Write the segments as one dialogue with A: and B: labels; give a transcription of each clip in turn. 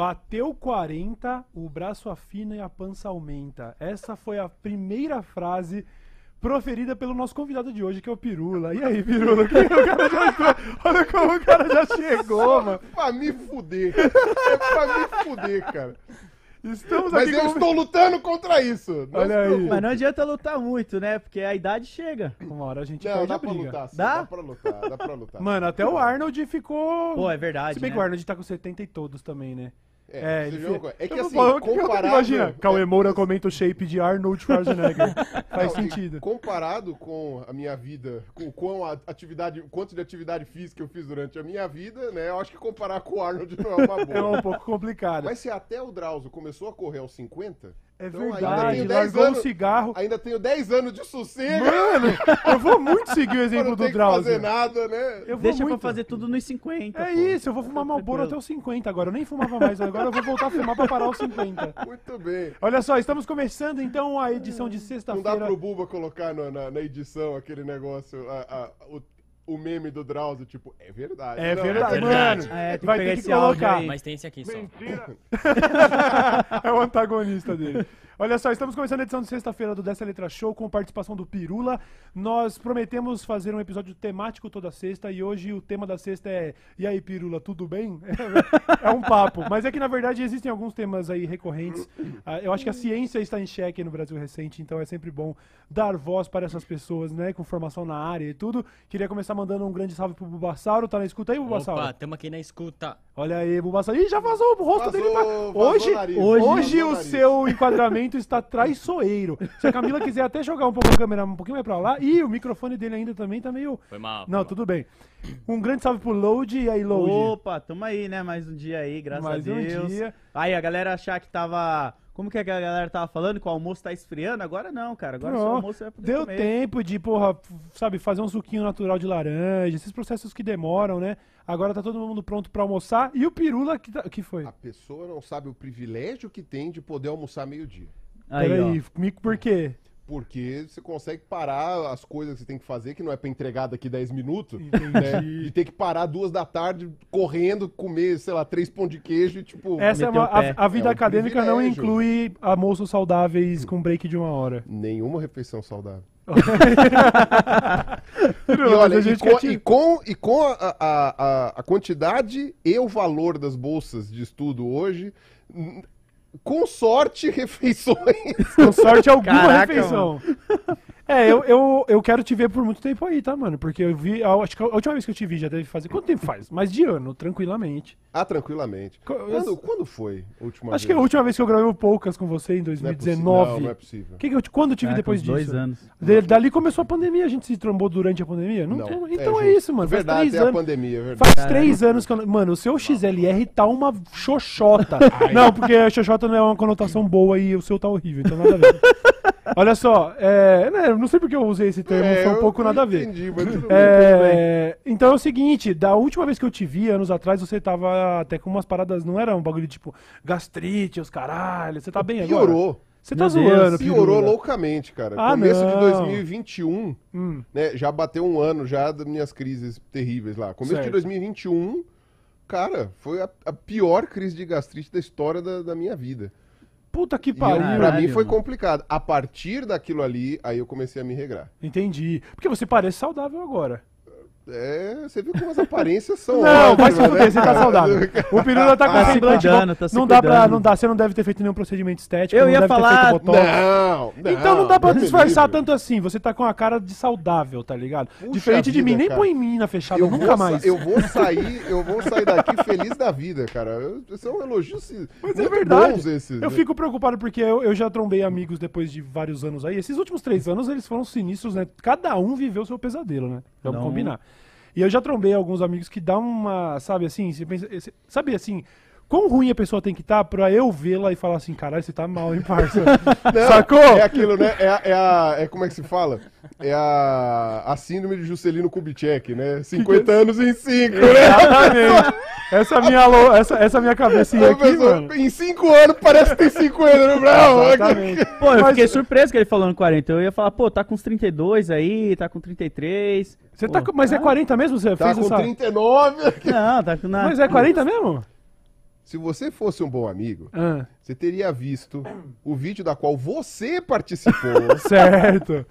A: Bateu 40, o braço afina e a pança aumenta. Essa foi a primeira frase proferida pelo nosso convidado de hoje, que é o Pirula. E aí, Pirula? Que o cara já? Olha como o cara já chegou, mano.
B: Pra me fuder. É pra me fuder, cara.
A: Estamos
B: Mas
A: aqui
B: eu
A: com...
B: estou lutando contra isso. Não
A: Olha aí.
C: Mas não adianta lutar muito, né? Porque a idade chega.
A: Uma hora a gente
B: Não,
A: perde
B: dá
A: a
B: pra
A: briga.
B: lutar. sim,
C: Dá?
B: Dá pra lutar, dá pra lutar.
A: Mano, até o Arnold ficou...
C: Pô, é verdade.
A: Se bem
C: né?
A: que o Arnold tá com 70 e todos também, né?
B: É, coisa? é que
A: Eu
B: assim,
A: eu-
B: comparado...
A: Imagina, Cauê
B: é,
A: Moura comenta o shape de Arnold Schwarzenegger. Faz
B: Não,
A: sentido.
B: Comparado com a minha vida, com quão a atividade, quanto de atividade física eu fiz durante a minha vida, né? Eu acho que comparar com o Arnold não é uma
A: É
B: boa.
A: um pouco complicado.
B: Mas se até o Drauzio começou a correr aos 50,
A: é
B: então ainda
A: verdade,
B: tenho 10
A: largou
B: anos-
A: o cigarro.
B: ainda tenho 10 anos de sossego.
A: Mano, eu vou muito seguir o
B: pra
A: exemplo
B: não
A: do
B: que fazer
A: Drauzio.
B: nada, né?
A: Eu vou
C: Deixa pra
A: muito.
C: fazer tudo nos 50.
A: É
C: pô.
A: isso, eu vou fumar Malboro até os 50 agora. Eu nem fumava mais, agora eu vou voltar a fumar pra parar os 50.
B: Muito bem.
A: Olha só, estamos começando então a edição de
B: Não dá
A: sexta-feira.
B: pro Buba colocar na, na- na edição aquele negócio, a- a- o, o meme do Drauzio, tipo, é verdade.
A: É
B: Não,
A: verdade,
D: verdade.
A: mano.
C: É,
A: Vai ter que colocar.
D: Mas tem esse aqui só.
A: é o antagonista dele. Olha só, estamos começando a edição de sexta-feira do Dessa Letra Show com participação do Pirula. Nós prometemos fazer um episódio temático toda sexta e hoje o tema da sexta é E aí, Pirula, tudo bem? É um papo. Mas é que na verdade existem alguns temas aí recorrentes. Ah, Eu acho que a ciência está em xeque no Brasil recente, então é sempre bom dar voz para essas pessoas, né, com formação na área e tudo. Queria começar mandando um grande salve pro Bubassauro. Tá na escuta aí, Bubassauro?
D: Opa, tamo aqui na escuta.
A: Olha aí, Bubassauro. Ih, já vazou o rosto
B: Vazou,
A: dele. Pra...
B: vazou
A: Hoje,
B: o nariz,
A: hoje,
B: vazou o
A: seu enquadramento está traiçoeiro. Se a Camila quiser até jogar um pouco a câmera um pouquinho mais pra lá. Ih, o microfone dele ainda também tá meio...
D: Foi mal. foi
A: Não,
D: mal.
A: tudo bem. Um grande salve pro Load. E aí, Load?
C: Opa, tamo aí, né? Mais um dia aí, graças
A: Mais
C: a
A: um
C: Deus.
A: dia.
C: Aí a galera achar que tava. Como que a galera tava falando? Que o almoço tá esfriando? Agora não, cara. Agora o seu
A: Pronto.
C: almoço vai poder
A: Deu
C: comer.
A: tempo de, porra, sabe, fazer um suquinho natural de laranja, esses processos que demoram, né? Agora tá todo mundo pronto pra almoçar. E o Pirula, que, tá- que foi?
B: A pessoa não sabe o privilégio que tem de poder almoçar meio-dia.
C: Aí,
A: Peraí,
C: ó.
A: me- por quê?
B: Porque você consegue parar as coisas que você tem que fazer, que não é pra entregar daqui 10 minutos,
A: Entendi.
B: né? De ter que parar duas da tarde correndo, comer, sei lá, três pão de queijo e tipo.
A: Essa é uma, a, a vida
B: É um
A: acadêmica não inclui almoços saudáveis com break de uma hora.
B: Nenhuma refeição saudável.
A: E
B: E olha,
A: a
B: e
A: gente
B: com,
A: quer te-
B: e com, e com a, a- a- a quantidade e o valor das bolsas de estudo hoje, com sorte, refeições.
A: Com sorte alguma
C: Caraca,
A: refeição. É, eu, eu, eu quero te ver por muito tempo aí, tá, mano? Porque eu vi. eu Acho que a última vez que eu te vi já deve fazer. Quanto tempo faz? Mais de ano, tranquilamente.
B: Ah, tranquilamente. Quando, quando foi a última
A: Acho que a
B: vez?
A: última vez que eu gravei o Poucas com você em
B: Não é possível.
A: 2019.
B: Não, não é possível.
A: Que que eu te- quando eu tive
C: Caraca,
A: depois disso?
C: dois anos.
A: De- dali começou a pandemia, a gente se trombou durante a pandemia? Não,
B: Não,
A: tem-
B: é
A: então é, isso, mano. Faz
B: Verdade,
A: três
B: é a
A: anos.
B: pandemia, é verdade.
A: Faz três anos que eu. Mano, o seu XLR tá uma xoxota. não, porque a xoxota não é uma conotação boa e o seu tá horrível, então nada a ver. Olha só, é, né, não sei porque eu usei esse termo,
B: É,
A: foi um pouco
B: não
A: nada a ver.
B: Entendi, mas tudo bem.
A: É, então é o seguinte, da última vez que eu te vi, anos atrás, você tava até com umas paradas, não era um bagulho tipo gastrite, os caralho, você tá bem agora?
B: Piorou.
A: Você tá
C: Meu Deus,
A: zoando,
B: Piorou
A: Pirula.
B: loucamente, cara.
A: Ah,
B: Começo de
A: não.
B: 2021,
A: Hum,
B: né? Já bateu um ano já das minhas crises terríveis lá. Começo
A: Certo.
B: de 2021, cara, foi a, a pior crise de gastrite da história da, da minha vida.
A: Puta que
B: E eu,
A: pariu.
B: pra mim foi complicado. A partir daquilo ali, aí eu comecei a me regrar.
A: Entendi. Porque você parece saudável agora.
B: É, você viu como as aparências são
A: Não, vai se fuder,
B: né,
A: você tá saudável. O Pirula tá com
C: Tá se
A: semblante
C: cuidando,
A: igual-
C: tá se
A: Não dá pra, não dá, você não deve ter feito nenhum procedimento estético,
C: Eu
A: não
C: ia
A: deve ter
C: falar-
A: feito botox.
B: Não, não.
A: Então não dá pra
B: me
A: disfarçar
B: livre.
A: tanto assim. Você tá com a cara de saudável, tá ligado?
B: Puxa
A: Diferente de
B: vida,
A: mim, nem
B: cara.
A: põe mina fechada,
B: Eu
A: nunca mais.
B: eu vou sair, eu vou sair daqui feliz da vida, cara. Eu- Isso é um elogio se-
A: Mas é verdade.
B: bons esses.
A: Eu
B: né?
A: fico preocupado porque eu, eu já trombei amigos depois de vários anos aí. Esses últimos três anos eles foram sinistros, né? Cada um viveu o seu pesadelo, né? Vamos combinar. E eu já trombei alguns amigos que dá uma, sabe assim, você pensa, sabe assim, quão ruim a pessoa tem que estar pra eu vê-la e falar assim, caralho, você tá mal, hein, parça?
B: Não,
A: Sacou?
B: É aquilo, né? É, a- é a. É, como é que se fala? É a, a síndrome de Juscelino Kubitschek, né? 50 anos em 5, né?
A: Exatamente. Essa minha, lo- essa, essa minha cabecinha
B: A
A: aqui,
B: pessoa,
A: mano.
B: Em 5 anos parece que tem 50, né?
A: Exatamente.
C: Pô, eu
A: Mas-
C: fiquei surpreso que ele falando 40. Eu ia falar, pô, tá com uns 32 aí, tá com 33.
A: Você
C: Pô,
A: tá com, mas é
C: ah,
A: 40 mesmo? Você
B: Tá
A: fez
B: com
A: essa...
B: 39.
C: Não, tá com nada.
A: Mas é 40 mesmo?
B: Se você fosse um bom amigo,
A: Ah,
B: você teria visto o vídeo da qual você participou,
A: certo.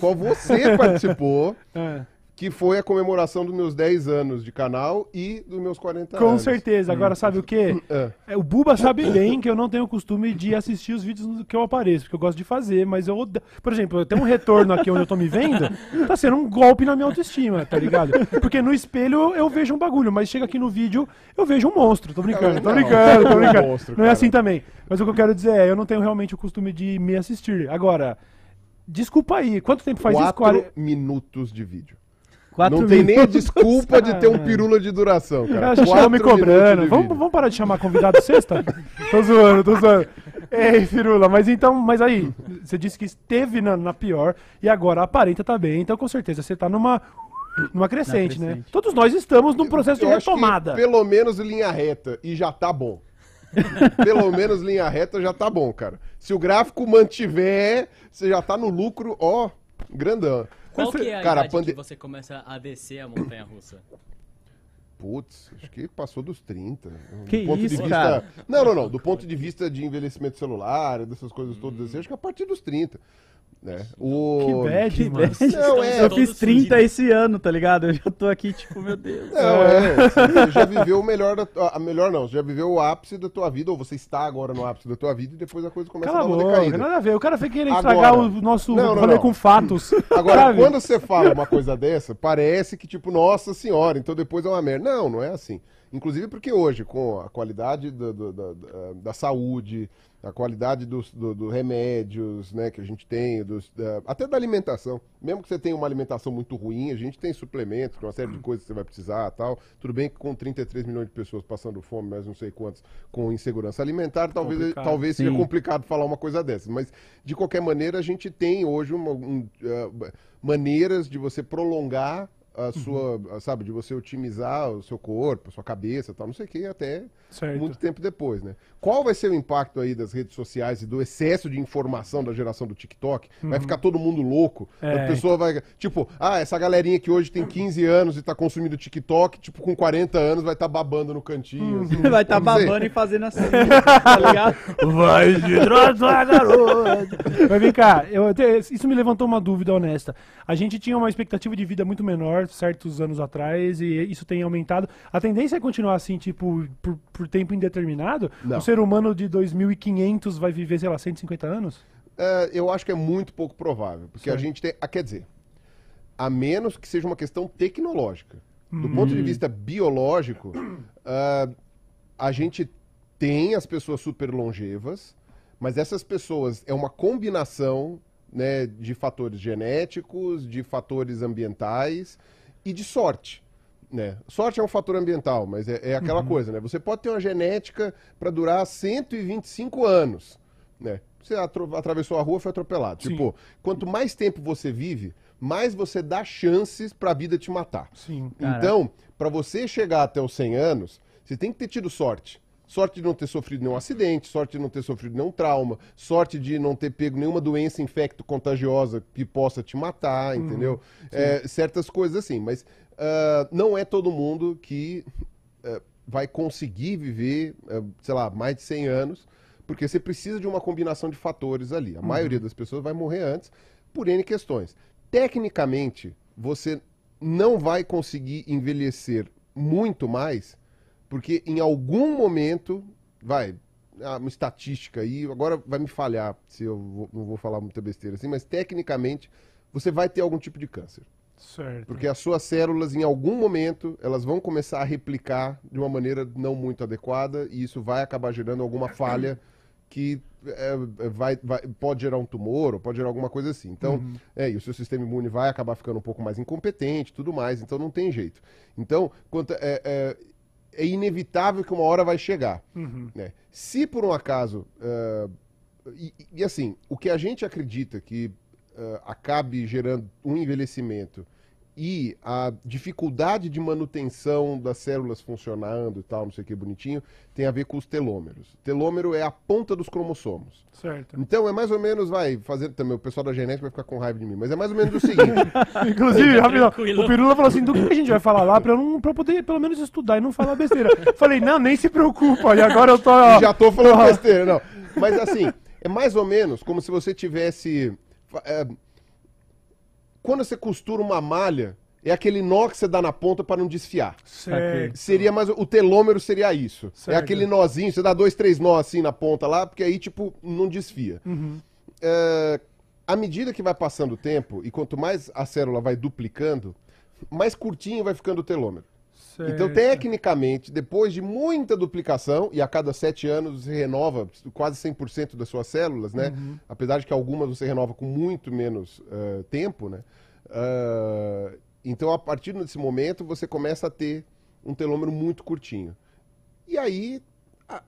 B: qual você participou,
A: Ah,
B: que foi a comemoração dos meus 10 anos de canal e dos meus 40
A: com
B: anos.
A: certeza. Agora, sabe o quê?
B: É.
A: É, o Buba sabe bem que eu não tenho o costume de assistir os vídeos que eu apareço, porque eu gosto de fazer, mas eu odeio. Por exemplo, eu tenho um retorno aqui onde eu tô me vendo, tá sendo um golpe na minha autoestima, tá ligado? Porque no espelho eu vejo um bagulho, mas chega aqui no vídeo eu vejo um monstro. Tô brincando, tô brincando, tô
B: é
A: brincando.
B: monstro,
A: Não é
B: cara.
A: assim também. Mas o que eu quero dizer é, eu não tenho realmente o costume de me assistir. Agora, desculpa aí, quanto tempo faz isso?
B: 4
A: Quare-
B: minutos de vídeo.
C: Quatro
B: não tem nem a desculpa de ter um pirula de duração, cara.
A: Já chegou me cobrando.
B: de
A: Vamos, vamos parar de chamar convidado sexta? tô zoando, tô zoando. Ei, Firula, mas então, mas aí, você disse que esteve na, na pior e agora aparenta tá bem, então com certeza você tá numa, numa crescente, né?
C: crescente.
A: Todos nós estamos num processo de
B: Eu acho que
A: retomada.
B: pelo menos linha reta e já tá bom. pelo menos linha reta já tá bom, cara. Se o gráfico mantiver, você já tá no lucro, ó, grandão.
D: Qual que é a
B: Cara, a
D: idade
B: pande-
D: que você começa a descer a montanha russa?
B: Putz, acho que passou dos 30. Do
C: Que
B: ponto de
C: isso,
B: vista...
C: cara?
B: Não, não, não. Do ponto de vista de envelhecimento celular, dessas coisas todas assim, acho que a partir dos 30. Né? O...
A: Que bad, mano.
B: Não, é,
C: eu fiz 30
D: fudidos.
C: esse ano, tá ligado? Eu já tô aqui, tipo, meu Deus.
B: Não, é. Você já viveu o melhor da tua... A melhor não, você já viveu o ápice da tua vida, ou você está agora no ápice da tua vida e depois a coisa começa
A: Cala
B: a dar uma decaída.
A: nada a ver. O cara foi querer
B: Agora-
A: estragar o nosso
B: Não, não,
A: rolê
B: não.
A: com fatos.
B: Agora,
A: sabe?
B: quando você fala uma coisa dessa, parece que, tipo, nossa senhora, então depois é uma merda. Não, não é assim. Inclusive porque hoje, com a qualidade do- da, da- da saúde, a qualidade dos do, do remédios né, que a gente tem, dos, da- até da alimentação. Mesmo que você tenha uma alimentação muito ruim, a gente tem suplementos, com uma série de coisas que você vai precisar tal. Tudo bem que com 33 milhões de pessoas passando fome, mas não sei quantos com insegurança alimentar, talvez,
A: Complicado.
B: talvez seja complicado falar uma coisa dessa. Mas, de qualquer maneira, a gente tem hoje uma, um, eh, maneiras de você prolongar a sua, sabe, de você otimizar o seu corpo, a sua cabeça, tal, não sei o que, até
A: Certo.
B: muito tempo depois, né? Qual vai ser o impacto aí das redes sociais e do excesso de informação da geração do TikTok? Vai ficar todo mundo louco?
A: Uhum. É.
B: A pessoa vai, tipo, ah, essa galerinha que hoje tem 15 anos e tá consumindo TikTok, tipo, com 40 anos vai estar babando no cantinho. assim.
C: Vai tá
B: Vamos dizer,
C: babando e fazendo assim, tá ligado?
A: Vai se tratar, garota. Mas vem cá, eu isso me levantou uma dúvida honesta. A gente tinha uma expectativa de vida muito menor certos anos atrás e isso tem aumentado. A tendência é continuar assim, tipo, por, por tempo indeterminado?
B: Não.
A: O ser humano de 2500 vai viver, sei lá, 150 anos?
B: É, eu acho que é muito pouco provável, porque a
A: Certo.
B: gente tem. Ah, quer dizer, a menos que seja uma questão tecnológica. Do ponto de vista biológico, ah, a gente tem as pessoas super longevas, mas essas pessoas é uma combinação né, de fatores genéticos, de fatores ambientais e de sorte. Né? Sorte é um fator ambiental, mas é, é aquela coisa, né? Você pode ter uma genética para durar 125 anos, né? Você atravessou a rua, foi atropelado.
A: Sim.
B: Tipo, quanto mais tempo você vive, mais você dá chances para a vida te matar.
A: Sim.
B: Então, para você chegar até os 100 anos, você tem que ter tido sorte. Sorte de não ter sofrido nenhum acidente, sorte de não ter sofrido nenhum trauma, sorte de não ter pego nenhuma doença infecto-contagiosa que possa te matar, entendeu? É, certas coisas assim. Mas ah, não é todo mundo que eh, vai conseguir viver, eh, sei lá, mais de 100 anos, porque você precisa de uma combinação de fatores ali. A maioria das pessoas vai morrer antes por N questões. Tecnicamente, você não vai conseguir envelhecer muito mais, porque em algum momento, vai, uma estatística aí, agora vai me falhar se eu vou- não vou falar muita besteira assim, mas tecnicamente você vai ter algum tipo de câncer.
A: Certo.
B: Porque as suas células, em algum momento, elas vão começar a replicar de uma maneira não muito adequada e isso vai acabar gerando alguma falha que é, é, vai, vai- pode gerar um tumor ou pode gerar alguma coisa assim. Então, é, e o seu sistema imune vai acabar ficando um pouco mais incompetente e tudo mais, então não tem jeito. Então, quanto, é, é, é inevitável que uma hora vai chegar.
A: Uhum.
B: né? Se por um acaso. ah, e, e, assim, o que a gente acredita que ah, acabe gerando um envelhecimento e a dificuldade de manutenção das células funcionando e tal, não sei o que bonitinho, tem a ver com os telômeros. Telômero é a ponta dos cromossomos.
A: Certo.
B: Então é mais ou menos, vai, fazer também, o pessoal da genética vai ficar com raiva de mim, mas é mais ou menos o seguinte.
A: Inclusive, rapidão,
D: Tranquilo.
A: o Pirula falou assim: do que a gente vai falar lá pra eu, não, pra eu poder pelo menos estudar e não falar besteira? Falei, não, nem se preocupa. E agora eu tô. ó,
B: Já tô falando besteira, não. Mas assim, é mais ou menos como se você tivesse. é, quando você costura uma malha, é aquele nó que você dá na ponta para não desfiar.
A: Certo.
B: Seria mais. O telômero seria isso.
A: Certo.
B: É aquele nozinho, você dá dois, três nós assim na ponta lá, porque aí, tipo, não desfia.
A: Uhum.
B: É, à medida que vai passando o tempo, e quanto mais a célula vai duplicando, mais curtinho vai ficando o telômero. Então, tecnicamente, depois de muita duplicação, e a cada sete anos você renova quase 100% das suas células, né?
A: Uhum.
B: Apesar de que algumas você renova com muito menos eh, tempo, né? Ah, então, a partir desse momento, você começa a ter um telômero muito curtinho. E aí, a-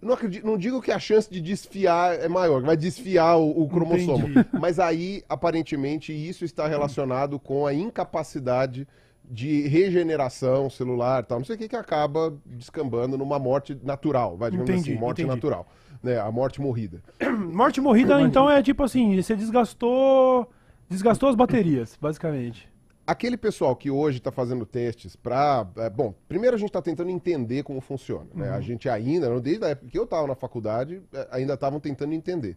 B: não, acredito, não digo que a chance de desfiar é maior, vai desfiar o, o cromossomo.
A: Entendi.
B: Mas aí, aparentemente, isso está relacionado com a incapacidade de regeneração celular, tal, não sei o que, que acaba descambando numa morte natural, vai, digamos
A: Entendi,
B: assim, morte
A: entendi.
B: natural, né, a morte morrida.
A: Morte morrida, então, é tipo assim: você desgastou. Desgastou as baterias, basicamente.
B: Aquele pessoal que hoje está fazendo testes para. bom, primeiro a gente está tentando entender como funciona. né? A gente ainda, não, desde a época que eu estava na faculdade, eh, ainda estavam tentando entender.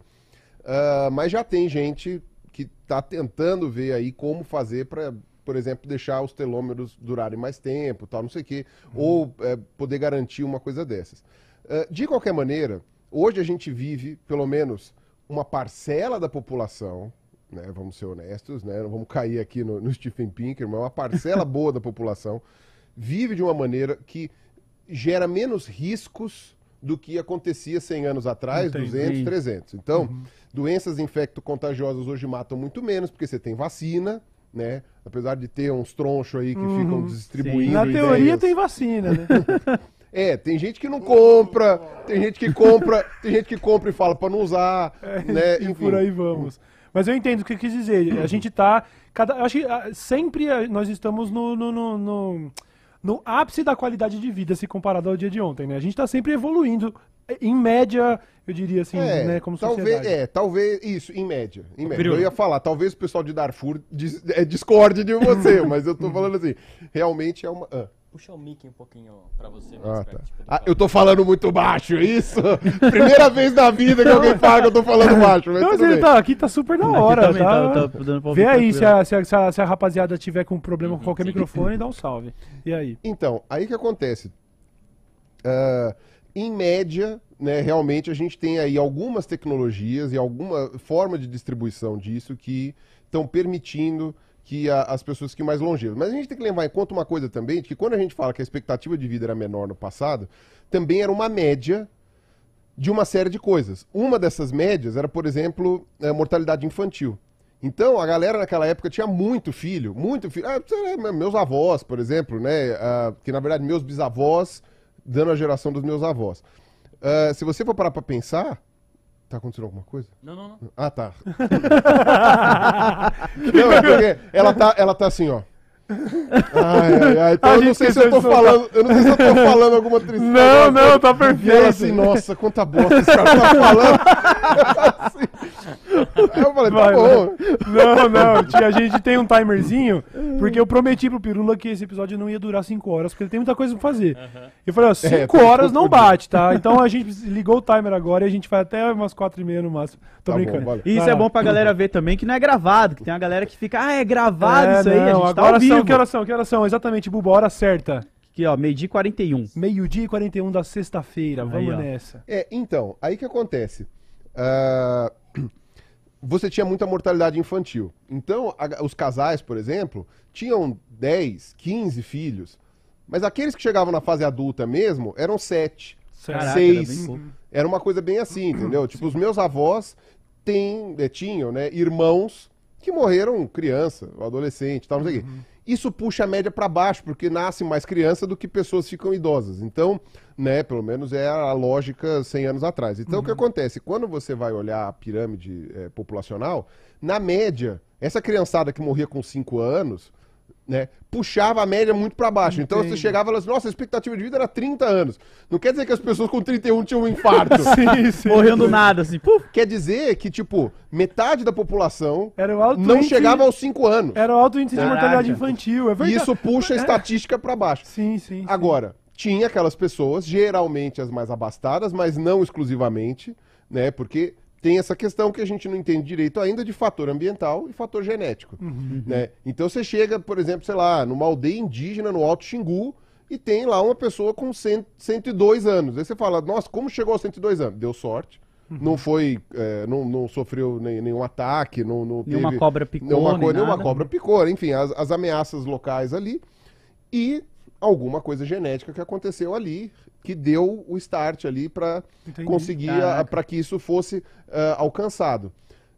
B: Ah, mas já tem gente que está tentando ver aí como fazer para, por exemplo, deixar os telômeros durarem mais tempo, tal, não sei o quê, ou eh, poder garantir uma coisa dessas. Ah, de qualquer maneira, hoje a gente vive, pelo menos, uma parcela da população, né, vamos ser honestos, né, não vamos cair aqui no, no Stephen Pinker, mas uma parcela boa da população vive de uma maneira que gera menos riscos do que acontecia 100 anos atrás,
A: Entendi.
B: 200, 300. Então, doenças infecto-contagiosas hoje matam muito menos, porque você tem vacina, né? Apesar de ter uns tronchos aí que ficam distribuindo
A: Na teoria
B: ideias.
A: tem vacina, né?
B: É, tem gente que não compra, tem gente que compra, tem gente que compra e fala pra não usar, né?
A: e
B: Enfim.
A: por aí vamos. Mas eu entendo o que quis dizer. A gente tá. Cada, eu acho que ah, sempre nós estamos no, no, no, no- no ápice da qualidade de vida se comparado ao dia de ontem, né? A gente tá sempre evoluindo. Em média, eu diria assim,
B: É,
A: né? Como
B: talvez,
A: sociedade.
B: é, talvez, isso, em média. Em média. Eu ia falar, talvez o pessoal de Darfur dis, é, discorde de você, mas eu tô falando assim, realmente é uma... ah.
D: Puxa o mic um pouquinho pra você. mais
B: Ah,
D: perto,
B: tá.
D: tipo,
B: Ah, eu tô falando muito baixo, é isso? Primeira vez na vida que alguém fala que eu tô falando baixo, mas
A: Não, mas
B: tudo
A: ele tá, aqui tá super da hora,
C: também
A: tá?
C: tá- tá dando pra ouvir
A: Vê aí se a, se, a, se, a, rapaziada tiver com problema
B: Uhum,
A: com qualquer
D: sim.
A: microfone, dá um salve. E aí?
B: Então, aí que acontece? Ah, em média, né, realmente a gente tem aí algumas tecnologias e alguma forma de distribuição disso que estão permitindo que a- as pessoas fiquem mais longevas. Mas a gente tem que levar em conta uma coisa também, que quando a gente fala que a expectativa de vida era menor no passado, também era uma média de uma série de coisas. Uma dessas médias era, por exemplo, a mortalidade infantil. Então, a galera naquela época tinha muito filho, muito filho. Ah, meus avós, por exemplo, né? ah, que na verdade meus bisavós, dando a geração dos meus avós. Ah, se você for parar pra pensar. Tá acontecendo alguma coisa?
D: Não, não, não.
B: Ah, tá. não, é porque ela tá, ela tá assim, ó. Ai, ai, ai. Então eu não sei se eu tô falando. Eu não sei se eu tô falando alguma tristeza.
A: Não, não, tá
B: E ela
A: perfeito.
B: assim, nossa, quanta bosta esse cara tá falando. Assim. Aí eu falei, tá
A: Vai,
B: bom.
A: Não, não, tia, a gente tem um timerzinho, porque eu prometi pro Pirula que esse episódio não ia durar 5 horas, porque ele tem muita coisa pra fazer. Eu falei, ó, 5
B: É,
A: horas não bate, tá? Então a gente ligou o timer agora e a gente vai até umas 4 e meia no máximo. Tô
B: Tá bom,
A: brincando.
B: valeu.
C: E isso
A: Vai
C: é bom pra galera ver também que não é gravado, que tem uma galera que fica, ah, é gravado
A: É,
C: isso aí, a
A: não,
C: gente tá ao vivo.
A: são, que horas são? Que horas são? Exatamente, Buba, hora certa.
C: Aqui, ó, meio-dia e 41.
A: Meio-dia e 41 da sexta-feira, vamos
C: ó.
A: nessa.
B: É, então, aí que acontece? Ah, você tinha muita mortalidade infantil. Então, a- os casais, por exemplo, tinham 10, 15 filhos. Mas aqueles que chegavam na fase adulta mesmo eram 7,
A: Certo.
C: Caraca, era bem
B: 6.
C: pouco.
B: Era uma coisa bem assim, entendeu? Tipo, os meus avós têm, eh, tinham, né, irmãos que morreram criança, ou adolescente, tal, não sei o quê. Isso puxa a média para baixo, porque nasce mais criança do que pessoas ficam idosas. Então, né, pelo menos é a lógica 100 anos atrás. Então, o que acontece? Quando você vai olhar a pirâmide eh, populacional, na média, essa criançada que morria com 5 anos, né, puxava a média muito pra baixo. Então você chegava e falava assim, nossa, a expectativa de vida era 30 anos. Não quer dizer que as pessoas com 31 tinham um infarto.
A: Sim, sim.
C: Morreu do nada, assim, puf.
B: quer dizer que, tipo, metade da população
A: Era o alto
B: não
A: índice-
B: chegava aos 5 anos.
A: Era o alto índice de
C: Caraca.
A: mortalidade infantil, é
B: E
A: verdade.
B: isso puxa a estatística pra baixo.
A: Sim, sim. sim.
B: Agora, tinha aquelas pessoas, geralmente as mais abastadas, mas não exclusivamente, né? Porque tem essa questão que a gente não entende direito ainda de fator ambiental e fator genético, né? Então você chega, por exemplo, sei lá, numa aldeia indígena no Alto Xingu e tem lá uma pessoa com 100, 102 anos. Aí você fala, nossa, como chegou aos 102 anos? Deu sorte. Não foi, é, não, não sofreu nem- nenhum ataque, não, não
C: Nenhuma
B: teve-
C: cobra picou,
B: nenhuma, co- nenhuma cobra picou, enfim, as, as ameaças locais ali e alguma coisa genética que aconteceu ali que deu o start ali para conseguir para que isso fosse ah, alcançado.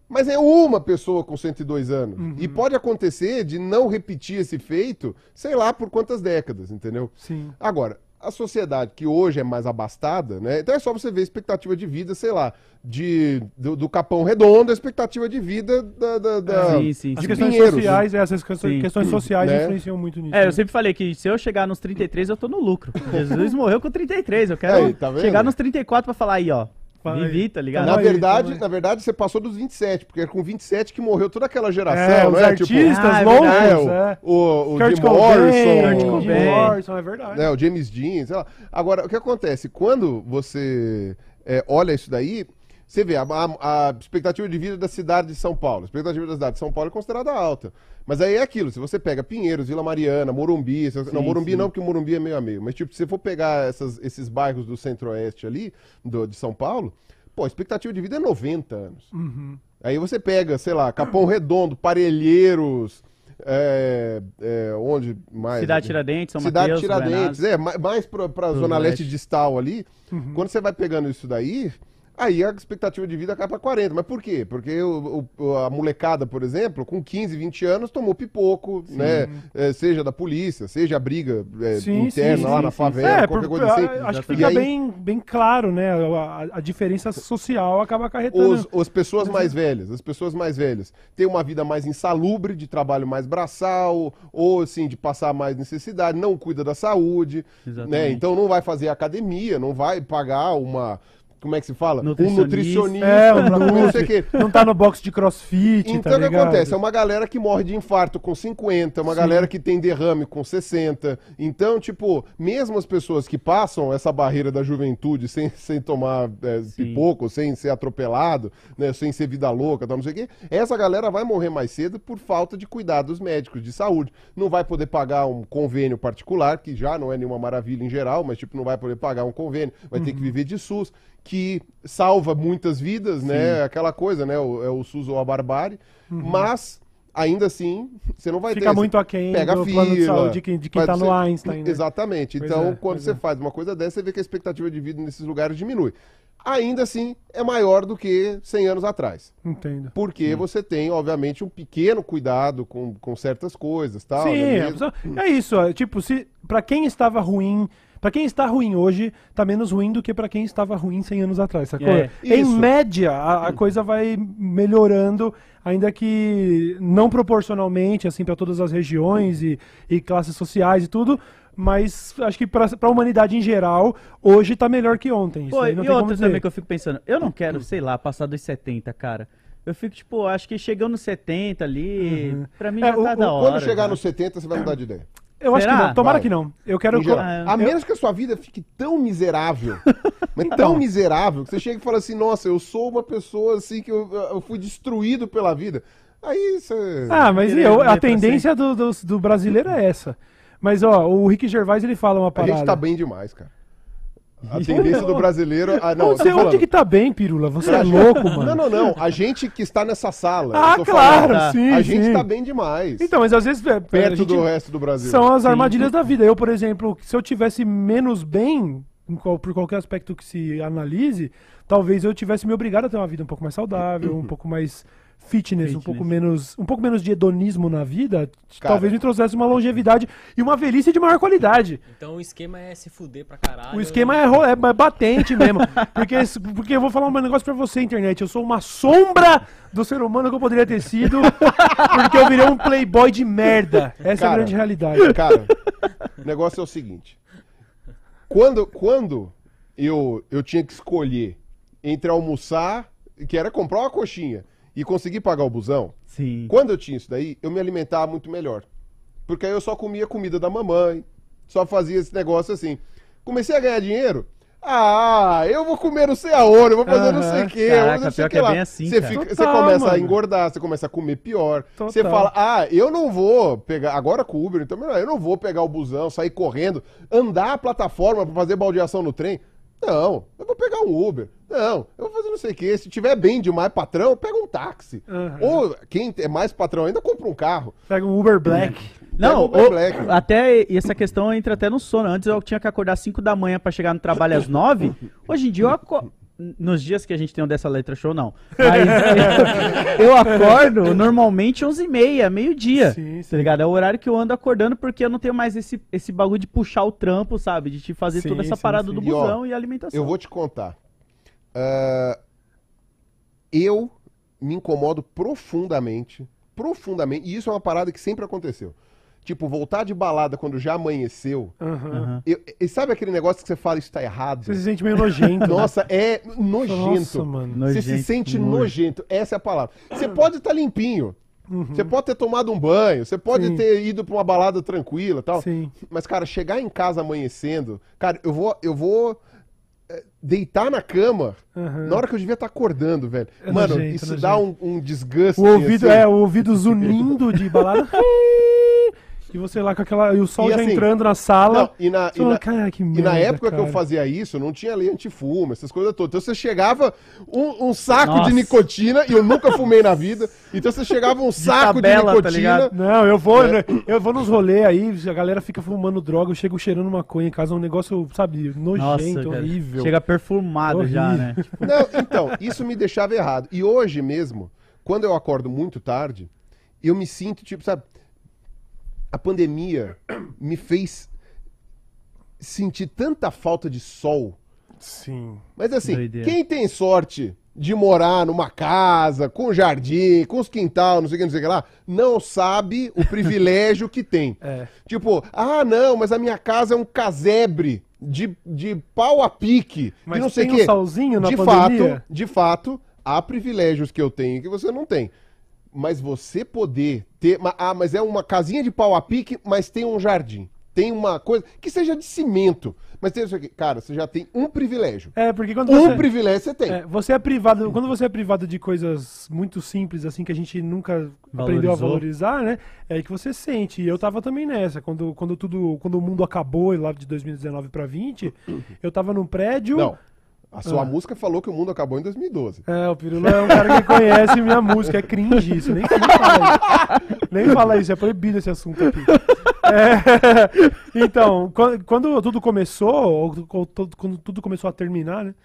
B: Mas é uma pessoa com 102 anos.
A: Uhum.
B: E pode acontecer de não repetir esse feito, sei lá por quantas décadas, entendeu?
A: Sim.
B: Agora, a sociedade que hoje é mais abastada, né? Então é só você ver a expectativa de vida, sei lá, de, do, do Capão Redondo, a expectativa de vida da, da, da-
C: Sim, sim,
A: As questões
B: Pinheiros.
A: sociais, essas questões,
C: Sim.
A: questões sociais
B: Né?
A: influenciam muito nisso.
C: É,
A: né?
C: eu sempre falei que se eu chegar nos 33, eu tô no lucro. Jesus morreu com 33. Eu quero
B: Aí, tá vendo?
C: chegar nos 34 pra falar aí, ó. Vivi, tá ligado?
B: Na
A: aí,
B: verdade, na verdade, você passou dos 27, porque é com 27 que morreu toda aquela geração,
A: É, os
B: não é? Tipo,
A: artistas
C: Ah, é
A: loucos,
B: é,
A: é.
B: o, o, o
A: Kurt
B: Jim
A: Cobain,
B: Morrison,
C: Kurt
A: Jim. Morrison, é verdade.
B: né, o James Dean, sei lá. Agora, o que acontece? Quando você é, olha isso daí, você vê a, a- a expectativa de vida da cidade de São Paulo. A expectativa da cidade de São Paulo é considerada alta. Mas aí é aquilo, se você pega Pinheiros, Vila Mariana, Morumbi, não,
C: Sim,
B: Morumbi
C: sim.
B: não, porque o Morumbi é meio a meio, mas tipo, se você for pegar essas- esses bairros do centro-oeste ali, do- de São Paulo, pô, a expectativa de vida é 90 anos.
A: Uhum.
B: Aí você pega, sei lá, Capão Redondo, Parelheiros, é, é, onde mais?
C: Cidade Tiradentes, São
B: Cidade
C: Mateus,
B: Tiradentes, é, ma- mais pra, pra
C: Pro
B: Zona Leste
C: leste.
B: distal ali.
A: Uhum.
B: Quando você vai pegando isso daí, aí a expectativa de vida cai pra 40. Mas por quê? Porque o- o- a molecada, por exemplo, com 15, 20 anos, tomou pipoco, né? É, seja da polícia, seja a briga é,
A: Sim,
B: interna
A: sim,
B: lá
C: sim,
B: na
C: sim,
B: favela,
A: É,
B: qualquer
A: por-
B: coisa assim.
A: acho que fica
B: aí-
A: bem, bem claro, né? A, a diferença social acaba acarretando.
B: Os, as pessoas mais velhas, as pessoas mais velhas têm uma vida mais insalubre, de trabalho mais braçal, ou assim, de passar mais necessidade, não cuida da saúde, né?
C: Exatamente.
B: Então não vai fazer academia, não vai pagar uma. Como é que se fala? Um
C: Nutricionista.
B: nutricionista,
A: É, um
B: não sei o quê.
A: Não tá no box de crossfit,
B: Então
A: tá
B: o que
A: ligado?
B: acontece? É uma galera que morre de infarto com 50, uma galera que tem derrame com 60. Então, tipo, mesmo as pessoas que passam essa barreira da juventude sem, sem tomar é,
C: Sim.
B: pipoco, sem ser atropelado, né, sem ser vida louca, tal, não sei o quê, essa galera vai morrer mais cedo por falta de cuidados médicos, de saúde. Não vai poder pagar um convênio particular, que já não é nenhuma maravilha em geral, mas tipo, não vai poder pagar um convênio, vai
A: Uhum.
B: ter que viver de SUS, que salva muitas vidas, né? Aquela coisa, né? O, é o SUS ou a barbárie. Mas, ainda assim, você não vai
A: Uhum. Fica
B: ter.
A: muito aquém
B: pega
A: do
B: a
A: plano de
B: fila,
A: saúde de quem, de quem tá no Einstein, né?
B: Exatamente.
A: Pois
B: então,
A: é,
B: quando você
A: é.
B: faz uma coisa dessa, você vê que a expectativa de vida nesses lugares diminui. Ainda assim, é maior do que 100 anos atrás.
A: Entendo.
B: Porque você tem, obviamente, um pequeno cuidado com, com certas coisas, tal.
A: Sim,
B: né?
A: é, é isso. Tipo, se para quem estava ruim, pra quem está ruim hoje, tá menos ruim do que pra quem estava ruim 100 anos atrás, sacou?
C: É.
A: Em média, a, a coisa vai melhorando, ainda que não proporcionalmente, assim, pra todas as regiões e, e classes sociais e tudo. Mas acho que pra, pra humanidade em geral, hoje tá melhor que ontem. Isso
C: Pô,
A: aí não
C: e
A: tem como
C: outra
A: dizer.
C: também que eu fico pensando, eu não quero, sei lá, passar dos 70, cara. Eu fico, tipo, acho que chegando nos 70 ali, pra mim
A: É,
C: já tá
A: o-
C: da hora.
B: Quando chegar
C: já.
B: nos 70, você vai mudar de ideia.
A: Eu acho que não. Tomara
B: Vai.
A: que não. Eu quero.
B: Em geral.
C: Ah,
B: A
A: eu-
B: menos que a sua vida fique tão miserável, mas
A: Então.
B: tão miserável, que você chega e fala assim, nossa, eu sou uma pessoa assim que eu, eu fui destruído pela vida. Aí você...
A: Ah, mas eu-
C: viver
A: a
C: pra
A: tendência do, do, do brasileiro é essa. Mas, ó, o Rick Gervais, ele fala uma
B: a
A: parada.
B: gente tá bem demais, cara. A tendência do brasileiro... Ah, não,
A: Você, onde que tá bem, Pirula? Você é louco, mano.
B: Não, não, não. A gente que está nessa sala.
A: Ah, claro,
B: falando,
A: sim,
B: A gente
A: sim.
B: tá bem demais.
A: Então, mas às vezes... é,
B: perto
A: gente-
B: do resto do Brasil.
A: São as
C: Sim.
A: armadilhas da vida. Eu, por exemplo, se eu tivesse menos bem, por qualquer aspecto que se analise, talvez eu tivesse me obrigado a ter uma vida um pouco mais saudável, um pouco mais fitness, um
C: Fitness.
A: pouco menos, um pouco menos de hedonismo na vida,
B: Cara.
A: talvez me trouxesse uma longevidade e uma velhice de maior qualidade.
D: Então o esquema é se fuder pra caralho.
A: O esquema é, é ba- batente mesmo. Porque, porque eu vou falar um negócio pra você, internet. Eu sou uma sombra do ser humano que eu poderia ter sido, porque eu virei um playboy de merda. Essa é a
B: Cara.
A: grande realidade.
B: Cara, o negócio é o seguinte. Quando, quando eu, eu tinha que escolher entre almoçar, que era comprar uma coxinha, e conseguir pagar o busão,
C: Sim.
B: quando eu tinha isso daí, eu me alimentava muito melhor. Porque aí eu só comia comida da mamãe, só fazia esse negócio assim. Comecei a ganhar dinheiro. Ah, eu vou comer não sei aonde, eu vou fazer não sei o quê,
C: Caraca,
B: não sei
C: pior que
B: que
C: é
B: lá.
C: bem assim,
B: você, fica- você
A: Total,
B: começa a
A: mano.
B: engordar, você começa a comer pior. Você
A: Total.
B: fala, ah, eu não vou pegar, agora com o Uber, então, eu não vou pegar o busão, sair correndo, andar a plataforma pra fazer baldeação no trem. Não, eu vou pegar um Uber. Não, eu vou fazer não sei o quê. Se tiver bem demais patrão, pega um táxi.
A: Aham.
B: Ou quem é mais patrão ainda, compra um carro.
A: Pega um Uber Black.
C: Não,
B: Pega o
C: o-
B: Black.
C: até essa questão entra até no sono. Antes eu tinha que acordar às 5 da manhã pra chegar no trabalho às 9. Hoje em dia eu acordo. Nos dias que a gente tem o dessa letra show, não. Mas eu, eu acordo normalmente 11 h 30 meio-dia.
A: Sim, sim.
C: Tá ligado? É o horário que eu ando acordando porque eu não tenho mais esse, esse bagulho de puxar o trampo, sabe? De te fazer
A: Sim,
C: toda essa
A: sim,
C: parada
A: sim.
C: do
B: E, ó,
C: busão e alimentação.
B: Eu vou te contar. Ah, eu me incomodo profundamente, profundamente, e isso é uma parada que sempre aconteceu. Tipo, voltar de balada quando já amanheceu. Eu- e sabe aquele negócio que você fala, isso tá errado?
A: Você se sente meio nojento. né?
B: Nossa, é nojento.
A: Nossa, mano.
B: Você se
C: Nojento,
B: sente
C: nojo.
B: nojento. Essa é a palavra. Você pode estar limpinho. Você pode ter tomado um banho, você pode
A: Sim.
B: ter ido pra uma balada tranquila e tal.
A: Sim.
B: Mas, cara, chegar em casa amanhecendo, cara, eu vou, eu vou é, deitar na cama
A: Aham.
B: na hora que eu devia estar acordando, velho.
A: É
B: Mano,
A: nojento,
B: isso
A: nojento.
B: dá um, um desgaste.
A: O ouvido,
B: assim.
A: é, o ouvido zunindo de balada. E você lá com aquela. E o sol
B: E
A: já
B: assim,
A: entrando na sala.
B: Não, e na, e na-
A: "Cara, que
B: e na
A: merda,
B: época que eu
A: cara."
B: fazia isso, não tinha lei antifumo, essas coisas todas. Então você chegava um, um saco de
C: Nossa.
B: nicotina, e eu nunca fumei na vida. Então você chegava um saco de,
C: tabela, tá
B: nicotina.
C: ligado?
A: Não, eu vou,
B: É.
A: né, eu vou nos rolês aí, a galera fica fumando droga, eu chego cheirando maconha em casa, é um negócio, sabe,
C: Nossa,
A: nojento,
C: cara.
A: horrível.
C: Chega perfumado já,
A: Horrível.
C: né? Tipo,
B: Não, então, isso me deixava errado. E hoje mesmo, quando eu acordo muito tarde, eu me sinto, tipo, sabe, a pandemia me fez sentir tanta falta de sol.
A: Sim.
B: Mas assim,
C: Doideira.
B: quem tem sorte de morar numa casa, com jardim, com os quintal, não sei o que, não sei o que lá, não sabe o privilégio que tem.
A: É.
B: Tipo, ah, não, mas a minha casa é um casebre de, de pau a pique,
A: Mas
B: de não sei o
A: um solzinho na
B: de
A: pandemia?
B: fato, de fato, há privilégios que eu tenho que você não tem. Mas você poder ter. Ah, mas é uma casinha de pau a pique, mas tem um jardim. Tem uma coisa. Que seja de cimento. Mas tem isso aqui. Cara, você já tem um privilégio.
A: É, porque quando
B: Um
A: você...
B: privilégio você tem.
A: É, você é privado, quando você é privado de coisas muito simples, assim, que a gente nunca aprendeu a
C: Valorizou.
A: valorizar, né? É aí que você sente. E eu tava também nessa. Quando, quando tudo. Quando o mundo acabou, lá de 2019 pra 20, eu tava num prédio.
B: Não. A sua
A: Ah.
B: música falou que o mundo acabou em 2012.
A: É, o Pirula é um cara que conhece minha música, é cringe isso, nem, nem fala isso. Nem fala isso, é proibido esse assunto aqui. É, então, quan- quando tudo começou, ou quando tudo começou a terminar, né?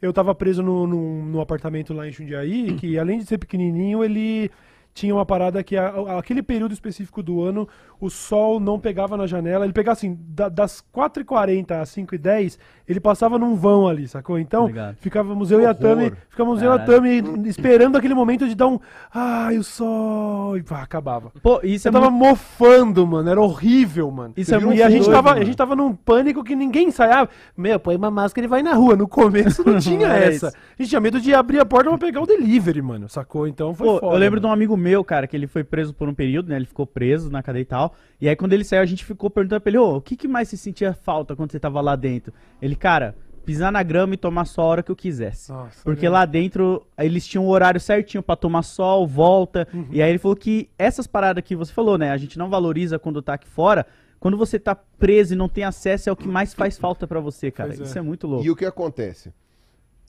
A: Eu tava preso no, apartamento lá em Jundiaí, que além de ser pequenininho, ele tinha uma parada que a- aquele período específico do ano, o sol não pegava na janela, ele pegava assim, da- das 4h40 às 5h10, ele passava num vão ali, sacou? Então,
C: Ligado.
A: ficávamos eu e a. Tami, ficávamos eu e a. Tami esperando aquele momento de dar um, ai, o sol, e pá, acabava.
C: Pô, isso
A: Eu
C: é
A: tava
C: muito...
A: mofando, mano, era horrível, mano.
C: Isso é
A: e
C: muito
A: a gente,
C: doido,
A: tava, a
C: mano.
A: gente tava num pânico que ninguém ensaiava. Meu, põe uma máscara e vai na rua. No começo não tinha
C: É
A: essa.
C: isso.
A: A gente tinha medo de abrir a porta pra pegar o delivery, mano, sacou? Então foi
C: Pô,
A: foda.
C: eu lembro de
A: mano.
C: um amigo meu, cara, que ele foi preso por um período, né? Ele ficou preso na cadeia e tal. E aí, quando ele saiu, a gente ficou perguntando pra ele, ô, o que, que mais você sentia falta quando você tava lá dentro? Ele, cara, pisar na grama e tomar sol a hora que eu quisesse.
A: Nossa,
C: Porque
A: né?
C: lá dentro eles tinham um horário certinho pra tomar sol, volta.
A: Uhum.
C: E aí ele falou que essas paradas que você falou, né? A gente não valoriza quando tá aqui fora. Quando você tá preso e não tem acesso, é o que mais faz falta pra você, cara.
A: É.
C: Isso é muito louco.
B: E o que acontece?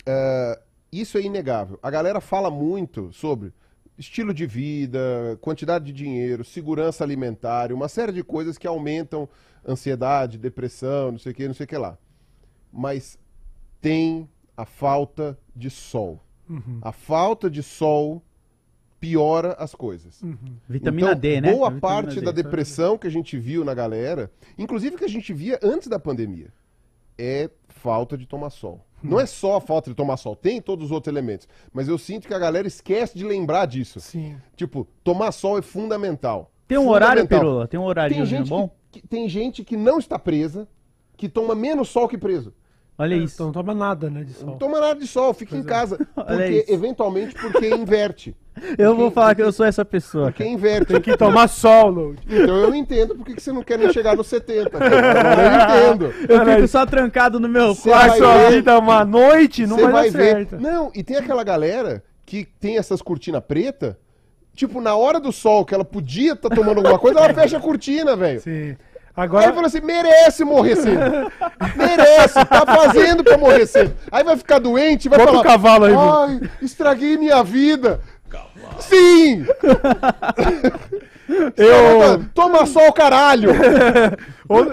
B: É, isso é inegável. A galera fala muito sobre estilo de vida, quantidade de dinheiro, segurança alimentar, uma série de coisas que aumentam ansiedade, depressão, não sei o que, não sei o que lá. Mas tem a falta de sol.
A: Uhum.
B: A falta de sol piora as coisas.
C: Vitamina
B: Então,
C: D, né?
B: Boa
C: Vitamina
B: parte
C: D.
B: da depressão que a gente viu na galera, inclusive que a gente via antes da pandemia, é falta de tomar sol. Não é só a falta de tomar sol, tem todos os outros elementos. Mas eu sinto que a galera esquece de lembrar disso.
A: Sim.
B: Tipo, tomar sol é fundamental.
C: Tem um horário. Pirula? Tem um horário bom?
B: que, que- tem gente que não está presa, que toma menos sol que preso.
C: Olha isso.
A: Então não toma nada, né, de sol.
B: Não toma nada de sol, fica em casa.
C: Olha
B: Porque,
C: isso.
B: eventualmente, porque inverte.
C: Eu vou falar que eu sou essa pessoa.
B: Porque inverte.
A: Tem que tomar sol, Load.
B: Então eu entendo por que você não quer nem chegar nos 70. cara. Eu entendo.
C: Eu
A: Caralho.
C: fico só trancado no meu quarto.
B: ver.
A: vida é uma noite, não
B: Você
A: vai,
B: vai
A: dar
B: ver.
A: certo.
B: Não, e tem aquela galera que tem essas cortinas preta. Tipo, na hora do sol, que ela podia estar tomando alguma coisa, ela fecha a cortina, velho.
A: Sim.
B: Aí
A: Agora,
B: eu falo assim, merece morrer cedo. merece, tá fazendo pra morrer cedo. Aí vai ficar doente, vai
A: Bota
B: falar...
A: o cavalo aí.
B: Ai, estraguei minha vida. Sim!
A: eu...
B: Toma sol, caralho!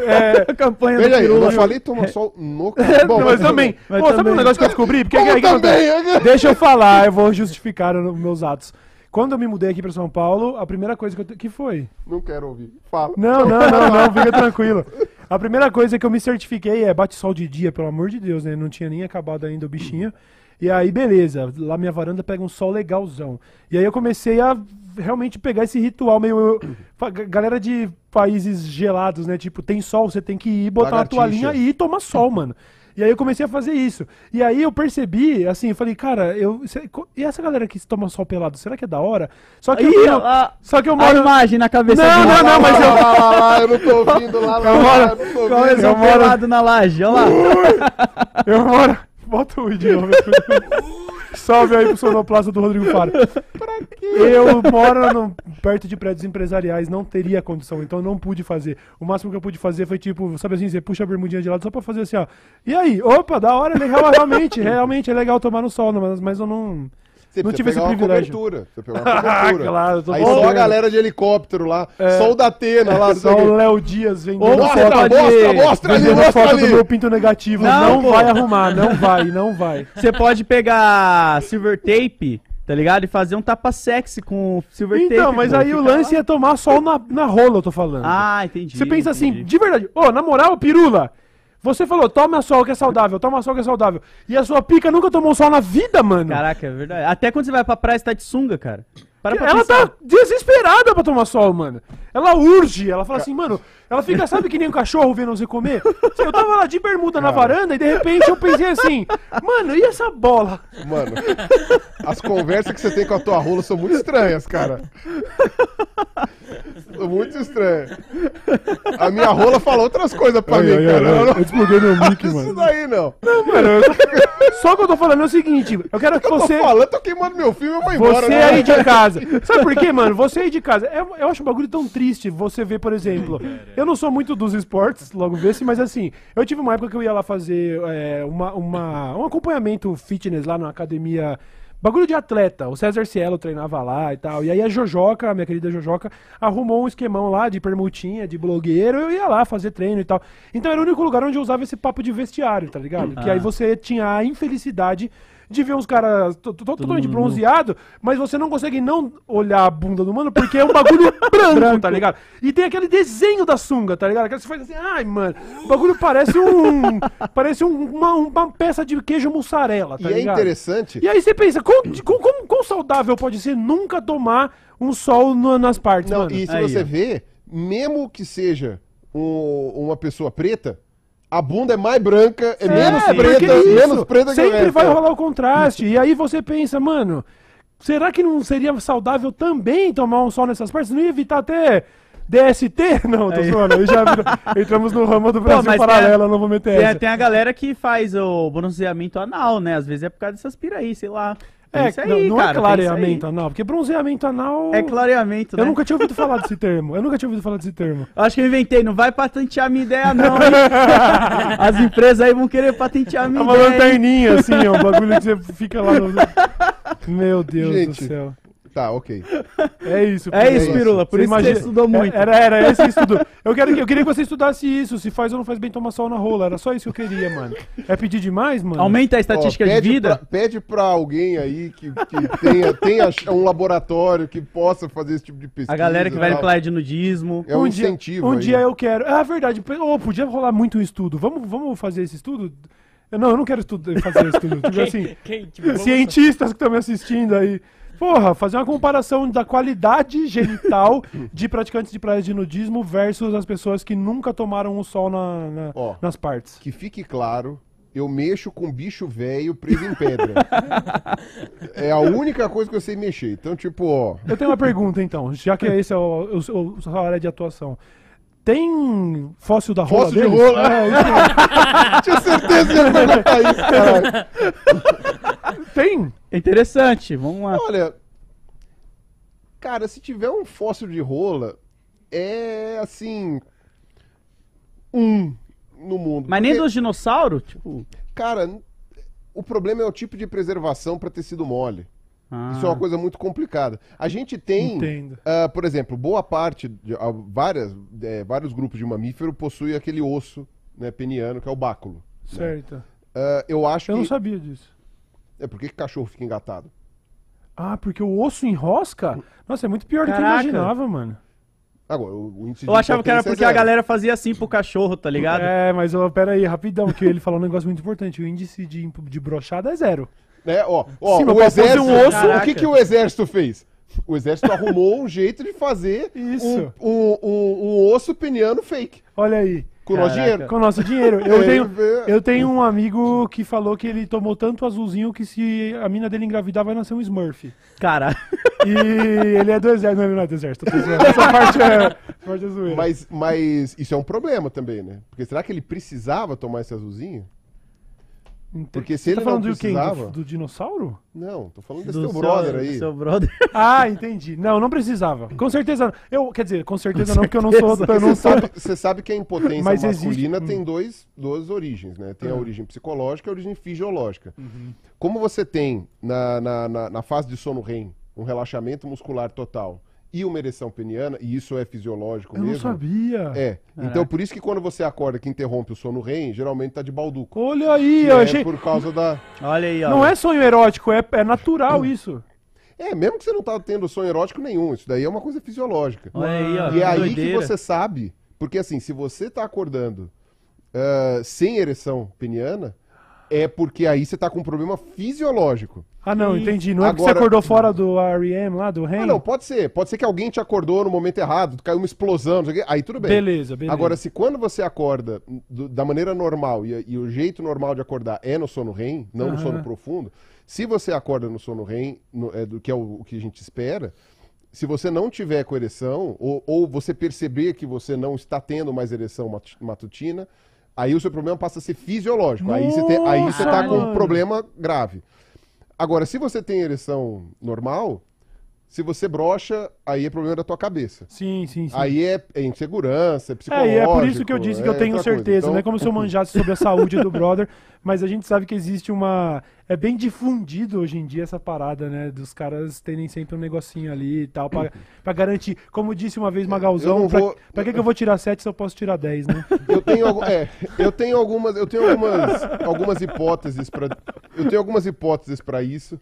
A: É,
C: campanha do
B: Veja aí, eu não falei tomar sol no caralho. Bom,
A: não, mas também.
C: mas
A: Pô, sabe
C: também.
A: um negócio que eu descobri? Porque que
B: também?
A: Deixa eu falar, eu vou justificar os meus atos. Quando eu me mudei aqui pra São Paulo, a primeira coisa que eu. te- que foi?
B: Não quero ouvir. Fala.
A: Não, não, não, não, fica tranquilo. A primeira coisa que eu me certifiquei é bate sol de dia, pelo amor de Deus, né? Não tinha nem acabado ainda o bichinho. E aí, beleza, lá minha varanda pega um sol legalzão. E aí eu comecei a realmente pegar esse ritual meio. Galera de países gelados, né? Tipo, tem sol, você tem que ir botar
B: Lagartixa.
A: uma toalhinha e ir tomar sol, mano. E aí eu comecei a fazer isso. E aí eu percebi, assim, eu falei, cara, eu. cê- co- e essa galera que toma sol pelado, será que é da hora? Só que eu,
C: ó,
A: só que eu
C: A
A: moro.
C: imagem na cabeça
A: Não,
C: dele.
A: não, não, mas eu-
B: Lá, lá, lá, lá, eu não tô ouvindo lá, lá,
A: Eu
B: lá,
A: moro-
B: eu não tô ouvindo.
A: Eu moro-
C: pelado na laje, olha lá.
A: Eu moro. Bota o de novo. Salve aí pro sonoplasta do Rodrigo Faro. Eu moro no- perto de prédios empresariais, não teria condição, então não pude fazer. O máximo que eu pude fazer foi tipo, sabe assim, você puxa a bermudinha de lado só pra fazer assim, ó. E aí? Opa, da hora, legal, realmente, realmente é legal tomar no sol, né, mas, mas eu não.
B: Você
A: Não tive esse privilégio.
B: cobertura. Você pegar uma cobertura.
A: Claro,
B: Aí só a galera de helicóptero lá.
A: É.
B: Só o da Atena lá.
A: Só o Léo Dias vendendo
C: Ô,
B: Mostra,
A: foto,
B: mostra, mostra ali, mostra
A: foto
B: ali.
A: do meu pinto negativo.
C: Não,
A: Não, vai arrumar, não vai, não vai.
C: Você pode pegar silver tape, tá ligado? E fazer um tapa sexy com silver tape.
A: Então, mas
C: pô.
A: aí o lance
C: lá.
A: é tomar sol na, na rola, eu tô falando.
C: Ah, entendi.
A: Você pensa assim,
C: entendi.
A: de verdade, ô, na moral, pirula, você falou, toma sol que é saudável, toma sol que é saudável. E a sua pica nunca tomou sol na vida, mano.
C: Caraca, é verdade. Até quando você vai pra praia, você tá de sunga, cara. Para pra
A: ela
C: pensar.
A: tá desesperada pra tomar sol, mano. Ela urge, ela fala assim, mano, ela fica, sabe que nem um cachorro vendo você comer? Eu tava lá de bermuda na varanda e de repente eu pensei assim, mano, e essa bola?
B: Mano, as conversas que você tem com a tua rola são muito estranhas, cara. São muito estranhas. A minha rola fala outras coisas pra mim, cara. Eu não
A: despluguei meu mic,
B: isso daí, não.
A: Mano, eu tô- Só que eu tô falando é o seguinte, eu quero que
B: Eu tô
A: você...
B: falando, tô queimando meu filme, eu vou embora.
A: Você
B: né?
A: aí de casa. Sabe por quê, mano? Você aí de casa. É- eu acho um bagulho tão triste você ver, por exemplo. Eu não sou muito dos esportes, logo vê-se, mas assim, eu tive uma época que eu ia lá fazer é, uma, uma- um acompanhamento fitness lá na academia. Bagulho de atleta. O César Cielo treinava lá e tal. E aí a Jojoca, a minha querida Jojoca, arrumou um esquemão lá de permutinha, de blogueiro. Eu ia lá fazer treino e tal. Então era o único lugar onde eu usava esse papo de vestiário, tá ligado? Que aí você tinha a infelicidade de ver uns caras to- to- totalmente bronzeado, mas você não consegue não olhar a bunda do mano porque é um bagulho branco, tá ligado? E tem aquele desenho da sunga, tá ligado? Que você faz assim, ai, mano, o bagulho parece um. parece um- uma, uma peça de queijo mussarela, tá
B: E é
A: ligado?
B: interessante.
A: E aí você pensa, quão- quão saudável pode ser nunca tomar um sol no- nas partes,
B: Não,
A: mano?
B: e se
C: Aí,
B: você
C: ó.
B: vê, mesmo que seja um- uma pessoa preta, a bunda é mais branca, é, menos
A: porque
B: preta,
A: isso,
B: menos preta que o
A: Sempre vai rolar o contraste. E aí você pensa, mano, será que não seria saudável também tomar um sol nessas partes? Não ia evitar até DST? Não, tô zoando. Aí já entramos no ramo do Brasil
C: tem
A: paralelo,
C: a-
A: não vou meter
C: Tem,
A: essa.
C: tem a galera que faz o bronzeamento anal, né? Às vezes é por causa dessas pira aí, sei lá.
A: É,
C: isso aí,
A: não, não
C: cara,
A: é clareamento anal, porque bronzeamento anal...
C: É clareamento, né?
A: Eu nunca tinha ouvido falar desse termo. Eu nunca tinha ouvido falar desse termo.
C: Acho que eu inventei, não vai patentear minha ideia não, hein? As empresas aí vão querer patentear
A: É
C: minha
A: uma
C: ideia. hein?
A: lanterninha, assim, ó. Um bagulho que você fica lá no... Meu Deus
B: Gente,
A: do céu.
B: Tá, ok.
A: É isso.
C: É
A: Pirula.
C: isso, Pirula. Por isso
A: imagina-
C: você estudou muito.
A: É- Era, era esse estudo. Eu, quero, que- eu queria que você estudasse isso. Se faz ou não faz bem tomar sol na rola. Era só isso que eu queria, mano. É pedir demais, mano?
C: Aumenta a
B: Ó,
C: estatística de
B: pede
C: vida.
B: Pra, pede pra alguém aí que, que tenha, tenha um laboratório que possa fazer esse tipo de pesquisa.
C: A galera que vai praia de nudismo.
B: É um,
A: dia-
B: incentivo
A: Um
B: aí.
A: dia eu quero. Ah, verdade. Ô, podia rolar muito um estudo. Vamos, vamos fazer esse estudo? Eu- Não, eu não quero estudo, fazer estudo. Tipo assim,
D: Quem, tipo,
A: cientistas que estão me assistindo aí. Porra, fazer uma comparação da qualidade genital de praticantes de praias de nudismo versus as pessoas que nunca tomaram o sol na- na-
B: Ó.
A: nas partes.
B: Que fique claro, eu mexo com bicho velho preso em pedra. é a única coisa que eu sei mexer. Então, tipo, ó.
A: Eu tenho uma pergunta, então, já que esse é o, o, o, a sua área de atuação. Tem fóssil da rola
B: Fóssil de
A: deles?
B: rola.
A: É, então,
B: Tinha certeza que ia perguntar isso, caralho.
A: Tem?
C: Interessante, vamos lá.
B: Olha, cara, se tiver um fóssil de rola, é assim. Um no mundo.
C: Mas nem
B: Porque,
C: dos dinossauros? Tipo.
B: Cara, o problema é o tipo de preservação para tecido mole.
C: ah.
B: Isso é uma coisa muito complicada. A gente tem, ah, por exemplo, boa parte, de, ah, várias, eh, vários grupos de mamífero possuem aquele osso né, peniano, que é o báculo.
A: Certo.
B: Ah, eu acho
A: Eu não
B: que.
A: sabia disso.
B: É por que cachorro fica engatado?
A: Ah, porque o osso enrosca? Nossa, é muito pior do que eu
C: Caraca.
A: imaginava, mano.
B: Agora, o, índice
C: Eu achava que era
B: impotência é
C: porque a
B: zero.
C: galera fazia assim pro cachorro, tá ligado?
A: É, mas ó, pera aí, rapidão, que ele falou um negócio muito importante. O índice de, de brochada é zero.
B: Né? Ó, ó,
A: Sim, mas
B: o
A: pra fazer
B: exército,
A: um osso-
B: o que,
C: Caraca.
B: que o exército fez? O exército arrumou um jeito de fazer
A: Isso.
B: Um, um, um- um osso peniano fake.
A: Olha aí.
B: Com o nosso dinheiro.
A: Com o nosso dinheiro. Eu tenho, eu tenho um amigo que falou que ele tomou tanto azulzinho que se a mina dele engravidar vai nascer um Smurf.
C: Cara,
A: E ele é do exército. Não, ele não é do exército. eu tô zoando. Essa parte é, parte é zoeira.
B: Mas, mas isso é um problema também, né? Porque será que ele precisava tomar esse azulzinho?
A: Ente-
B: porque se
A: Você
B: ele
A: tá falando
B: não
A: do quem?
B: precisava-
A: Do, do dinossauro?
B: Não, tô falando desse
C: do
B: teu
C: seu-
B: brother
C: do
B: aí.
C: Seu brother.
A: Ah, entendi. Não, não precisava. Com certeza não. Eu, quer dizer, com certeza não, porque eu não sou. Eu não
B: Você
A: sou
B: sabe, você sabe que a impotência
A: Mas existe-
B: masculina
A: hum.
B: tem dois, duas origens, né? Tem a
A: Ah.
B: origem psicológica e a origem fisiológica.
A: Uhum.
B: Como você tem na, na, na, na fase de sono REM um relaxamento muscular total e uma ereção peniana, e isso é fisiológico
A: Eu não
B: mesmo.
A: sabia.
B: É. Então por isso que quando você acorda que interrompe o sono REM, geralmente tá de balduco.
A: Olha aí, eu
B: é
A: achei.
B: por causa da.
C: Olha aí, ó.
A: Não é sonho erótico, é, é natural isso.
B: É, mesmo que você não tá tendo sonho erótico nenhum, isso daí é uma coisa fisiológica.
C: Olha aí, ó.
B: E é aí
C: doideira.
B: que você sabe, porque assim, se você tá acordando ah, sem ereção peniana, é porque aí você tá com um problema fisiológico.
A: Ah, não,
C: Ih,
A: entendi. Não é porque
B: agora-
A: você acordou fora do R.E.M. lá, do REM?
B: Ah, não, pode ser. Pode ser que alguém te acordou no momento errado, caiu uma explosão, não sei o quê, aí tudo bem.
A: Beleza, beleza.
B: Agora, se quando você acorda do- da maneira normal e, e o jeito normal de acordar é no sono REM, não no sono profundo, se você acorda no sono REM, no- é, do que é o, o que a gente espera, se você não tiver com ereção, ou, ou você perceber que você não está tendo mais ereção matu- matutina, aí o seu problema passa a ser fisiológico. aí você tem- aí você está com um problema grave. Agora, se você tem ereção normal, se você brocha, aí é problema da tua cabeça.
A: Sim, sim, sim.
B: Aí é, é insegurança, é
A: É,
B: psicológico.
A: e é por isso que eu disse que eu
B: é
A: tenho
B: coisa.
A: certeza.
B: Então,
A: Não é como se eu manjasse sobre a saúde do brother, mas a gente sabe que existe uma. É bem difundido hoje em dia essa parada, né? Dos caras terem sempre um negocinho ali e tal, pra, pra garantir. Como disse uma vez Magalzão, pra,
B: vou-
A: pra que, que eu vou tirar 7 se eu posso tirar 10, né?
B: Eu tenho, é, eu tenho algumas, eu tenho algumas, algumas hipóteses para, eu tenho algumas hipóteses para isso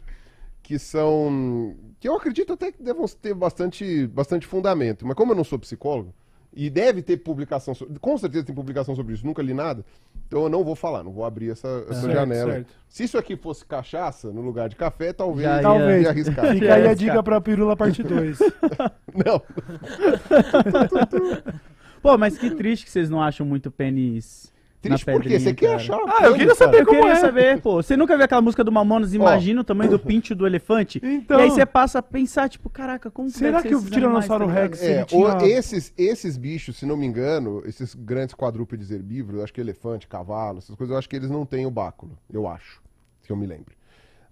B: que são, que eu acredito até que devam ter bastante, bastante fundamento. Mas como eu não sou psicólogo e deve ter publicação, so- com certeza tem publicação sobre isso. Nunca li nada, então eu não vou falar, não vou abrir essa, essa
A: Certo,
B: janela.
A: certo.
B: Se isso aqui fosse cachaça no lugar de café, talvez
C: Já
A: Talvez.
B: ia arriscar.
A: Fica aí a dica pra Pirula parte 2.
B: Não.
C: Pô, mas que triste que vocês não acham muito pênis.
B: Triste por quê? Você quer achar?
A: Ah, eu queria saber
C: Eu
A: como
C: queria
A: é.
C: saber, pô. Você nunca viu aquela música do Mamonas? Imagina o tamanho do pinto do elefante.
A: Então.
C: E aí você passa a pensar, tipo, caraca, como
A: Será
C: ser
A: que o Tiranossauro
C: tá
A: Rex-?
B: É,
A: tinha-
B: esses, esses bichos, se não me engano, esses grandes quadrúpedes herbívoros, acho que elefante, cavalo, essas coisas, eu acho que eles não têm o báculo, eu acho, que eu me lembre.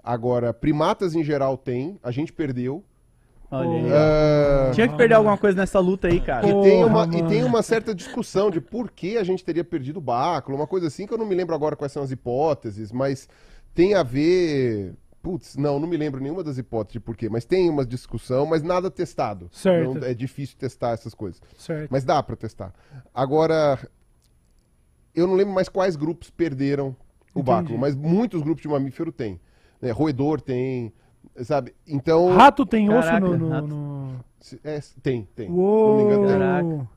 B: Agora, primatas em geral têm, a gente perdeu.
C: Olha aí.
B: Ah,
C: Tinha que perder alguma coisa nessa luta aí, cara.
B: e, tem uma, e tem uma certa discussão de por que a gente teria perdido o báculo, uma coisa assim que eu não me lembro agora quais são as hipóteses, mas tem a ver. Putz, não, não me lembro nenhuma das hipóteses de por quê, mas tem uma discussão, mas nada testado.
A: Certo.
B: Não- é difícil testar essas coisas.
A: Certo.
B: Mas dá pra testar. Agora, eu não lembro mais quais grupos perderam o
A: Entendi.
B: báculo, mas muitos grupos de mamífero tem. Né? Roedor tem, sabe? Então.
A: Rato tem osso
C: Caraca,
A: no. no,
C: rato.
A: no-
B: é, tem, tem. Se não me engano, tem.
C: Caraca.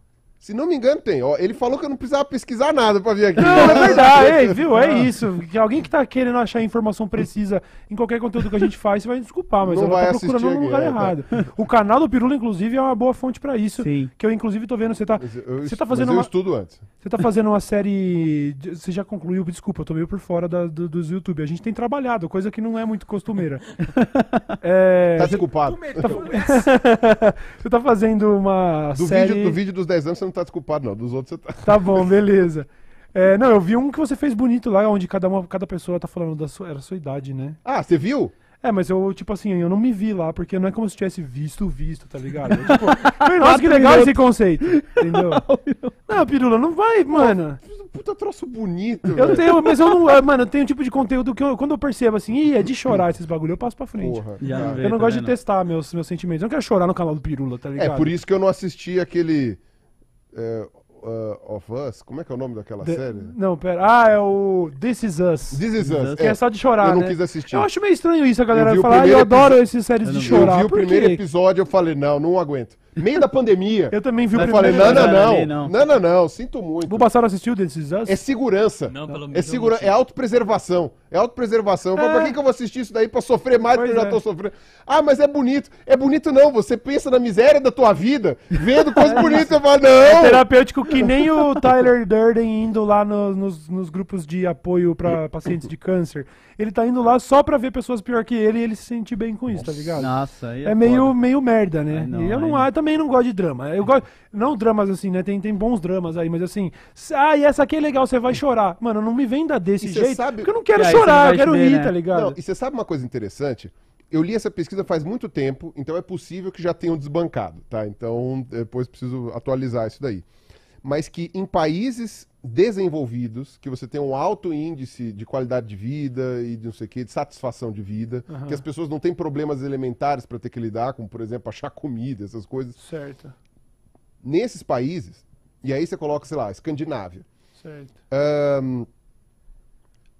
B: Se não me engano, tem. Ó, ele falou que eu não precisava pesquisar nada pra vir aqui.
A: Não, é verdade, ei, viu? É isso. Que alguém que tá querendo achar informação precisa em qualquer conteúdo que a gente faz, você vai desculpar, mas
B: Não
A: ela
B: vai
A: tá procurando no
B: aqui,
A: lugar
B: é, tá.
A: errado. O canal do Pirula, inclusive, é uma boa fonte pra isso.
C: Sim.
A: Que eu, inclusive, tô vendo, você tá.
B: Mas eu,
A: Você tá
B: mas
A: fazendo
B: eu
A: uma-
B: estudo antes.
A: Você tá fazendo uma série. de- Você já concluiu, desculpa, eu tô meio por fora da- do- dos YouTube. A gente tem trabalhado, coisa que não é muito costumeira. É,
B: Tá
A: você,
B: desculpado.
A: você tá fazendo uma
B: Do,
A: série.
B: vídeo, do vídeo dos 10 anos você não tá desculpado, não. Dos outros você tá.
A: Tá bom, beleza. É, não, eu vi um que você fez bonito lá, onde cada, uma, cada pessoa tá falando da sua, era a sua idade, né?
B: Ah, você viu?
A: É, mas eu, tipo assim, eu não me vi lá, porque não é como se tivesse visto, visto, tá ligado? Eu, tipo, falei, nossa, que legal esse conceito, entendeu? Não, Pirula, não vai, mano.
B: Puta troço bonito.
A: Eu
B: velho.
A: tenho, mas eu não, ah, mano, eu tenho um tipo de conteúdo que eu- quando eu percebo assim, ih, é de chorar esses bagulho, eu passo pra frente.
B: Porra.
C: Já
B: cara.
C: não vê.
A: Eu não
C: tá
A: gosto de testar meus, meus sentimentos. Eu não quero chorar no canal do Pirula, tá
B: É,
A: ligado?
B: por isso que eu não assisti aquele. É, uh, of Us. Como é que é o nome daquela
A: De-
B: série?
A: Não, pera. Ah, é o This Is Us.
B: This Is Us.
A: Que é, só de chorar,
B: eu não
A: né?
B: quis assistir.
A: Eu acho meio estranho isso, a galera
B: Eu vi o
A: falar, ah, eu adoro esses séries
C: Eu
A: de chorar.
B: eu vi o
A: Por
B: primeiro
A: quê?
B: episódio eu falei, não, não aguento. Meio da pandemia.
A: Eu também vi o
B: Eu
A: primeiro
B: falei, não, não, não.
C: não.
B: Não, não. Sinto muito.
A: O Bassaro assistiu This Is Us?
B: É segurança.
D: Não, pelo
B: É,
D: menos.
B: segura... é autopreservação. É autopreservação. Eu
A: É.
B: Pra que, que eu vou assistir isso daí pra sofrer mais do que eu já
A: é.
B: tô sofrendo? Ah, mas é bonito. É bonito não. Você pensa na miséria da tua vida, vendo coisas bonitas, eu falo, não.
A: terapêutico que nem o Tyler Durden indo lá no- nos, nos grupos de apoio pra pacientes de câncer. Ele tá indo lá só pra ver pessoas pior que ele e ele se sente bem com isso, tá ligado?
C: Nossa, aí
A: É meio,
C: foda.
A: meio merda, né?
C: Ai, não,
A: e eu não, eu também não gosto de drama. Eu gosto, não dramas assim, né? Tem, tem bons dramas aí, mas assim, ah, e essa aqui é legal, você vai chorar. Mano, não me venda desse
B: E
A: jeito,
B: sabe-
A: porque eu não quero
C: aí
A: chorar, eu quero
C: ver,
A: rir,
C: né?
A: tá ligado?
B: Não, e você sabe uma coisa interessante? Eu li essa pesquisa faz muito tempo, então é possível que já tenham desbancado, tá? Então depois preciso atualizar isso daí. Mas que em países desenvolvidos, que você tem um alto índice de qualidade de vida e de não sei o quê, de satisfação de vida,
A: Aham.
B: que as pessoas não têm problemas elementares para ter que lidar, como por exemplo achar comida, essas coisas.
A: Certo,
B: Nesses países, e aí você coloca, sei lá, Escandinávia.
A: certo.
B: Ahn,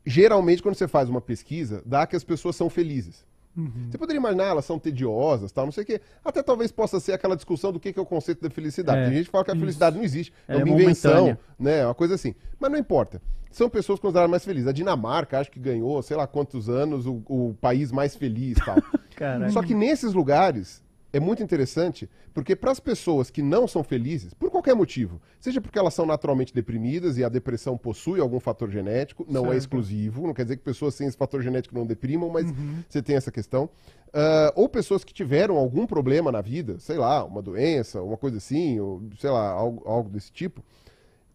B: geralmente, quando você faz uma pesquisa, dá que as pessoas são felizes.
A: Uhum.
B: Você poderia imaginar, elas são tediosas, tal, não sei o quê. Até talvez possa ser aquela discussão do que que é o conceito da felicidade.
C: É,
B: Tem gente que fala que a felicidade não existe, é,
C: é
B: uma invenção,
C: momentânea.
B: né? Uma coisa assim. Mas não importa. São pessoas consideradas mais felizes. A Dinamarca, acho que ganhou, sei lá quantos anos, o, o país mais feliz tal. Só que nesses lugares é muito interessante, porque para as pessoas que não são felizes, por qualquer motivo, seja porque elas são naturalmente deprimidas e a depressão possui algum fator genético, não é
A: Certo.
B: exclusivo, não quer dizer que pessoas sem esse fator genético não deprimam, mas
A: Uhum.
B: você tem essa questão. Ah, ou pessoas que tiveram algum problema na vida, sei lá, uma doença, uma coisa assim, ou sei lá, algo, algo desse tipo.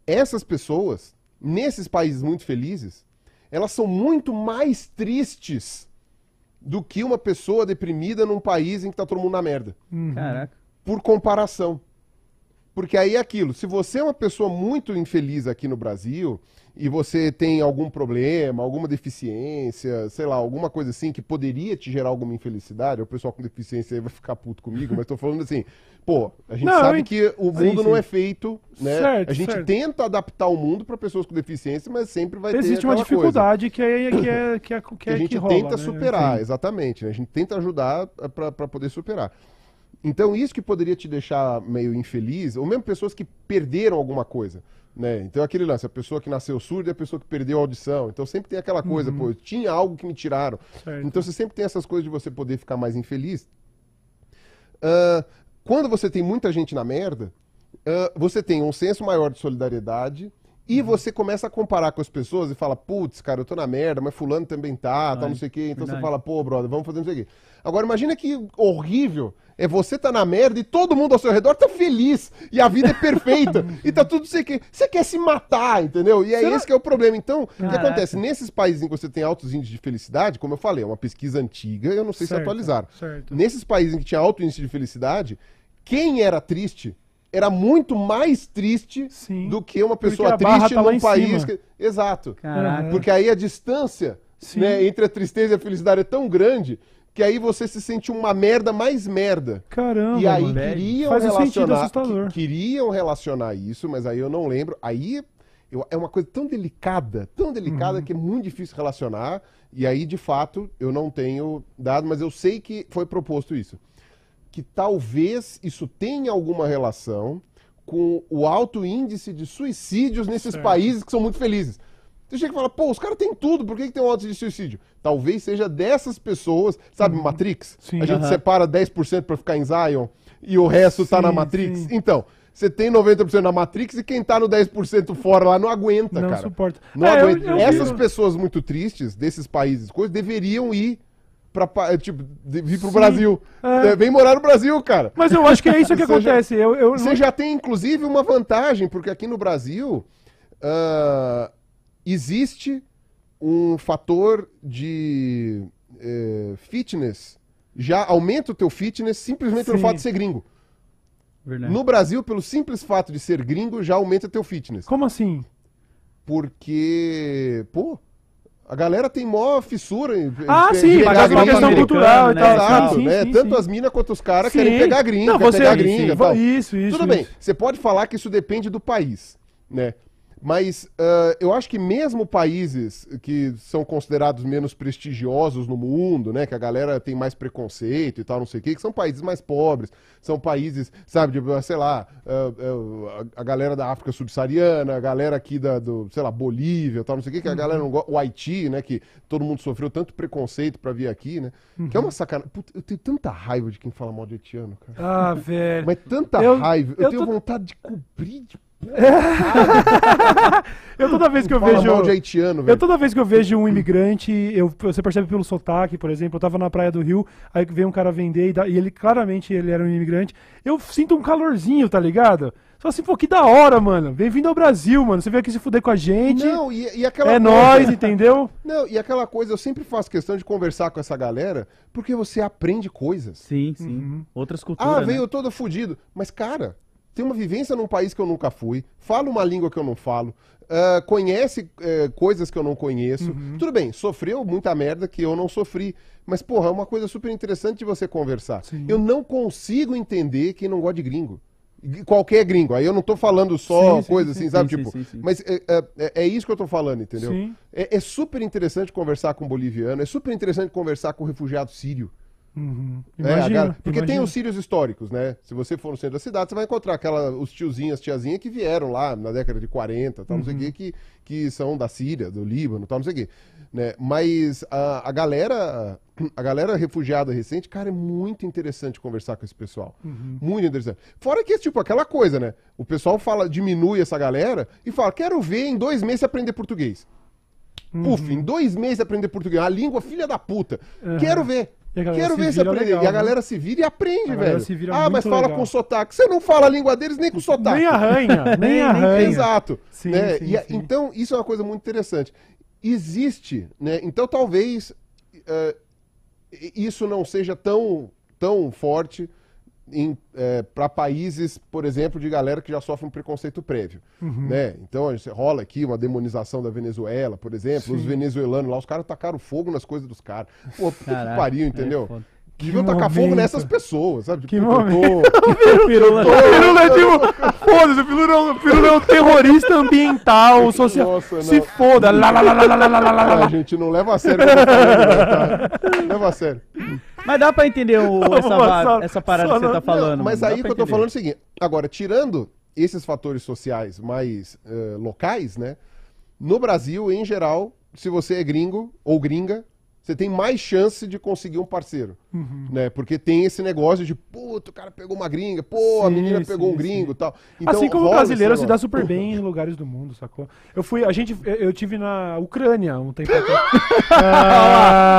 B: Essas pessoas, nesses países muito felizes, elas são muito mais tristes do que uma pessoa deprimida num país em que tá todo mundo na merda.
A: Uhum.
C: Caraca.
B: Por comparação. Porque aí é aquilo, se você é uma pessoa muito infeliz aqui no Brasil e você tem algum problema, alguma deficiência, sei lá, alguma coisa assim que poderia te gerar alguma infelicidade, o pessoal com deficiência aí vai ficar puto comigo, mas tô falando assim, pô, a gente
A: Não, eu
B: sabe
A: ent-
B: que o
A: Sim,
B: mundo não
A: sim.
B: é feito, né?
A: Certo,
B: a gente
A: certo.
B: tenta adaptar o mundo para pessoas com deficiência, mas sempre vai ter
A: Existe uma
B: aquela coisa
A: dificuldade que é que é que é que,
B: que a
A: é
B: gente
A: que rola,
B: tenta
A: né?
B: superar, exatamente. né? A gente tenta ajudar para poder superar. Então, isso que poderia te deixar meio infeliz, ou mesmo pessoas que perderam alguma coisa. Né? Então, aquele lance, a pessoa que nasceu surda e a pessoa que perdeu a audição. Então, sempre tem aquela coisa, pô, tinha algo que me tiraram.
A: Uhum. Certo.
B: Então, você sempre tem essas coisas de você poder ficar mais infeliz. Ah, quando você tem muita gente na merda, ah, você tem um senso maior de solidariedade e
A: Uhum.
B: você começa a comparar com as pessoas e fala, putz, cara, eu tô na merda, mas fulano também tá,
C: Ai,
B: não sei o quê. Então
C: verdade.
B: você fala, pô, brother, vamos fazer não sei o quê. Agora, imagina que horrível é você tá na merda e todo mundo ao seu redor tá feliz e a vida é perfeita e tá tudo sei o quê. Você quer se matar, entendeu? E é
A: Será-
B: esse que é o problema. Então, o que
C: Caraca.
B: acontece? Nesses países em que você tem altos índices de felicidade, como eu falei, é uma pesquisa antiga, eu não sei se
A: Certo,
B: atualizaram.
A: certo.
B: Nesses países em que tinha alto índice de felicidade, quem era triste era muito mais triste
A: Sim.
B: do que uma pessoa triste
A: tá
B: num país que... Exato.
C: Caraca.
B: Porque aí a distância né, entre a tristeza e a felicidade é tão grande que aí você se sente uma merda mais merda.
A: Caramba,
B: E aí
A: mano.
B: queriam
A: Faz sentido
B: relacionar, que- queriam relacionar isso, mas aí eu não lembro. Aí eu- é uma coisa tão delicada, tão
A: Uhum.
B: delicada que é muito difícil relacionar. E aí, de fato, eu não tenho dado, mas eu sei que foi proposto isso. Que talvez isso tenha alguma relação com o alto índice de suicídios nesses
A: Certo.
B: países que são muito felizes. Você chega e fala, pô, os caras têm tudo, por que, que tem um alto índice de suicídio? Talvez seja dessas pessoas, sabe, Matrix?
A: Sim.
B: A gente
C: Aham.
B: separa 10% pra ficar em Zion e o resto tá
A: Sim,
B: na Matrix.
A: sim.
B: Então, você tem 90% na Matrix e quem tá no 10% fora lá não aguenta,
A: Não
B: cara.
A: suporta.
B: Não
A: É, eu-
B: aguenta.
A: eu
B: Essas
A: vi-
B: pessoas muito tristes desses países, coisas, deveriam ir pra, pa- tipo, vir pro
A: Sim.
B: Brasil.
A: É.
B: É, vem morar no Brasil, cara.
A: Mas eu acho que é isso que
B: Você já-
A: acontece. Eu, eu não-
B: Você já tem, inclusive, uma vantagem, porque aqui no Brasil ah, existe um fator de eh, fitness. Já aumenta o teu fitness simplesmente pelo
A: Sim.
B: fato de ser gringo.
C: Verdade.
B: No Brasil, pelo simples fato de ser gringo, já aumenta teu fitness.
A: Como assim?
B: Porque, pô, a galera tem mó fissura em
A: Ah,
B: em
A: sim, mas é uma questão
C: americano,
A: cultural e
C: né?
A: tal.
B: Exato,
A: Sim,
B: né?
A: sim,
B: Tanto
A: sim.
B: as minas quanto os caras querem pegar gringa,
A: Não, você-
B: pegar gringa.
A: Isso, isso,
B: Tudo bem,
A: isso.
B: você pode falar que isso depende do país, né? Mas ah, eu acho que mesmo países que são considerados menos prestigiosos no mundo, né? Que a galera tem mais preconceito e tal, não sei o quê, que são países mais pobres, são países, sabe, de, sei lá, ah, ah, a, galera da África subsaariana, a galera aqui da, do, sei lá, Bolívia, tal, não sei o quê, que a galera não gosta, o Haiti, né? Que todo mundo sofreu tanto preconceito pra vir aqui, né? Que é uma sacanagem. Puta, eu tenho tanta raiva de quem fala mal de haitiano, cara.
A: Ah, velho.
B: Mas tanta
A: Eu-
B: raiva, eu,
A: eu
B: tenho
A: tô-
B: vontade de cobrir de
A: Eu toda vez que eu
B: fala
A: vejo.
B: mal de haitiano,
A: Eu toda vez que eu vejo um imigrante, eu, você percebe pelo sotaque, por exemplo, eu tava na praia do Rio, aí veio um cara vender e, dá- e ele claramente ele era um imigrante. Eu sinto um calorzinho, tá ligado? Só assim, pô, que da hora, mano. Bem-vindo ao Brasil, mano. Você veio aqui se fuder com a gente.
B: Não, e, e aquela
A: é
B: coisa...
A: nóis, entendeu?
B: Não, e aquela coisa, eu sempre faço questão de conversar com essa galera, porque você aprende coisas.
C: Sim, sim.
A: Uhum.
C: Outras culturas.
B: Ah,
C: né?
B: veio todo fudido. Mas, cara, tem uma vivência num país que eu nunca fui, fala uma língua que eu não falo, ah, conhece eh, coisas que eu não conheço.
A: Uhum.
B: Tudo bem, sofreu muita merda que eu não sofri. Mas, porra, é uma coisa super interessante de você conversar.
A: Sim.
B: Eu não consigo entender quem não gosta de gringo. Qualquer gringo. Aí eu não tô falando só
A: Sim,
B: coisa
A: sim,
B: assim, sabe?
C: sim,
B: tipo,
C: sim, sim.
B: mas é, é- é- isso que eu tô falando, entendeu? É, é super interessante conversar com boliviano, é super interessante conversar com refugiado sírio.
A: Uhum.
B: É,
A: Imagina,
B: porque tem
A: imagina.
B: os sírios históricos, né? Se você for no centro da cidade, você vai encontrar aquela, os tiozinhos, tiazinhas que vieram lá na década de 40, tal, não sei o
A: Uhum.
B: quê, que, que são da Síria, do Líbano, tal, não sei o quê. Né? Mas a, a galera, a galera refugiada recente, cara, é muito interessante conversar com esse pessoal.
A: Uhum.
B: Muito interessante. Fora que, tipo, aquela coisa, né? O pessoal fala, diminui essa galera e fala, quero ver em dois meses aprender português. Puf,
A: Uhum.
B: em dois meses aprender português. A língua filha da puta. Quero ver.
A: E
B: Quero ver se
A: vira
B: aprender.
A: legal,
B: e a
A: né?
B: galera se vira e aprende,
A: A
B: velho.
A: se vira
B: ah, mas fala
A: legal.
B: com sotaque. Você não fala a língua deles nem com sotaque.
A: Nem arranha, nem
C: Nem-
A: arranha.
B: Exato.
A: Sim,
B: né?
A: sim,
B: E
A: sim.
B: Então, isso é uma coisa muito interessante. Existe, né? Então, talvez eh, isso não seja tão, tão forte para países, por exemplo, de galera que já sofre um preconceito prévio.
A: Uhum.
B: Né? Então, a gente- rola aqui uma demonização da Venezuela, por exemplo. Os
A: Sim.
B: venezuelanos lá, os caras tacaram fogo nas coisas dos caras. Pô, que pariu,
C: é que
B: Deviam tacar fogo nessas pessoas, sabe?
A: Que
C: pirulou,
A: pirulou, pirulou, é tipo, foda-se, pirulou, pirulou é, é um terrorista ambiental, social.
B: Nossa,
A: se foda. Lá, lá, lá, lá, lá, lá, lá, lá. A
B: ah, gente não leva a sério o né, tá? Leva a sério.
C: Mas dá pra entender o, essa,
A: só,
C: essa parada que você tá falando.
B: Não, mas aí
C: o
B: que eu tô falando é o seguinte: agora, tirando esses fatores sociais mais uh, locais, né? No Brasil, em geral, se você é gringo ou gringa, você tem mais chance de conseguir um parceiro,
A: Uhum.
B: né? Porque tem esse negócio de, puto, o cara pegou uma gringa, pô, a
A: Sim,
B: menina
A: sim,
B: pegou um
A: sim.
B: gringo e tal. Então,
A: assim como o brasileiro se dá super bem em lugares do mundo, sacou? Eu fui, a gente, eu, tive na Ucrânia um tempo atrás.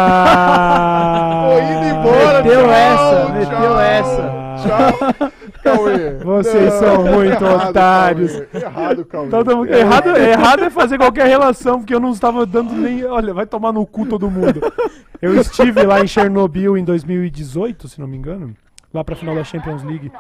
A: ah,
B: Tô indo embora,
C: Meteu
B: tchau,
C: essa,
B: tchau,
C: meteu essa.
B: Tchau, Cauê.
A: Vocês são muito
B: errado,
A: otários.
B: Cauê. Errado, Cauê.
A: Então, tamo- errado, errado é fazer qualquer relação, porque eu não estava dando nem. Olha, vai tomar no cu todo mundo. Eu estive lá em Chernobyl em 2018, se não me engano. lá pra final da Champions League.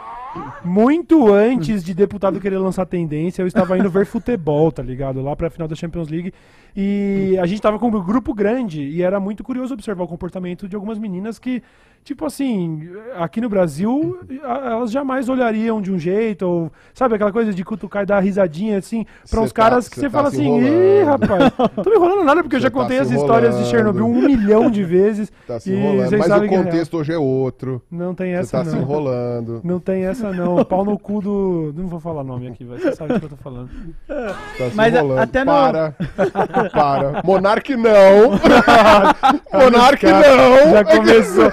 A: Muito antes de deputado querer lançar tendência, eu estava indo ver futebol, tá ligado? Lá pra final da Champions League. E a gente tava com um grupo grande e era muito curioso observar o comportamento de algumas meninas que, tipo assim, aqui no Brasil, elas jamais olhariam de um jeito, ou sabe aquela coisa de cutucar e dar risadinha assim, pra
B: Cê
A: uns
B: tá-
A: caras que
B: cê
A: você
B: tá
A: fala
B: se
A: assim, ih,
B: enrolando."
A: rapaz, tô me enrolando nada porque eu
B: Cê
A: já
B: tá
A: contei
B: se
A: as histórias de. Chernobyl um milhão de vezes.
B: Tá se enrolando. Mas o
A: é
B: contexto hoje é outro.
A: Não tem
B: Você
A: essa
B: tá se
A: não.
B: enrolando.
A: Não tem essa não. Pau no cu do. Não vou falar nome aqui. Você sabe do que eu tô falando.
B: Tá se
C: Mas a-
B: enrolando.
C: até no-
B: Para. Para. Monark não. Monark
A: Já-
B: não.
A: Já começou.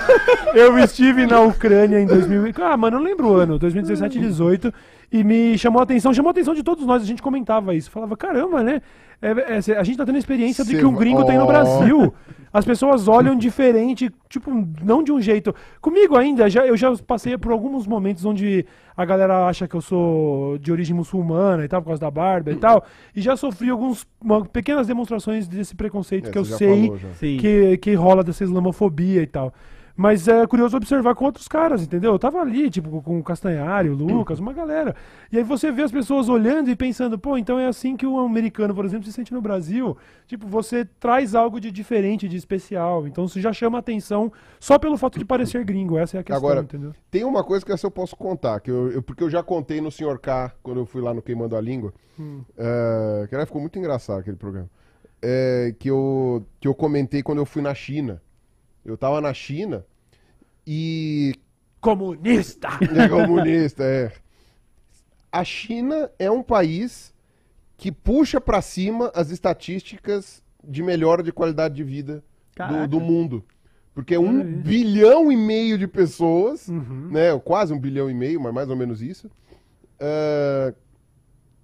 A: Eu estive na Ucrânia em 2000. e- Ah, mano, eu não lembro o ano, 2017, 2018. E me chamou a atenção, chamou a atenção de todos nós. A gente comentava isso. Falava, caramba, né? É- é, a gente tá tendo a experiência de que um gringo tem no. Brasil. As pessoas olham diferente, tipo, não de um jeito. Comigo ainda, já, eu já passei por alguns momentos onde a galera acha que eu sou de origem muçulmana e tal, por causa da barba e tal. E já sofri algumas pequenas demonstrações desse preconceito
B: É,
A: que eu sei
B: falou
A: que, que rola dessa islamofobia e tal. Mas é curioso observar com outros caras, entendeu? Eu tava ali, tipo, com o Castanhari, o Lucas, uma galera. E aí você vê as pessoas olhando e pensando, pô, então é assim que um americano, por exemplo, se sente no Brasil. Tipo, você traz algo de diferente, de especial. Então isso já chama atenção só pelo fato de parecer gringo. Essa é a questão,
B: Agora,
A: entendeu?
B: Tem uma coisa que essa eu posso contar, que eu, eu- porque eu já contei no Sr. K, quando eu fui lá no Queimando a Língua, é, que aliás, ficou muito engraçado aquele programa, é, que, eu, que eu comentei quando eu fui na China. Eu tava na China e...
A: Comunista!
B: É comunista, é. A China é um país que puxa pra cima as estatísticas de melhora de qualidade de vida do, do mundo. Porque um bilhão e meio de pessoas,
A: Uhum.
B: né? Quase um bilhão e meio, mas mais ou menos isso. ah,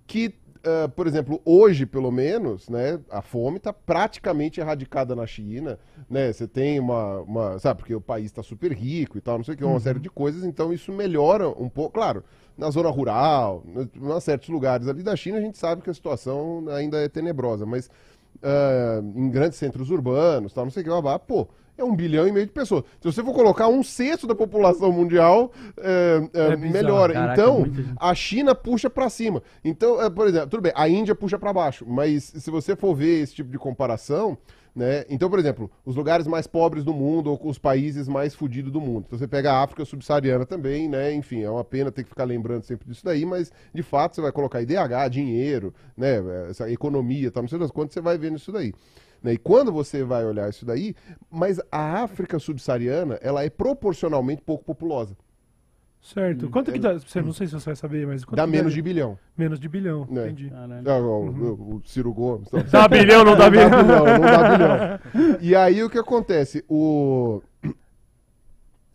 B: que, ah, por exemplo, hoje, pelo menos, né? A fome está praticamente erradicada na China, né? Você tem uma, uma- Sabe, porque o país está super rico e tal, não sei o que, uma série de coisas, então isso melhora um pouco. Claro, na zona rural, em certos lugares ali da China, a gente sabe que a situação ainda é tenebrosa, mas ah, em grandes centros urbanos, tal, não sei o que, blá, pô, é um bilhão e meio de pessoas. Se você for colocar um sexto da população mundial, é, é,
A: É bizarro.
B: melhora.
C: Caraca,
B: então, a China puxa pra cima. Então, é, por exemplo, tudo bem, a Índia puxa pra baixo, mas se você for ver esse tipo de comparação, né? Então, por exemplo, os lugares mais pobres do mundo ou os países mais fodidos do mundo. Então, você pega a África subsaariana também, né? Enfim, é uma pena ter que ficar lembrando sempre disso daí, mas de fato você vai colocar IDH, dinheiro, né? Essa economia, tá, não sei das quantas, você vai ver nisso daí. Né? E quando você vai olhar isso daí, mas a África subsaariana, ela é proporcionalmente pouco populosa.
A: Certo. Quanto que dá? Você não sei se você vai saber, mas quanto
B: Dá
A: que
B: menos
A: dá-
B: de bilhão.
A: menos de bilhão.
B: É.
A: Entendi.
B: Ah, o, o- o Ciro Gomes. então.
A: Dá bilhão, não dá
B: Não dá
A: bilhão?
B: bilhão, não dá bilhão. E aí o que acontece? O...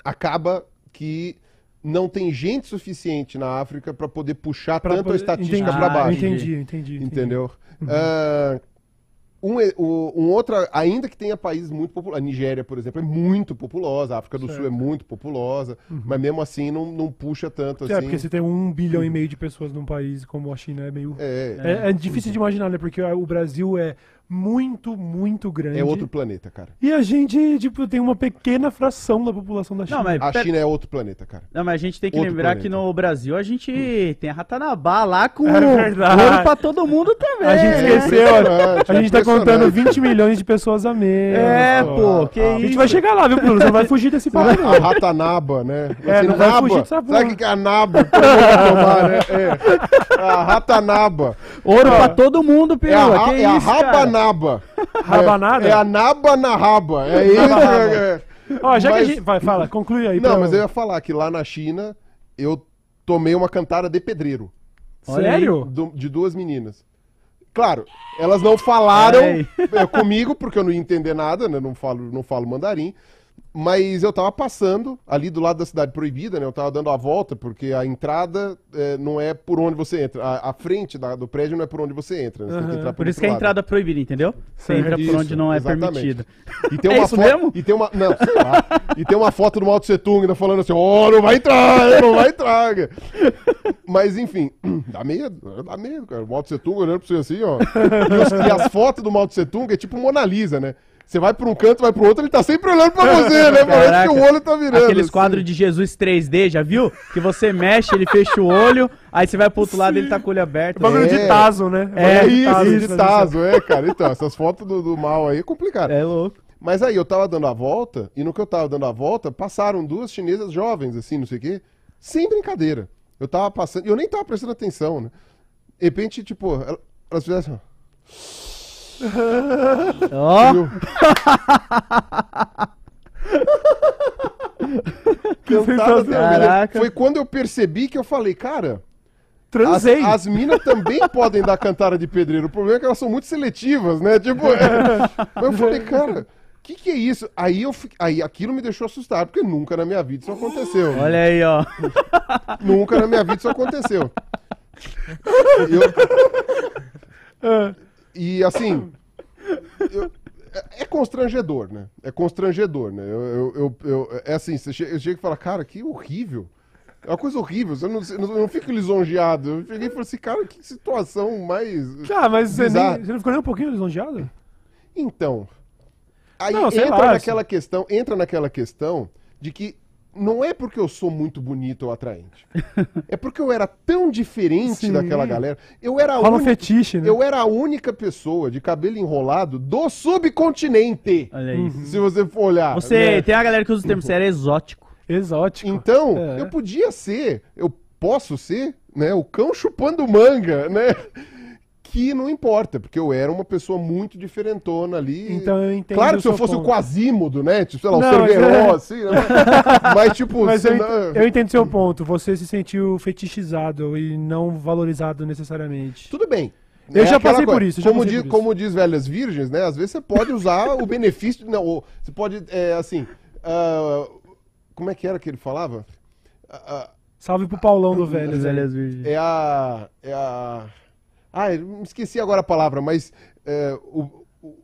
B: Acaba que não tem gente suficiente na África para poder puxar
A: Pra
B: tanto a
A: poder-
B: estatística
A: entendi,
B: para baixo.
A: Entendi, entendi. entendi.
B: Entendeu? Ah, um, um outro, ainda que tenha países muito populares, a Nigéria, por exemplo, é muito populosa, a África do Sul é
A: Certo.
B: muito populosa, mas mesmo assim não, não puxa tanto
A: É,
B: assim.
A: porque você tem um bilhão e meio de pessoas num país como a China é meio.
B: É,
A: É, é difícil de imaginar, né? Porque o Brasil é muito, muito grande.
B: é outro planeta, cara.
A: E a gente, tipo, tem uma pequena fração da população da China.
C: Não, mas,
B: A China é outro planeta, cara.
C: não, mas a gente tem que
B: Outro
C: lembrar
B: planeta.
C: que no Brasil a gente tem a Ratanabá lá com
A: É verdade.
C: ouro pra todo mundo também.
A: A gente
B: É
A: esqueceu, a gente tá
B: é
A: contando
B: impressionante.
A: 20 milhões de pessoas a menos.
C: É,
A: pô.
C: que
B: a
A: A gente
C: isso.
A: vai chegar lá, viu, Bruno? Você não vai fugir desse papo,
B: A
A: não.
B: ratanaba, né?
A: É, não vai fugir dessa
B: Sabe
A: porra.
B: o que que é a naba? Tomar, né? É. A ratanaba.
C: Ouro pra todo mundo,
B: É a, ra-
C: que
B: é a
C: isso,
B: rabanaba.
A: Rabanada?
B: É, é a naba na raba. É isso.
A: Rabanaba.
B: é-
A: Ó, já que a
B: Mas-
A: gente. Vai, fala, conclui aí.
B: Não,
A: pra-
B: mas eu ia falar que lá na China eu tomei uma cantada de pedreiro.
A: Sério?
B: do- de duas meninas. Claro, elas não falaram é, comigo, porque eu não ia entender nada, né? Não falo, não falo mandarim. Mas eu tava passando ali do lado da cidade proibida, né? Eu tava dando a volta, porque a entrada é, não é por onde você entra. A, a frente da- do prédio não é por onde você entra. né? Você tem que entrar
C: Por isso
B: outro
C: que é a entrada proibida, entendeu? Você
A: Certo.
C: entra por
B: Isso,
C: onde não é permitido.
B: E tem
C: É
B: uma
C: isso
B: foto.
C: mesmo?
B: E tem uma. Não, sei lá. E tem uma foto do Mao Tse Tung ainda falando assim: ó, não vai entrar, não vai entrar. Mas enfim, dá medo, dá medo, cara. O Mao Tse Tung olhando pra você assim, ó. E, os- e as fotos do Mao Tse Tung é tipo Mona Lisa, né? Você vai pra um canto, vai pro outro, ele tá sempre olhando pra você, né? Parece que o olho tá virando.
C: Aqueles
B: assim.
C: quadros de Jesus 3D, já viu? Que você mexe, ele fecha o olho, aí você vai pro outro lado ele tá com o olho aberto.
A: Bagulho de
B: É.
A: Tazo, né?
C: É,
B: É
A: Tazo,
B: isso, de Tazo, é, cara. Então, essas fotos do, do mal aí é complicado.
C: É louco.
B: Mas aí eu tava dando a volta, e no que eu tava dando a volta, passaram duas chinesas jovens, assim, não sei o quê, sem brincadeira. Eu tava passando, e eu nem tava prestando atenção, né? De repente, tipo, ela- elas fizeram assim, ó. Né?
C: Caraca.
B: Foi quando eu percebi que eu falei, cara, as,
A: Transei.
B: as minas também podem dar cantada de pedreiro. O problema é que elas são muito seletivas, né? Tipo, é. Mas eu falei, cara, o que, que é isso? Aí, eu fi- aí aquilo me deixou assustado, porque nunca na minha vida isso aconteceu.
C: olha aí, ó.
B: Nunca na minha vida isso aconteceu. Eu- e assim, eu- é, é constrangedor, né? É constrangedor, né? Eu, eu, eu- é assim, você che- eu chego e falo, cara, que horrível. É uma coisa horrível, eu não, eu não, fico lisonjeado. Eu cheguei e falei assim, cara, que situação mais.
A: Ah, mas você, nem, você não ficou nem um pouquinho lisonjeado?
B: Então. Aí
A: Não,
B: entra
A: lá,
B: naquela questão, entra naquela questão de que não é porque eu sou muito bonito ou atraente. é porque eu era tão diferente
A: Sim.
B: daquela galera. Eu era a
A: um
B: única,
A: fetiche, né?
B: eu era a única pessoa de cabelo enrolado do subcontinente.
C: Olha isso.
B: Se você for olhar.
C: Você,
B: né?
C: tem a galera que usa o termo, você era exótico.
A: Exótico.
B: Então,
A: É.
B: eu podia ser, eu posso ser, né, o cão chupando manga, né? Que não importa, porque eu era uma pessoa muito diferentona ali.
A: Então eu entendo
B: Claro
A: o
B: que se eu fosse o
A: ponto.
B: Quasímodo, né? Tipo, sei lá, o
A: Não, mas
B: Cerveró,
A: é-
B: assim, né? Mas, tipo,
A: Mas
B: você
A: eu,
B: não-
A: ent- eu entendo seu ponto. Você se sentiu fetichizado e não valorizado necessariamente.
B: Tudo bem.
A: Eu
B: É
A: já passei por
B: coisa.
A: isso, eu já
B: Como diz,
A: por isso.
B: como diz Velhas Virgens, né? Às vezes você pode usar o benefício. Não, você pode, é, assim. ah, como é que era que ele falava? Ah,
A: Salve pro Paulão do velho.
C: As
A: Zé.
C: velhas virgens.
B: É a. É a. Ah, esqueci agora a palavra, mas. é, o- o-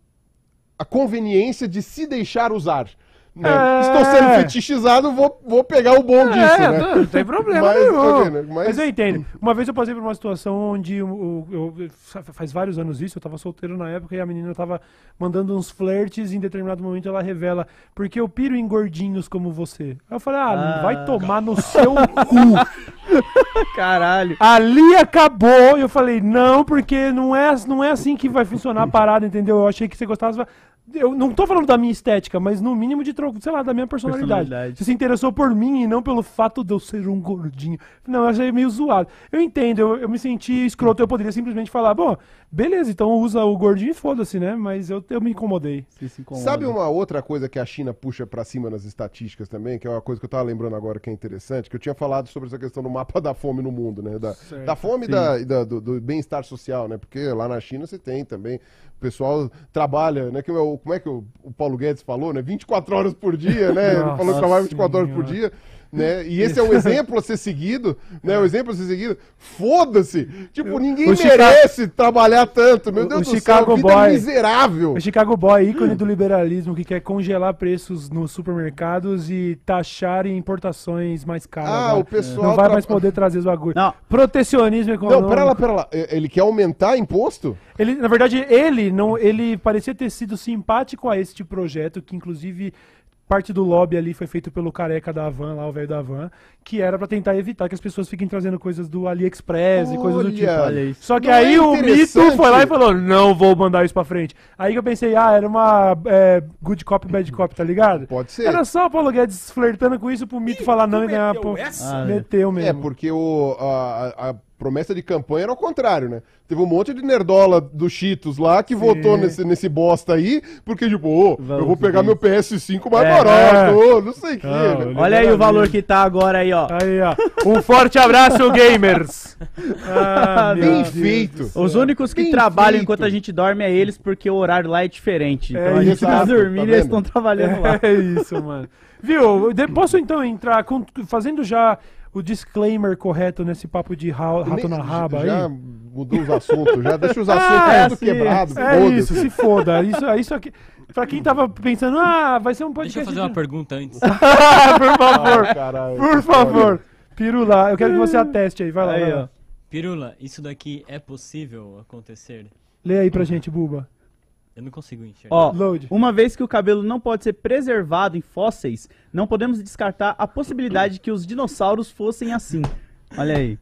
B: a conveniência de se deixar usar. Né?
A: É.
B: Estou sendo fetichizado, vou, vou pegar o bom disso,
A: É,
B: né?
A: não, não tem problema
B: Mas,
A: nenhum.
B: vendo? Mas-
A: Mas... eu entendo. Uma vez eu passei por uma situação onde o- eu, eu- faz vários anos isso, eu tava solteiro na época e a menina tava mandando uns flertes e em determinado momento ela revela porque eu piro em gordinhos como você. Aí eu falei, ah,
C: Ah.
A: vai tomar no seu cu.
C: Caralho.
A: Ali acabou. E eu falei, não, porque não é, não é assim que vai funcionar a parada, entendeu? Eu achei que você gostava. Eu não tô falando da minha estética, mas no mínimo de troco, sei lá, da minha personalidade.
C: Personalidade.
A: Você se interessou por mim e não pelo fato de eu ser um gordinho. Não, eu achei meio zoado. Eu entendo, eu, eu me senti escroto. Eu poderia simplesmente falar, bom, beleza, então usa o gordinho e foda-se, né? Mas eu, eu me incomodei.
B: Sabe uma outra coisa que a China puxa pra cima nas estatísticas também, que é uma coisa que eu tava lembrando agora que é interessante, que eu tinha falado sobre essa questão do mapa da fome no mundo, né? Da,
A: Certo.
B: da fome e da, da- do, do bem-estar social, né? Porque lá na China você tem também. O pessoal trabalha, né? Que, o- como é que o, o Paulo Guedes falou, né? 24 horas por dia, né? Ele
A: Nossa
B: falou que trabalha 24 horas por
A: Senhora.
B: dia. Né? E esse é um exemplo a ser seguido, né? O exemplo a ser seguido. Foda-se! Tipo, ninguém
A: o Chica-
B: merece trabalhar tanto. Meu
A: o-
B: Deus
A: o
B: do
A: Chicago
B: céu, vida
A: Boy-
B: miserável.
A: O Chicago Boy, ícone do liberalismo, que quer congelar preços nos supermercados e taxar importações mais caras.
B: Ah,
A: né?
B: o pessoal
A: Não vai
B: tra-
A: mais poder trazer os bagulhos.
C: Não.
A: Protecionismo econômico.
B: Não, pera lá, pera lá. É, Ele quer aumentar imposto?
A: Ele, na verdade, ele não, ele parecia ter sido simpático a este projeto, que inclusive parte do lobby ali foi feito pelo careca da Havan, lá o velho da Havan, que era pra tentar evitar que as pessoas fiquem trazendo coisas do AliExpress e coisas do
B: Olha,
A: tipo.
C: Olha isso.
A: Só que
B: Não
A: aí
B: é
A: o mito foi lá e falou: não vou mandar isso pra frente. Aí que eu pensei, ah, era uma é, good cop, bad cop, tá ligado?
B: Pode ser.
A: Era só o Paulo Guedes flertando com isso pro mito falar não e ganhar. Pô,
C: Ah,
A: meteu mesmo.
B: É, porque o, a- a promessa de campanha era o contrário, né? Teve um monte de nerdola do Cheetos lá que votou nesse, nesse bosta aí, porque, tipo, ô, eu vou pegar meu PS5 mais
C: É.
B: barato, ô, não sei o quê.
A: Não,
B: né?
C: Olha aí o valor que tá agora aí, ó.
A: Aí, ó. Um forte abraço, gamers! Ah,
B: Bem
A: Deus
B: feito.
C: Os únicos que
B: Bem
C: trabalham
B: feito.
C: enquanto a gente dorme é eles, porque o horário lá é diferente. Então
A: É
C: a gente
A: isso,
C: tá
B: tá
C: dormindo e
B: vendo?
C: eles estão trabalhando lá.
A: É isso, mano. Viu? De- posso então entrar com- fazendo já o disclaimer correto nesse papo de ra- rato na raba
B: já
A: aí?
B: mudou os assuntos, já deixa os
A: Ah,
B: assuntos
C: é
B: tudo
C: assim,
B: quebrados.
A: É isso, se foda. Isso, isso aqui. Pra quem tava pensando, ah, vai ser um
D: Deixa eu
A: podcast.
D: fazer uma pergunta antes.
A: Ah, por favor,
B: Ai, caralho,
A: por favor. Pirula, eu quero que você ateste aí, vai lá.
C: Aí,
A: vai lá.
D: Pirula, isso daqui é possível acontecer?
A: Lê aí pra gente, Buba.
D: Eu não consigo enxergar.
C: Ó,
A: Load.
C: uma vez que o cabelo não pode ser preservado em fósseis, não podemos descartar a possibilidade de que os dinossauros fossem assim. Olha aí.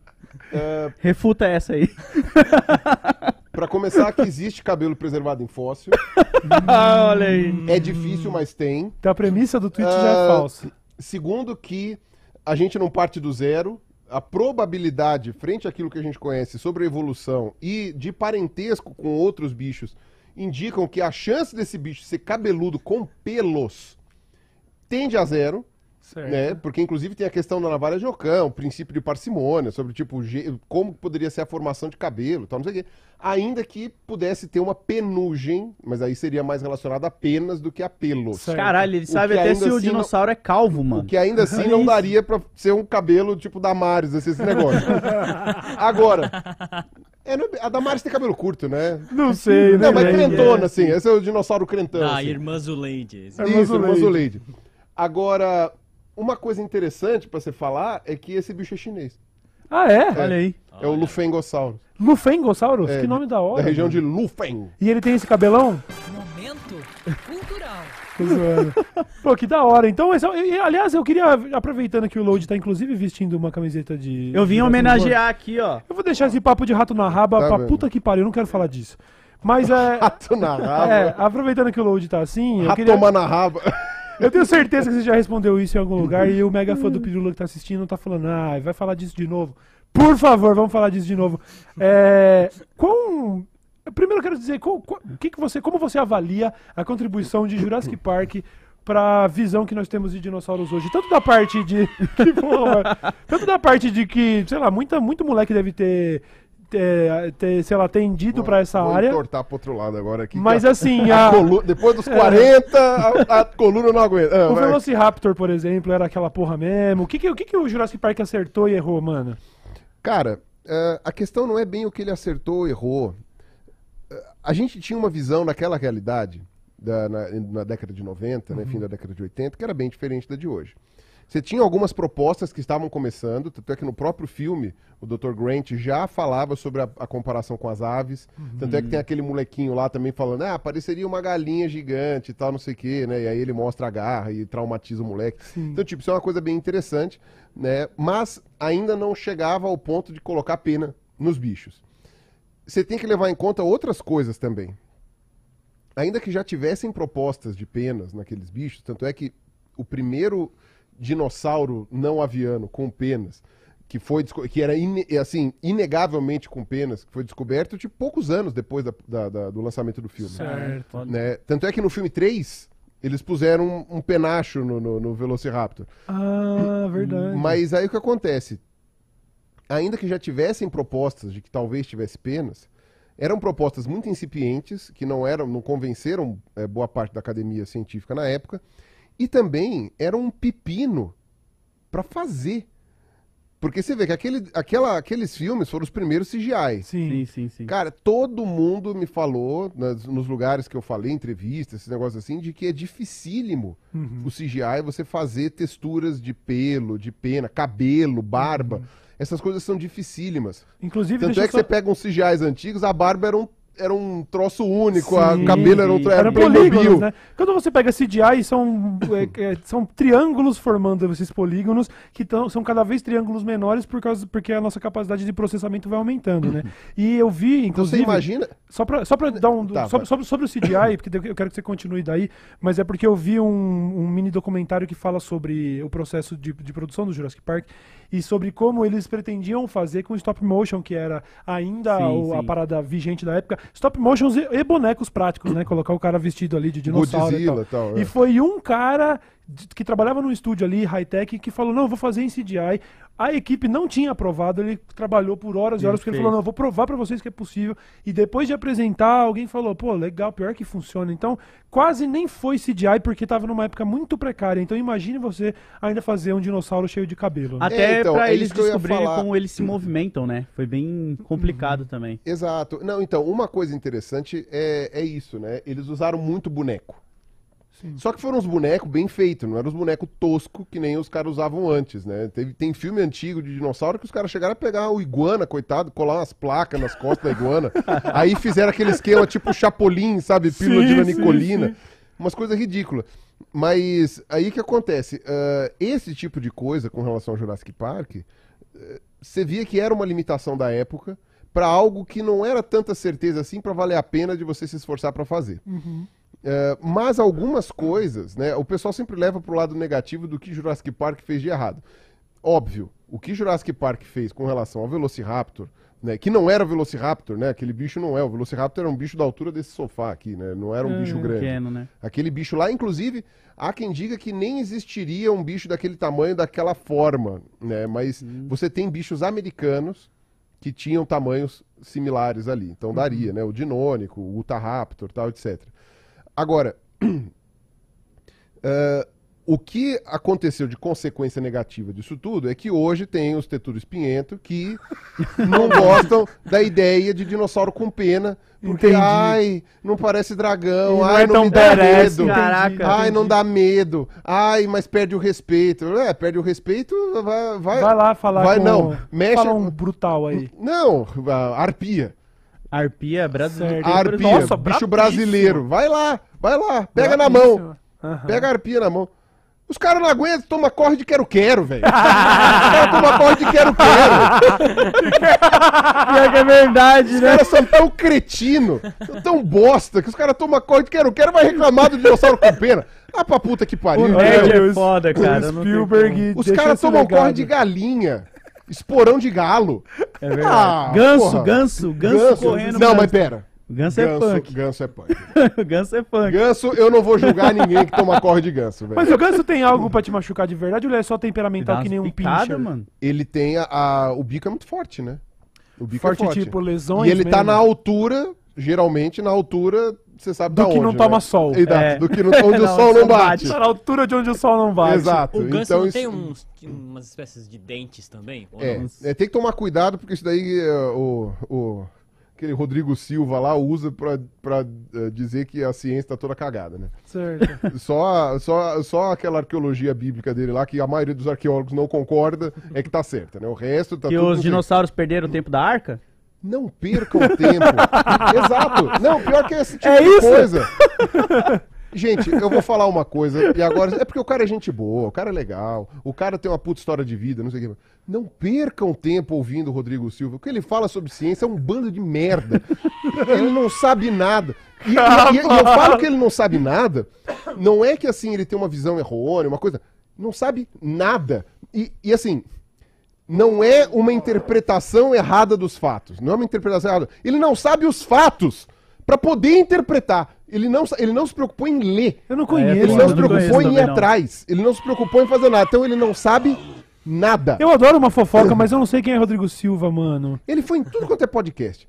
B: É,
C: Refuta essa aí.
B: Pra começar, que existe cabelo preservado em fóssil.
C: Olha aí.
B: É difícil, mas tem.
A: Então a premissa do tweet já é
B: Ah,
A: falsa.
B: Segundo, que a gente não parte do zero. A probabilidade, frente àquilo que a gente conhece sobre a evolução e de parentesco com outros bichos, indicam que a chance desse bicho ser cabeludo com pelos tende a zero.
A: Certo.
B: né? Porque inclusive tem a questão da navalha de Ocã, o princípio de parcimônia, sobre tipo como poderia ser a formação de cabelo, tal, não sei o quê. Ainda que pudesse ter uma penugem, mas aí seria mais relacionado a penas do que a pelos.
A: Certo.
C: Caralho, ele
B: O
C: sabe até se o
B: assim não-
C: dinossauro é calvo,
B: O
C: mano.
B: que ainda assim não daria pra ser um cabelo tipo Damares, esse, esse negócio. Agora, é, não é- a Damares tem cabelo curto, né?
A: Não sei, né?
B: Não, mas
A: velho?
B: crentona, assim. Esse é o dinossauro crentão.
D: Da
B: assim.
D: irmã Zuleide.
A: É.
B: Isso,
A: Irmã. Zuleide.
B: Agora, uma coisa interessante pra você falar é que esse bicho é chinês.
A: Ah, é?
C: Olha aí.
B: É o Lufengosaurus.
A: Lufengosaurus?
B: É,
A: que nome da hora.
B: Da região
A: mano.
B: de Lufen.
A: E ele tem esse cabelão?
E: Momento cultural.
A: Tô zoando. Pô, que da hora. Então, esse é- e, aliás, eu queria, aproveitando que o Load tá inclusive vestindo uma camiseta de.
C: Eu vim
A: de
C: homenagear aqui, ó.
A: Eu vou deixar esse papo de rato na raba
B: Tá
A: pra
B: vendo?
A: puta que pariu, eu não quero falar disso. Mas é.
B: Rato na raba.
A: é, aproveitando que o Load tá assim, eu,
B: Rato
A: queria,
B: toma na raba.
A: eu tenho certeza que você já respondeu isso em algum lugar e o mega fã do Pirula que tá assistindo tá falando, ah, vai falar disso de novo. Por favor, vamos falar disso de novo. É, quão- Primeiro eu quero dizer, qual- qual- que que você, como você avalia a contribuição de Jurassic Park para a visão que nós temos de dinossauros hoje? Tanto da parte de. que porra, tanto da parte de que, sei lá, muita, muito moleque deve ter, ter, ter, sei lá, tendido para essa
B: Vou
A: área.
B: entortar pro outro lado agora aqui.
A: Mas
B: a-
A: assim,
B: a
A: a,
B: Depois dos 40, a, a coluna não aguenta. Ah,
A: o
B: vai.
A: Velociraptor, por exemplo, era aquela porra mesmo. O que, que, o que, que o Jurassic Park acertou e errou, mano?
B: Cara, eh, a questão não é bem o que ele acertou ou errou. A gente tinha uma visão naquela realidade, da- na, na década de 90, né, fim da década de 80, que era bem diferente da de hoje. Você tinha algumas propostas que estavam começando, tanto é que no próprio filme o Dr. Grant já falava sobre a, a comparação com as aves. Tanto é que tem aquele molequinho lá também falando, ah, pareceria uma galinha gigante e tal, não sei o quê, né? E aí ele mostra a garra e traumatiza o moleque. Então, tipo, isso é uma coisa bem interessante, né? Mas ainda não chegava ao ponto de colocar pena nos bichos. Você tem que levar em conta outras coisas também. Ainda que já tivessem propostas de penas naqueles bichos, tanto é que o primeiro dinossauro não aviano com penas, que foi que era ine- assim inegavelmente com penas, que foi descoberto tipo poucos anos depois da- da- da- do lançamento do filme.
A: Certo.
B: Né? Tanto é que no filme 3, eles puseram um, um penacho no, no- no Velociraptor.
A: Ah, verdade.
B: Mas aí o que acontece? Ainda que já tivessem propostas de que talvez tivesse penas, eram propostas muito incipientes, que não eram, não convenceram eh, boa parte da academia científica na época, e também era um pepino para fazer. Porque você vê que aquele, aquela- aqueles filmes foram os primeiros CGI.
A: Sim.
C: Sim, sim, sim.
B: Cara, todo mundo me falou, nas- nos lugares que eu falei, entrevistas, esse negócio assim, de que é dificílimo
A: Uhum.
B: o CGI você fazer texturas de pelo, de pena, cabelo, barba.
A: Uhum.
B: Essas coisas são dificílimas.
A: Inclusive,
B: Tanto é que
A: só-
B: você pega uns CGIs antigos, a barba era um, era um troço único, a-
A: Sim,
B: o cabelo era um
C: sim.
B: tro-
A: Eram
B: era
A: polígonos,
B: Playmobil.
A: né? Quando você pega CGI, são, é, é, são triângulos formando esses polígonos, que tão, são cada vez triângulos menores por causa, porque a nossa capacidade de processamento vai aumentando, né? E eu vi,
B: Então você
A: inclusive...
B: imagina.
A: Só pra, só pra dar um.
B: Tá,
A: sobre, sobre, sobre o CGI, porque eu quero que você continue daí, mas é porque eu vi um, um mini documentário que fala sobre o processo de, de produção do Jurassic Park e sobre como eles pretendiam fazer com stop motion, que era ainda
C: Sim,
A: o- a
C: sim.
A: parada vigente da época, stop motions e, e bonecos práticos, né? Colocar o cara vestido ali de dinossauro e tal.
B: Godzilla e tal, é.
A: E foi um cara que trabalhava num estúdio ali, high-tech, que falou, não, eu vou fazer em CGI. A equipe não tinha aprovado, ele trabalhou por horas e horas, porque ele falou, não, eu vou provar pra vocês que é possível. E depois de apresentar, alguém falou, pô, legal, pior que funciona. Então, quase nem foi CGI, porque tava numa época muito precária. Então, imagine você ainda fazer um dinossauro cheio de cabelo. né?
C: Até
B: então,
C: pra
B: é
C: eles descobrirem
B: falar.
C: como eles se movimentam, né? Foi bem complicado também.
B: Exato. Não, então, uma coisa interessante é, é isso, né? Eles usaram muito boneco. Só que foram uns bonecos bem feitos, não eram os bonecos toscos que nem os caras usavam antes, né? Teve, tem filme antigo de dinossauro que os caras chegaram a pegar o iguana, coitado, colar umas placas nas costas da iguana. Aí fizeram aquele esquema tipo chapolim, sabe? Pílula de
A: Sim, sim, sim.
B: Umas coisas ridículas. Mas aí que acontece? ah, esse tipo de coisa com relação ao Jurassic Park, eh, você via que era uma limitação da época para algo que não era tanta certeza assim para valer a pena de você se esforçar para fazer. É, mas algumas coisas, né? O pessoal sempre leva pro lado negativo do que Jurassic Park fez de errado. Óbvio, o que Jurassic Park fez com relação ao Velociraptor, né? Que não era o Velociraptor, né? Aquele bicho não é. O Velociraptor era um bicho da altura desse sofá aqui, né? Não era um bicho grande.
C: Pequeno, né?
B: Aquele bicho lá, inclusive, há quem diga que nem existiria um bicho daquele tamanho, daquela forma, né? Mas você tem bichos americanos que tinham tamanhos similares ali. Então daria, né? O Dinônico, o Utahraptor, tal, etc. Agora, eh, o que aconteceu de consequência negativa disso tudo é que hoje tem os Teturo Espinhento que não gostam da ideia de dinossauro com pena, porque,
A: Entendi.
B: ai, não parece dragão,
A: não
B: ai,
A: é
B: não
A: tão
B: me dá medo.
C: Caraca.
B: Ai, não dá medo. Ai, mas perde o respeito. É, perde o respeito, vai... Vai,
A: Vai lá falar
B: Vai,
A: com...
B: não. Mexe...
A: Fala um brutal aí.
B: Não, arpia.
C: Arpia brasileira.
A: Certo.
B: Arpia,
A: Nossa,
B: bicho
A: brabíssimo.
B: brasileiro. Vai lá, vai lá, pega na mão.
A: Aham.
B: Pega a arpia na mão. Os caras não aguentam, toma corre de quero-quero, velho. Os caras tomam corre de quero-quero.
C: Pior que é verdade,
B: Os
C: né?
B: caras são tão cretino, são tão bosta, que os caras tomam corre de quero-quero e vai reclamar do dinossauro com pena. Ah, pra puta que pariu.
C: O nerd é foda, cara.
A: Spielberg
B: Os caras tomam corre de galinha, esporão de galo.
C: É verdade.
B: Ah,
C: ganso,
B: porra.
C: ganso, ganso, correndo.
B: Não,
C: ganso.
B: mas pera.
C: Ganso é
B: Ganso,
C: punk.
B: ganso é punk.
C: ganso é punk.
B: Ganso, eu não vou julgar ninguém que toma corre de ganso, velho.
A: Mas o ganso tem algo pra te machucar de verdade ou ele é só temperamental que nem um pincher?
C: mano.
B: Ele tem a, a- O bico é muito forte, né? O bico
A: Forte,
B: é forte.
A: tipo lesões
B: E ele tá
A: mesmo?
B: na altura, geralmente na altura, você sabe
A: Do
B: da
A: que
B: onde,
A: não
B: né?
A: toma sol.
B: Exato,
C: É.
B: do que não, onde o
C: Não,
B: sol
C: não
B: não bate.
A: Tá na altura de onde o sol não bate.
B: Exato.
D: O ganso
B: então
D: não
B: isso-
D: tem uns, umas espécies de dentes também? Ou
B: É,
D: não?
B: é, tem que tomar cuidado, porque isso daí é, o, o- aquele Rodrigo Silva lá usa pra, pra eh, dizer que a ciência tá toda cagada, né?
A: Certo.
B: Só, só, só aquela arqueologia bíblica dele lá, que a maioria dos arqueólogos não concorda, é que tá certa, né? O resto tá
C: Que
B: tudo...
C: os dinossauros perderam o tempo da arca?
B: Não percam tempo. Exato. Não, pior que esse tipo
A: É
B: de
A: isso?
B: coisa. Gente, eu vou falar uma coisa, e agora. É porque o cara é gente boa, o cara é legal, o cara tem uma puta história de vida, não sei o quê. Não percam tempo ouvindo o Rodrigo Silva. O que ele fala sobre ciência é um bando de merda. Ele não sabe nada. E, e- e- e eu falo que ele não sabe nada, não é que assim ele tem uma visão errônea, uma coisa. Não sabe nada. E, e assim, não é uma interpretação errada dos fatos. Não é uma interpretação errada. Ele não sabe os fatos para poder interpretar. Ele não, ele não se preocupou em ler.
A: Eu não
C: É,
A: conheço.
B: Ele não se preocupou em ir atrás. Ele não se preocupou em fazer nada. Então ele não sabe nada.
A: Eu adoro uma fofoca, mas eu não sei quem é Rodrigo Silva, mano.
B: Ele foi em tudo quanto é podcast.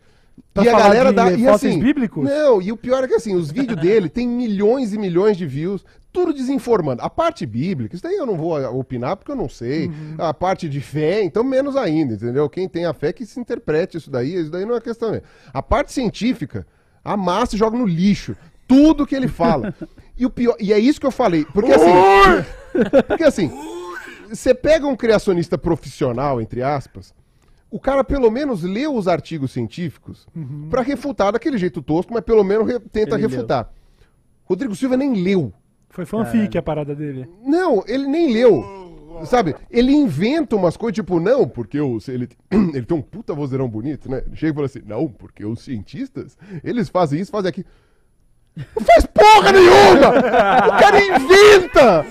A: Pra
B: e a galera
A: de
B: dá. E assim,
A: bíblicos?
B: Não, e o pior é que assim, os vídeos dele tem milhões e milhões de views, tudo desinformando. A parte bíblica, isso daí eu não vou ah, opinar porque eu não sei.
A: Uhum.
B: A parte de fé, então menos ainda, entendeu? Quem tem a fé que se interprete isso daí, isso daí não é questão. mesmo. A parte científica, amassa e joga no lixo. Tudo que ele fala. E o pior, e é isso que eu falei, porque assim, porque assim, você pega um criacionista profissional, entre aspas, o cara pelo menos leu os artigos científicos pra refutar daquele jeito tosco, mas pelo menos re- tenta
C: Ele
B: refutar. Rodrigo Silva nem leu.
A: Foi fanfic a parada dele.
B: Não, ele nem leu. Sabe? Ele inventa umas coisas, tipo, não, porque os, ele, ele tem um puta vozeirão bonito, né? Ele chega e fala assim, não, porque os cientistas, eles fazem isso, fazem aquilo. Não faz porra nenhuma! O cara inventa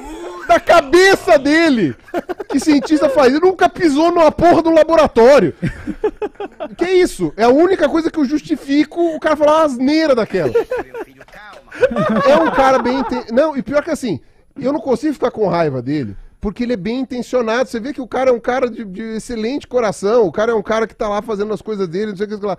B: da cabeça dele que cientista faz. Ele nunca pisou numa porra do laboratório. Que isso? É a única coisa que eu justifico o cara falar asneira daquela. É um cara bem. Não, e pior que assim, eu não consigo ficar com raiva dele, porque ele é bem intencionado. Você vê que o cara é um cara de, de excelente coração, o cara é um cara que tá lá fazendo as coisas dele, não sei o que lá.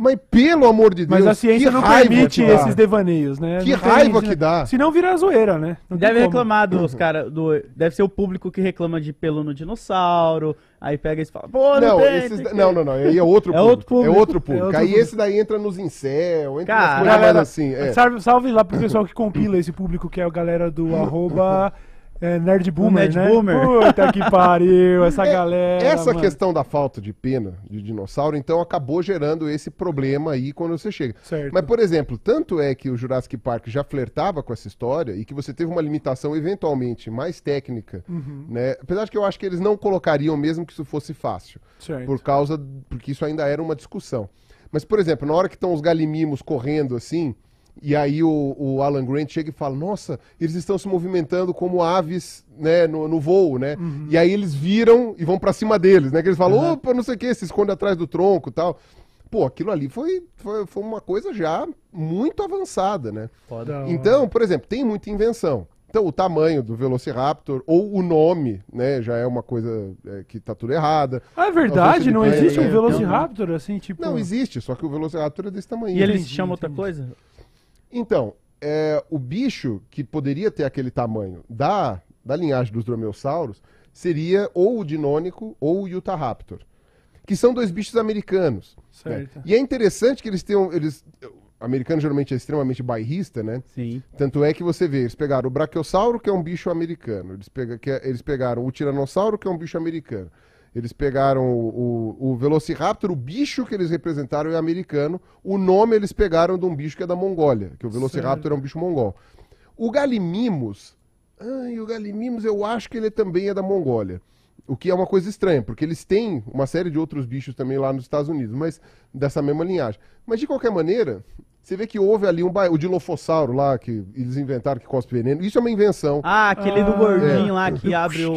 B: Mas pelo amor de Deus,
A: Mas a ciência
B: que
A: não
B: raiva
A: permite
B: que dá.
A: esses devaneios, né?
B: Que
A: Não tem-
B: raiva que dá.
A: Senão vira zoeira, né? Não
C: Deve reclamar dos caras. Do, deve ser o público que reclama de pelo no dinossauro. Aí pega e fala, pô, não,
B: Não,
C: tem,
B: esses
C: tem
B: não, não, não. Aí é outro
C: É
B: público.
C: outro público.
B: É outro público.
A: É outro
B: aí
A: público.
B: esse daí entra nos incel, entra
C: Cara,
B: nas coisas mais
A: Galera,
B: assim. É.
A: salve, salve lá pro pessoal que compila esse público, que é a galera do arroba é, Nerd Boomer,
C: Nerd
A: né?
C: Boomer.
A: Puta que pariu, essa
B: É,
A: galera.
B: Essa
A: mano.
B: questão da falta de pena de dinossauro, então, acabou gerando esse problema aí quando você chega.
A: Certo.
B: Mas, por exemplo, tanto é que o Jurassic Park já flertava com essa história e que você teve uma limitação eventualmente mais técnica,
A: Uhum.
B: né? Apesar de que eu acho que eles não colocariam mesmo que isso fosse fácil,
A: Certo.
B: por causa porque isso ainda era uma discussão. Mas, por exemplo, na hora que estão os galimimos correndo assim, e aí o, o Alan Grant chega e fala: Nossa, eles estão se movimentando como aves né, no, no voo, né? E aí eles viram e vão pra cima deles, né? Que eles falam: opa, não sei o que, se esconde atrás do tronco e tal. Pô, aquilo ali foi, foi, foi uma coisa já muito avançada, né?
A: Da hora.
B: Então, por exemplo, tem muita invenção. Então, o tamanho do Velociraptor ou o nome, né, já é uma coisa é, que tá tudo errada.
A: Ah, é verdade, não existe
B: é,
A: um Velociraptor assim, tipo.
B: Não, existe, só que o Velociraptor é desse tamanho.
C: E eles chamam outra coisa?
B: Então, é, o bicho que poderia ter aquele tamanho da, da linhagem dos dromeossauros seria ou o dinônico ou o Utahraptor, que são dois bichos americanos. né?
A: Certo.
B: E é interessante que eles tenham. Eles, o americano geralmente é extremamente bairrista, né?
C: Sim.
B: Tanto é que você vê, eles pegaram o Brachiosauro, que é um bicho americano. Eles, pega, que é- eles pegaram o Tiranossauro, que é um bicho americano. Eles pegaram o, o, o Velociraptor, o bicho que eles representaram é americano. O nome eles pegaram de um bicho que é da Mongólia, que o Velociraptor é um bicho mongol. O Gallimimus, ai, o Gallimimus eu acho que ele também é da Mongólia. O que é uma coisa estranha, porque eles têm uma série de outros bichos também lá nos Estados Unidos, mas dessa mesma linhagem. Mas de qualquer maneira, você vê que houve ali um ba... o Dilofossauro lá, que eles inventaram que cospe veneno. Isso é uma invenção.
C: Ah, aquele do
A: Ah,
C: gordinho
B: é.
C: lá que abre o,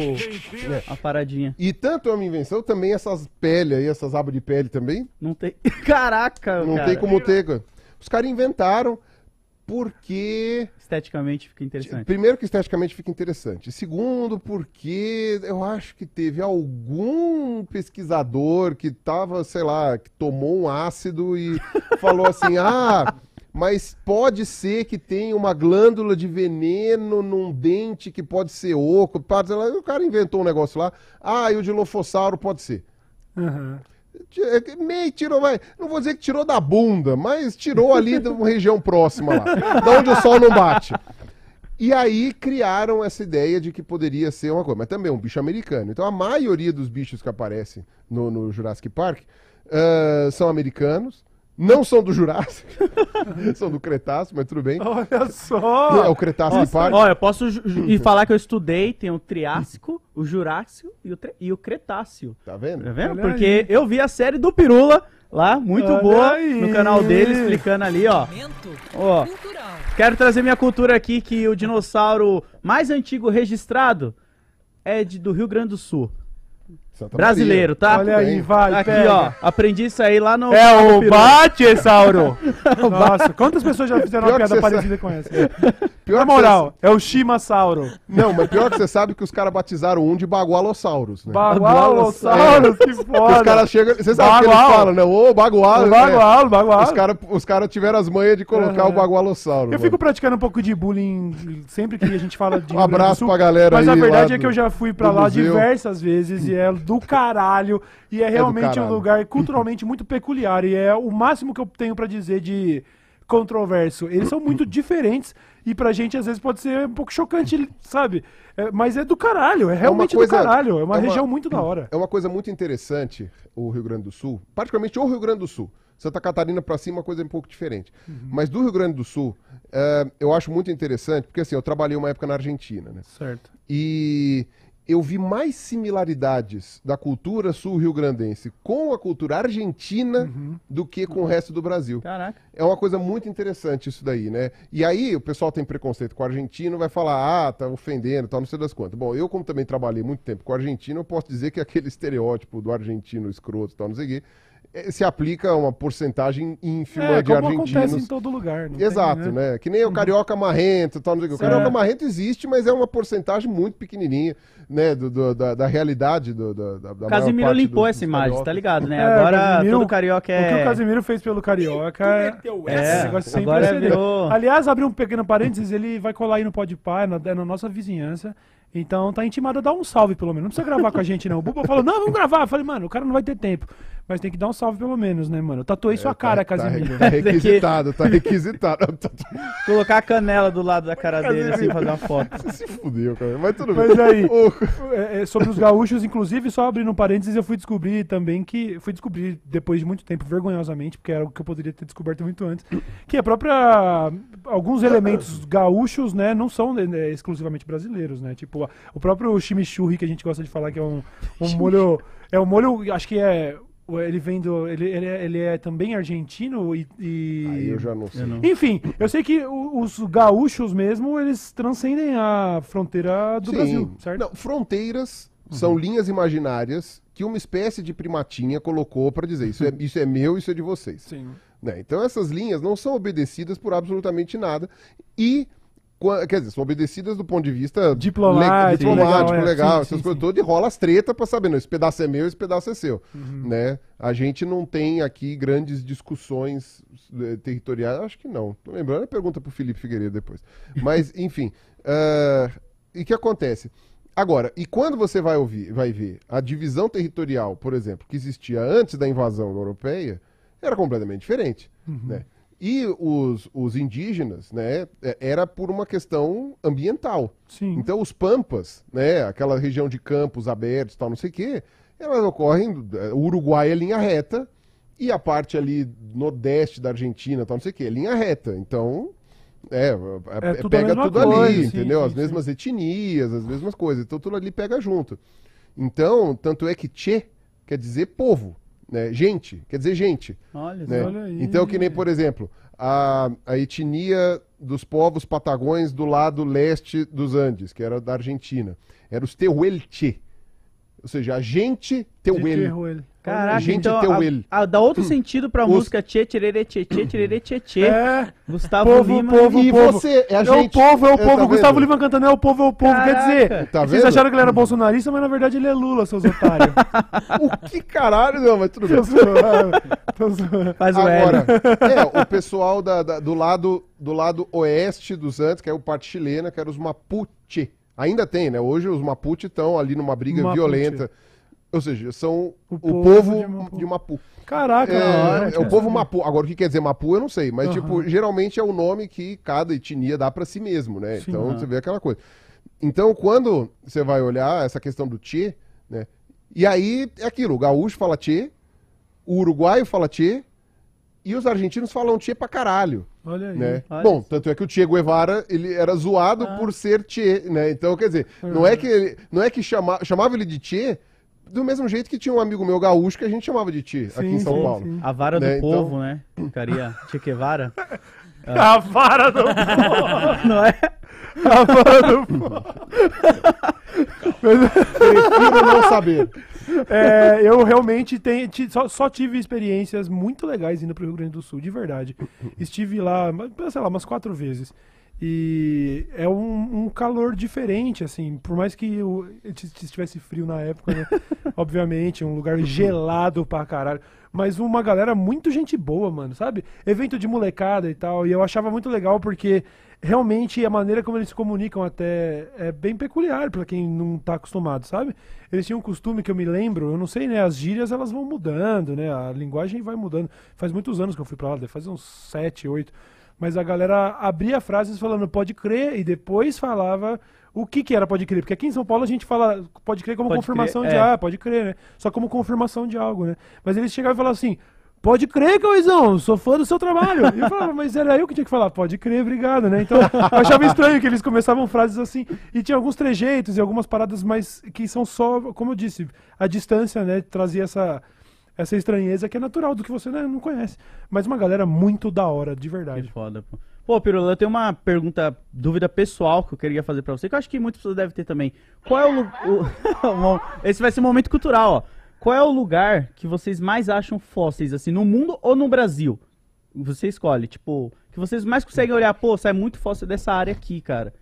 C: a paradinha.
B: E tanto é uma invenção, também essas peles aí, essas abas de pele também,
C: Não tem. Caraca,
B: não
C: cara.
B: tem como ter. cara. Os caras inventaram porque
C: Esteticamente fica interessante.
B: Primeiro que esteticamente fica interessante. Segundo, porque eu acho que teve algum pesquisador que tava, sei lá, que tomou um ácido e falou assim: ah, mas pode ser que tenha uma glândula de veneno num dente que pode ser oco. O cara inventou um negócio lá. Ah, e o dilofossauro pode ser.
A: Aham.
B: É Meio tirou, vai. Não vou dizer que tirou da bunda, mas tirou ali de uma região próxima lá, da onde o sol não bate. E aí criaram essa ideia de que poderia ser uma coisa, mas também um bicho americano. Então a maioria dos bichos que aparecem no, no Jurassic Park ah, são americanos, não são do Jurássico, são do Cretáceo, mas tudo bem.
A: Olha
B: É
A: só!
B: o Cretáceo
C: Nossa,
B: Park.
C: ó, eu posso e falar que eu estudei, tem o Triássico, o Jurássico e o, e o Cretáceo.
B: Tá vendo?
C: Tá vendo?
A: Olha
C: Porque
A: aí.
C: eu vi a série do Pirula lá, muito
A: Olha
C: boa,
A: aí.
C: no canal dele, explicando ali, ó. Ó, quero trazer minha cultura aqui que o dinossauro mais antigo registrado é de, do Rio Grande do Sul.
B: Santa
C: Brasileiro, tá?
A: Olha aí, vai,
C: Aqui,
A: pega.
C: ó. Aprendi isso aí lá no.
A: É
C: no
A: o
C: Pirula.
A: Batessauro! Nossa, quantas pessoas já fizeram
B: Pior
A: uma piada parecida com essa?
B: Pior
A: Na moral, é o Shimasauro.
B: você- Não, mas pior que você sabe que os caras batizaram um de Bagualossauros, né?
A: Bagualossauros, que foda!
B: Os caras chegam. Você sabe o que eles falam, né? Ô, bagual.
A: O
B: né?
A: Bagualo, Bagualo.
B: Os caras os cara tiveram as manhas de colocar
A: Aham.
B: o bagualossauro.
A: Eu
B: mano.
A: fico praticando um pouco de bullying sempre que a gente fala de
B: Um abraço
A: Sul,
B: pra galera
A: Mas
B: aí
A: a verdade é que eu já fui pra lá
B: museu.
A: diversas vezes e é do caralho. E é realmente um
B: caralho.
A: lugar culturalmente muito peculiar. E é o máximo que eu tenho pra dizer de controverso. Eles são muito diferentes e pra gente às vezes pode ser um pouco chocante, sabe? É, mas é do caralho, é realmente
B: coisa-
A: do caralho. É uma
B: é uma-
A: região muito da hora.
B: É uma coisa muito interessante o Rio Grande do Sul, particularmente o Rio Grande do Sul. Santa Catarina pra cima é uma coisa um pouco diferente.
A: Uhum.
B: Mas do Rio Grande do Sul, eh, eu acho muito interessante, porque assim, eu trabalhei uma época na Argentina, né?
A: Certo.
B: E eu vi mais similaridades da cultura sul-rio-grandense com a cultura argentina
A: Uhum.
B: do que com o resto do Brasil.
C: Caraca.
B: É uma coisa muito interessante isso daí, né? E aí o pessoal tem preconceito com o argentino, vai falar, ah, tá ofendendo, tal, não sei das quantas. Bom, eu como também trabalhei muito tempo com o argentino, eu posso dizer que aquele estereótipo do argentino escroto, tal, não sei o quê, se aplica a uma porcentagem ínfima
A: É,
B: de
A: como acontece em
B: argentinos.
A: todo lugar. não tem,
B: Exato, né? Que nem o carioca marrento, tal, não sei o. O
A: É.
B: carioca marrento existe, mas é uma porcentagem muito pequenininha, né, do, do- da, da realidade do, da, da, da
C: O Casimiro limpou
B: dos-
C: essa
B: dos
C: imagem,
B: cariocas.
C: tá ligado, né?
A: É,
C: Agora
A: Casimiro-
C: todo carioca é.
A: O que o Casimiro fez pelo Carioca é,
C: É,
A: esse negócio sem
C: agora virou-
A: Aliás, abrir um pequeno parênteses, ele vai colar aí no Podpah, na, é na nossa vizinhança. Então tá intimado a dar um salve, pelo menos. Não precisa gravar com a gente, não. O Buba falou, não, vamos gravar. Eu falei, mano, o cara não vai ter tempo. Mas tem que dar um salve, pelo menos, né, mano? Eu tatuei sua cara,
B: Tá,
A: Casimiro.
B: tá requisitado, tá requisitado.
C: Colocar a canela do lado da cara dele assim, fazer uma foto.
B: Você se fudeu, cara. Mas tudo bem.
A: Mas aí, é, é, sobre os gaúchos, inclusive, só abrindo um parênteses, eu fui descobrir também que. Fui descobrir depois de muito tempo, vergonhosamente, porque era o que eu poderia ter descoberto muito antes, que a própria. Alguns elementos gaúchos, né, não são né, exclusivamente brasileiros, né? Tipo, o próprio chimichurri que a gente gosta de falar que é um, um molho. É um molho, acho que é. Ele vem do. Ele, ele, é, ele é também argentino e. e-
B: Aí eu já não sei.
C: Eu não-
A: Enfim, eu sei que os gaúchos mesmo, eles transcendem a fronteira do
B: Sim.
A: Brasil, certo?
B: Não, fronteiras são linhas imaginárias que uma espécie de primatinha colocou pra dizer isso é, isso é meu, isso é de vocês.
A: Sim.
B: né? Então essas linhas não são obedecidas por absolutamente nada e Quer dizer, são obedecidas do ponto de vista
A: Diplomático,
B: diplomático
A: legal, é.
B: legal,
A: Sim,
B: essas
A: sim,
B: coisas todas, e rola as tretas pra saber, não, esse pedaço é meu, esse pedaço é seu,
A: Uhum.
B: né? A gente não tem aqui grandes discussões eh, territoriais, acho que não. Tô lembrando, pergunta pro Felipe Figueiredo depois. Mas, enfim, ah, e o que acontece? Agora, e quando você vai ouvir, vai ver a divisão territorial, por exemplo, que existia antes da invasão europeia, era completamente diferente,
A: Uhum.
B: né? E os, os indígenas, né, é- era por uma questão ambiental.
A: Sim.
B: Então os pampas, né, aquela região de campos abertos, tal, não sei o quê, elas ocorrem, eh, o Uruguai é linha reta e a parte ali nordeste da Argentina, tal, não sei o quê, é linha reta. Então, é, é,
A: É tudo
B: pega tudo
A: coisa,
B: ali,
A: sim,
B: entendeu?
A: sim,
B: as mesmas etnias, as mesmas coisas. Então tudo ali pega junto. Então, tanto é que Che quer dizer povo, né? Gente, quer dizer gente
C: Olha,
B: né?
A: Olha aí.
B: Então, que nem, por exemplo, a, a etnia dos povos patagões do lado leste dos Andes, que era da Argentina, era os Tehuelche. Ou seja, a gente Tehuel.
C: Caraca,
B: Gente
C: então
B: Teuel.
C: a, a, dá outro sentido pra
B: Os-
C: música Tchê, Tchê, Tchê, Tchererê, Tchê, Tchê.
A: É,
C: Gustavo
A: povo,
C: Lima.
A: povo,
B: E
A: povo.
B: você, é a
A: É o
B: gente.
A: povo, é o povo.
B: tá
A: Gustavo
B: vendo?
A: Lima cantando é o povo, é o povo. Quer dizer,
C: Caraca.
B: Tá
A: vocês acharam que ele era bolsonarista, mas na verdade ele é Lula, seus otários.
B: O que caralho, não, mas tudo bem.
A: Tô zoando, tô zoando.
C: Faz o
B: Agora, é, o pessoal da- da- do, lado, do lado oeste dos Andes, que é o parte chilena, que era os Mapuche. Ainda tem, né? Hoje os Mapuche estão ali numa briga
A: Mapuche.
B: violenta. Ou seja, são
A: O
B: o,
A: povo
B: povo,
A: de Mapu.
B: de Mapu.
A: Caraca,
B: É, é o povo Mapu. Agora, o que quer dizer Mapu, eu não sei. Mas,
A: Aham.
B: tipo, geralmente é o nome que cada etnia dá pra si mesmo, né?
A: Sim.
B: então,
C: Aham.
B: você vê aquela coisa. Então, quando você vai olhar essa questão do Tchê, né? E aí, é aquilo. O gaúcho fala Tchê, o uruguaio fala Tchê, e os argentinos falam Tchê pra caralho.
A: Olha aí.
B: Né?
C: Olha
B: Bom,
C: isso.
B: tanto é que o Che Guevara ele era zoado
C: Ah.
B: por ser Che, né? Então, quer dizer, não é que ele, não é que chama, chamava ele de Che do mesmo jeito que tinha um amigo meu gaúcho que a gente chamava de Che aqui em
A: Sim,
B: São
A: sim,
B: Paulo.
A: sim.
C: A vara do
B: Né, então-
C: povo, né? Ficaria Che Guevara.
A: A vara do
C: Não é?
A: A vara do povo.
B: Prefiro não saber.
A: É, eu realmente tenho, só, só tive experiências muito legais indo pro Rio Grande do Sul, de verdade. Estive lá, sei lá, umas quatro vezes. E é um, um calor diferente, assim, por mais que eu t- estivesse frio na época, né? Obviamente, um lugar gelado pra caralho. Mas uma galera muito gente boa, mano, sabe? Evento de molecada e tal. E eu achava muito legal porque realmente a maneira como eles se comunicam até é bem peculiar pra quem não tá acostumado, sabe? Eles tinham um costume que eu me lembro, eu não sei, né? As gírias elas vão mudando, né? A linguagem vai mudando. Faz muitos anos que eu fui pra lá, deve fazer uns sete, oito. Mas a galera abria frases falando pode crer e depois falava o que que era pode crer. Porque aqui em São Paulo a gente fala pode crer como
C: Pode
A: confirmação
C: crer,
A: de
C: é.
A: ah, pode crer, né? Só como confirmação de algo, né? Mas eles chegavam e falavam assim. Pode crer, Cauizão, sou fã do seu trabalho. E eu falava, mas era eu que tinha que falar, pode crer, obrigado, né? Então, eu achava estranho que eles começavam frases assim, e tinha alguns trejeitos e algumas paradas, mas que são só, como eu disse, a distância, né, trazia essa, essa estranheza que é natural do que você né, não conhece. Mas uma galera muito da hora, de
C: Que
A: verdade.
C: foda, pô. Pô, Pirula, eu tenho uma pergunta, dúvida pessoal que eu queria fazer pra você, que eu acho que muitas pessoas devem ter também. Qual é o, o- Esse vai ser um momento cultural, ó. Qual é o lugar que vocês mais acham fósseis, assim, no mundo ou no Brasil? Você escolhe, tipo, que vocês mais conseguem olhar, pô, sai muito fóssil dessa área aqui, cara.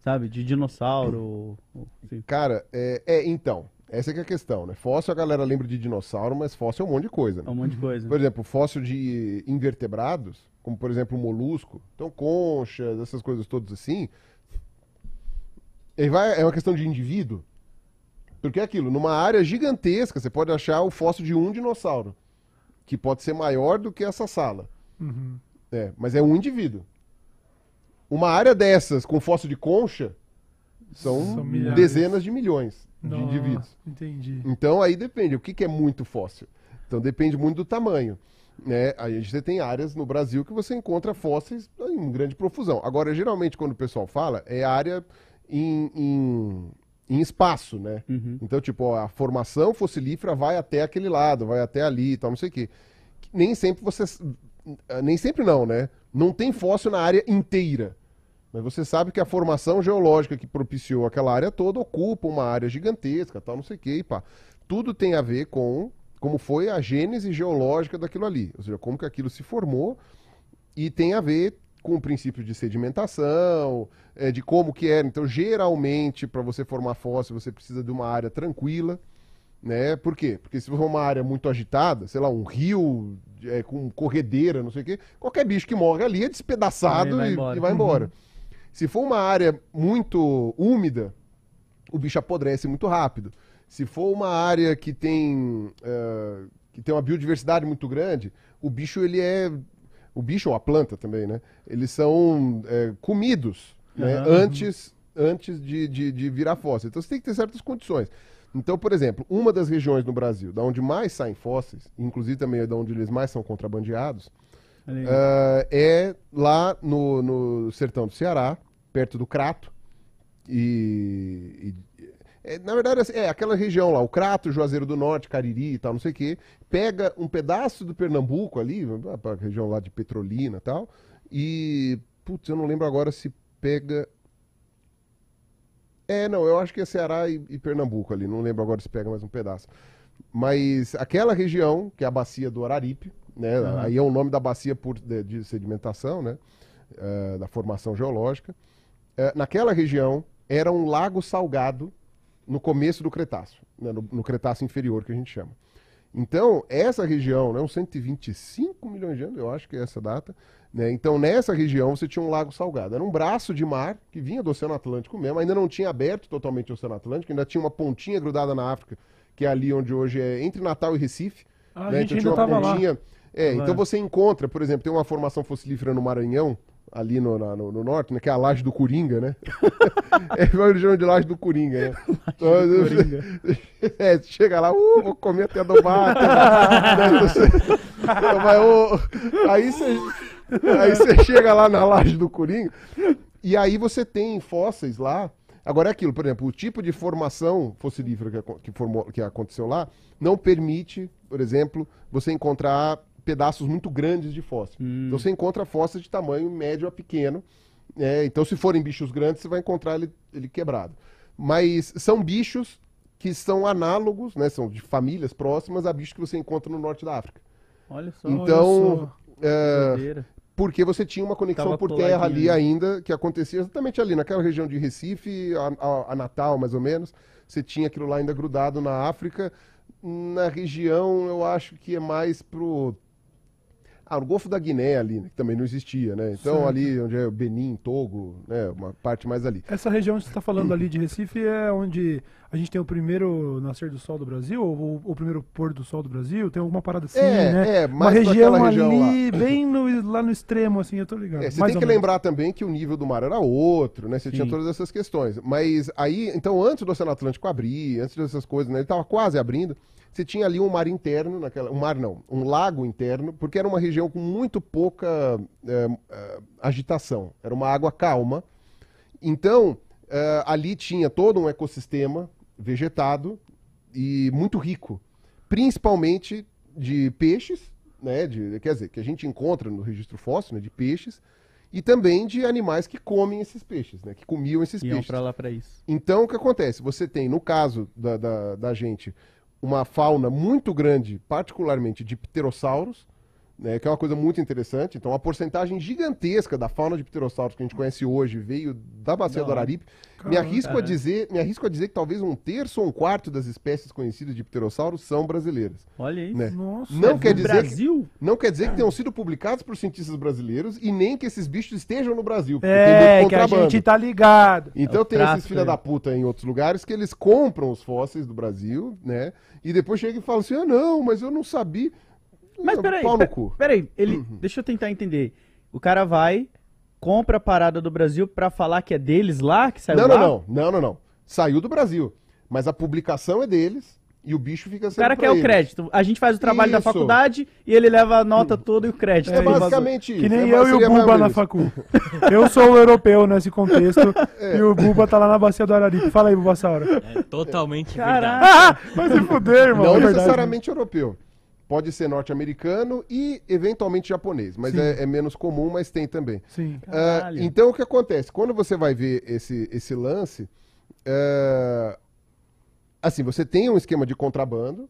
C: Sabe, de dinossauro. assim.
B: Cara, é, é, então, essa é que é a questão, né? Fóssil a galera lembra de dinossauro, mas fóssil é um monte de coisa,
C: É
B: né?
C: um monte de coisa.
B: Por exemplo, fóssil de invertebrados, como por exemplo o molusco, então conchas, essas coisas todas assim, vai, é uma questão de indivíduo, porque é aquilo, numa área gigantesca, você pode achar o fóssil de um dinossauro, que pode ser maior do que essa sala.
A: Uhum.
B: É, mas é um indivíduo. Uma área dessas com fóssil de concha são,
A: São
B: dezenas de milhões de indivíduos.
A: Entendi.
B: Então aí depende, o que, que é muito fóssil? Então depende muito do tamanho. Né? Aí você tem áreas no Brasil que você encontra fósseis em grande profusão. Agora, geralmente, quando o pessoal fala, é área em, em, em espaço, né?
C: Uhum.
B: Então, tipo, ó, a formação fossilífera vai até aquele lado, vai até ali e tal, não sei o quê. Nem sempre você. Nem sempre não, né? Não tem fóssil na área inteira. Mas você sabe que a formação geológica que propiciou aquela área toda ocupa uma área gigantesca, tal, não sei o quê, e pá. Tudo tem a ver com como foi a gênese geológica daquilo ali. Ou seja, como que aquilo se formou e tem a ver com o princípio de sedimentação, é, de como que era. Então, geralmente, para você formar fóssil, você precisa de uma área tranquila, né? Por quê? Porque se for uma área muito agitada, sei lá, um rio é, com corredeira, não sei o quê, qualquer bicho que morre ali é despedaçado
C: vai
B: e, e vai embora. Se for uma área muito úmida, o bicho apodrece muito rápido. Se for uma área que tem, eh, que tem uma biodiversidade muito grande, o bicho ele é. O bicho ou a planta também, né? Eles são eh, comidos né? Antes, antes de, de, de virar fóssil. Então você tem que ter certas condições. Então, por exemplo, uma das regiões no Brasil da onde mais saem fósseis, inclusive também é da onde eles mais são contrabandeados, ah, é lá no, no sertão do Ceará, perto do Crato. E. e- é, na verdade, assim, é aquela região lá, o Crato, Juazeiro do Norte, Cariri e tal, não sei o quê. Pega um pedaço do Pernambuco ali, para a região lá de Petrolina e tal. E. Putz, eu não lembro agora se pega. É, não, eu acho que é Ceará e, e Pernambuco ali, não lembro agora se pega mais um pedaço. Mas aquela região, que é a bacia do Araripe, né?
C: Aham.
B: Aí é o nome da bacia por, de, de sedimentação, né? eh, da formação geológica. Eh, naquela região era um lago salgado no começo do Cretáceo, né? no, no Cretáceo inferior que a gente chama. Então, essa região, né, uns 125 milhões de anos, eu acho que é essa data. Né? Então, nessa região você tinha um lago salgado. Era um braço de mar que vinha do Oceano Atlântico mesmo, ainda não tinha aberto totalmente o Oceano Atlântico, ainda tinha uma pontinha grudada na África, que é ali onde hoje é entre Natal e Recife.
A: Ah, a
B: né?
A: gente
B: Então tinha uma
A: tava lá.
B: pontinha. É,
C: Tava-
B: então você encontra, por exemplo, tem uma formação fossilífera no Maranhão, ali no, na- no, no norte, né? Que é a laje do Coringa, né? é, chamam de laje do Coringa, né? Então, é, você chega lá, uh, vou comer até né? Você- Mas, ô, aí você aí você chega lá na laje do Coringa e aí você tem fósseis lá. Agora é aquilo, por exemplo, o tipo de formação fossilífera que, que, formou, que aconteceu lá não permite, por exemplo, você encontrar pedaços muito grandes de fóssil. Então você encontra fósseis de tamanho médio a pequeno. né? então, se forem bichos grandes, você vai encontrar ele, ele quebrado. Mas são bichos que são análogos, né? São de famílias próximas a bichos que você encontra no norte da África.
C: Olha só.
B: Então, é,
C: doideira.
B: porque você tinha uma conexão
C: Tava
B: por terra ali ainda, que acontecia exatamente ali, naquela região de Recife, a, a- a Natal, mais ou menos. Você tinha aquilo lá ainda grudado na África. Na região, eu acho que é mais pro. Ah, o Golfo da Guiné ali, né, que também não existia, né? Então,
A: Certo.
B: ali onde é o Benin, Togo, né? Uma parte mais ali.
A: Essa região que você está falando ali de Recife é onde a gente tem o primeiro nascer do sol do Brasil, ou o, primeiro pôr do sol do Brasil, tem alguma parada assim,
B: É,
A: né?
B: é,
A: Uma
B: mais
A: região
B: região
A: ali, bem no- lá no extremo, assim, eu tô ligado.
B: É, você
A: Mais
B: tem que
A: menos.
B: lembrar também que o nível do mar era outro, né? Você tinha
C: Sim.
B: todas essas questões. Mas aí, então, antes do Oceano Atlântico abrir, antes dessas coisas, né? Ele estava quase abrindo. Você tinha ali um mar interno, naquela, um mar não, um lago interno, porque era uma região com muito pouca é, agitação. Era uma água calma. Então, é, ali tinha todo um ecossistema vegetado e muito rico, principalmente de peixes, né, de, quer dizer, que a gente encontra no registro fóssil, né, de peixes, e também de animais que comem esses peixes, né, que comiam esses
C: Iam
B: peixes.
C: pra lá pra isso.
B: Então, o que acontece? Você tem, no caso da, da, da gente, uma fauna muito grande, particularmente de pterossauros, né, que é uma coisa muito interessante. Então, a porcentagem gigantesca da fauna de pterossauros que a gente conhece hoje veio da bacia do Araripe. Me arrisco, a dizer, me arrisco a dizer que talvez um terço ou um quarto das espécies conhecidas de pterossauros são brasileiras.
C: Olha isso.
B: né?
A: Nossa.
B: Não quer
C: No
B: dizer que,
C: Brasil?
B: não quer dizer que tenham sido publicados por cientistas brasileiros e nem que esses bichos estejam no Brasil.
A: É, que a gente tá ligado.
B: Então
C: É
B: tem esses filha da puta em outros lugares que eles compram os fósseis do Brasil, né? E depois chega e fala assim: ah, não, mas eu não sabia.
C: Mas
B: Ah,
C: peraí,
B: Pau no cu.
C: peraí, ele, deixa eu tentar entender. O cara vai, compra a parada do Brasil pra falar que é deles lá, que saiu
B: Não,
C: lá?
B: não, não, não, não, não. Saiu do Brasil. Mas a publicação é deles e o bicho fica
C: O
B: sendo
C: cara
B: pra
C: quer o
B: eles.
C: crédito. A gente faz o trabalho da
B: Isso.
C: faculdade e ele leva a nota toda e o crédito.
B: É
C: bagulho.
B: basicamente isso.
A: Que nem
B: é,
A: eu e o Buba na facu. Eu sou o europeu nesse contexto
B: É.
A: e o Buba tá lá na bacia do Araripe. Fala aí, Buba Saura.
D: É totalmente
C: Caraca.
D: verdade.
A: Ah, vai se fuder, irmão.
B: Não
A: é verdade.
B: necessariamente europeu. Pode ser norte-americano e eventualmente japonês. Mas é, é menos comum, mas tem também.
A: Sim.
C: Caralho.
B: então o que acontece? Quando você vai ver esse, esse lance, é, assim, você tem um esquema de contrabando,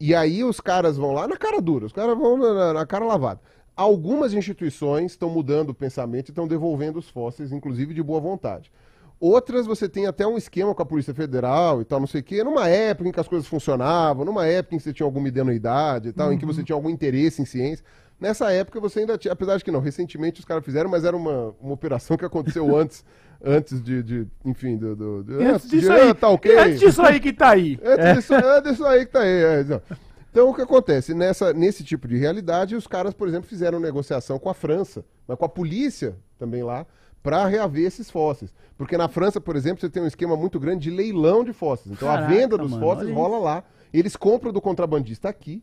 B: e aí os caras vão lá na cara dura, os caras vão na, na- na cara lavada. Algumas instituições estão mudando o pensamento e estão devolvendo os fósseis, inclusive de boa vontade. Outras você tem até um esquema com a Polícia Federal e tal, não sei o quê, numa época em que as coisas funcionavam, numa época em que você tinha alguma idoneidade e tal, em que você tinha algum interesse em ciência. Nessa época você ainda tinha, apesar de que não, recentemente os caras fizeram, mas era uma, uma operação que aconteceu antes, antes de, de- enfim, do... do, do
A: antes
B: de-
A: disso
B: ah,
A: aí.
B: tá ok.
A: e antes disso aí que tá aí.
B: Antes disso, é disso aí que tá aí. é, não. Então, o que acontece? Nessa, nesse tipo de realidade, os caras, por exemplo, fizeram negociação com a França, mas com a polícia também lá, para reaver esses fósseis. Porque na França, por exemplo, você tem um esquema muito grande de leilão de fósseis. Então, a
C: Caraca,
B: venda dos
C: mano,
B: fósseis rola lá. Eles compram do contrabandista aqui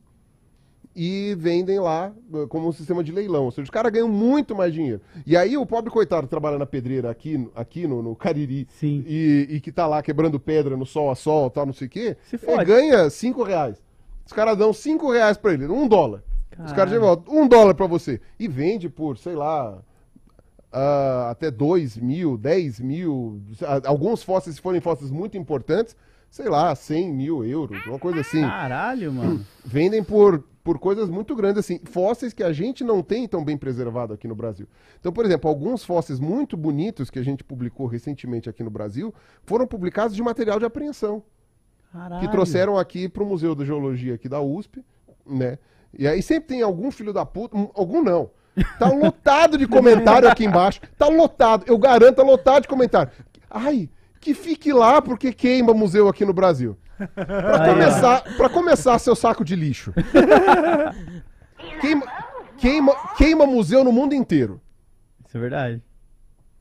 B: e vendem lá uh, como um sistema de leilão. Ou seja, os caras ganham muito mais dinheiro. E aí, o pobre coitado que trabalha na pedreira aqui, aqui no, no Cariri, e, e que tá lá quebrando pedra no sol a sol, tal, não sei o quê,
C: fode.
B: ganha 5 reais. Os caras dão 5 reais pra ele, um dólar. Os caras de volta, um dólar pra você. E vende por, sei lá, ah, até 2 mil, 10 mil. ah, Alguns fósseis, se forem fósseis muito importantes, sei lá, 100 mil euros, uma coisa assim.
C: Caralho, mano.
B: Vendem por, por coisas muito grandes, assim. Fósseis que a gente não tem tão bem preservado aqui no Brasil. Então, por exemplo, alguns fósseis muito bonitos que a gente publicou recentemente aqui no Brasil foram publicados de material de apreensão
C: Caralho.
B: que trouxeram aqui para o Museu da Geologia aqui da USP, né? E aí sempre tem algum filho da puta, um- algum não. Tá lotado de comentário aqui embaixo. Tá lotado, eu garanto, tá lotado de comentário. Ai, que fique lá porque queima museu aqui no Brasil. Pra começar, pra começar seu saco de lixo. Queima, queima, queima museu no mundo inteiro.
C: Isso é verdade.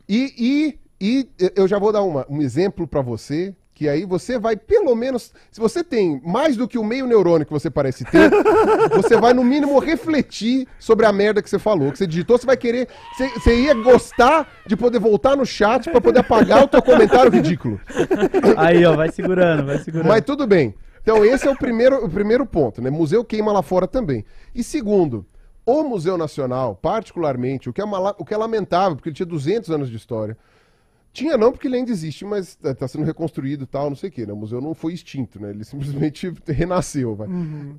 B: E, e, e eu já vou dar uma- um exemplo pra você, que aí você vai, pelo menos, se você tem mais do que o meio neurônio que você parece ter, você vai no mínimo refletir sobre a merda que você falou, que você digitou, você vai querer, você, você ia gostar de poder voltar no chat pra poder apagar o teu comentário ridículo.
C: Aí, ó, vai segurando, vai segurando.
B: Mas tudo bem. Então esse é o primeiro, o primeiro ponto, né? Museu queima lá fora também. E segundo, o Museu Nacional, particularmente, o que é, uma- o que é lamentável, porque ele tinha 200 anos de história. Tinha não, porque ele ainda existe, mas está sendo reconstruído e tal, não sei o quê, né? O museu não foi extinto, né? Ele simplesmente renasceu, vai.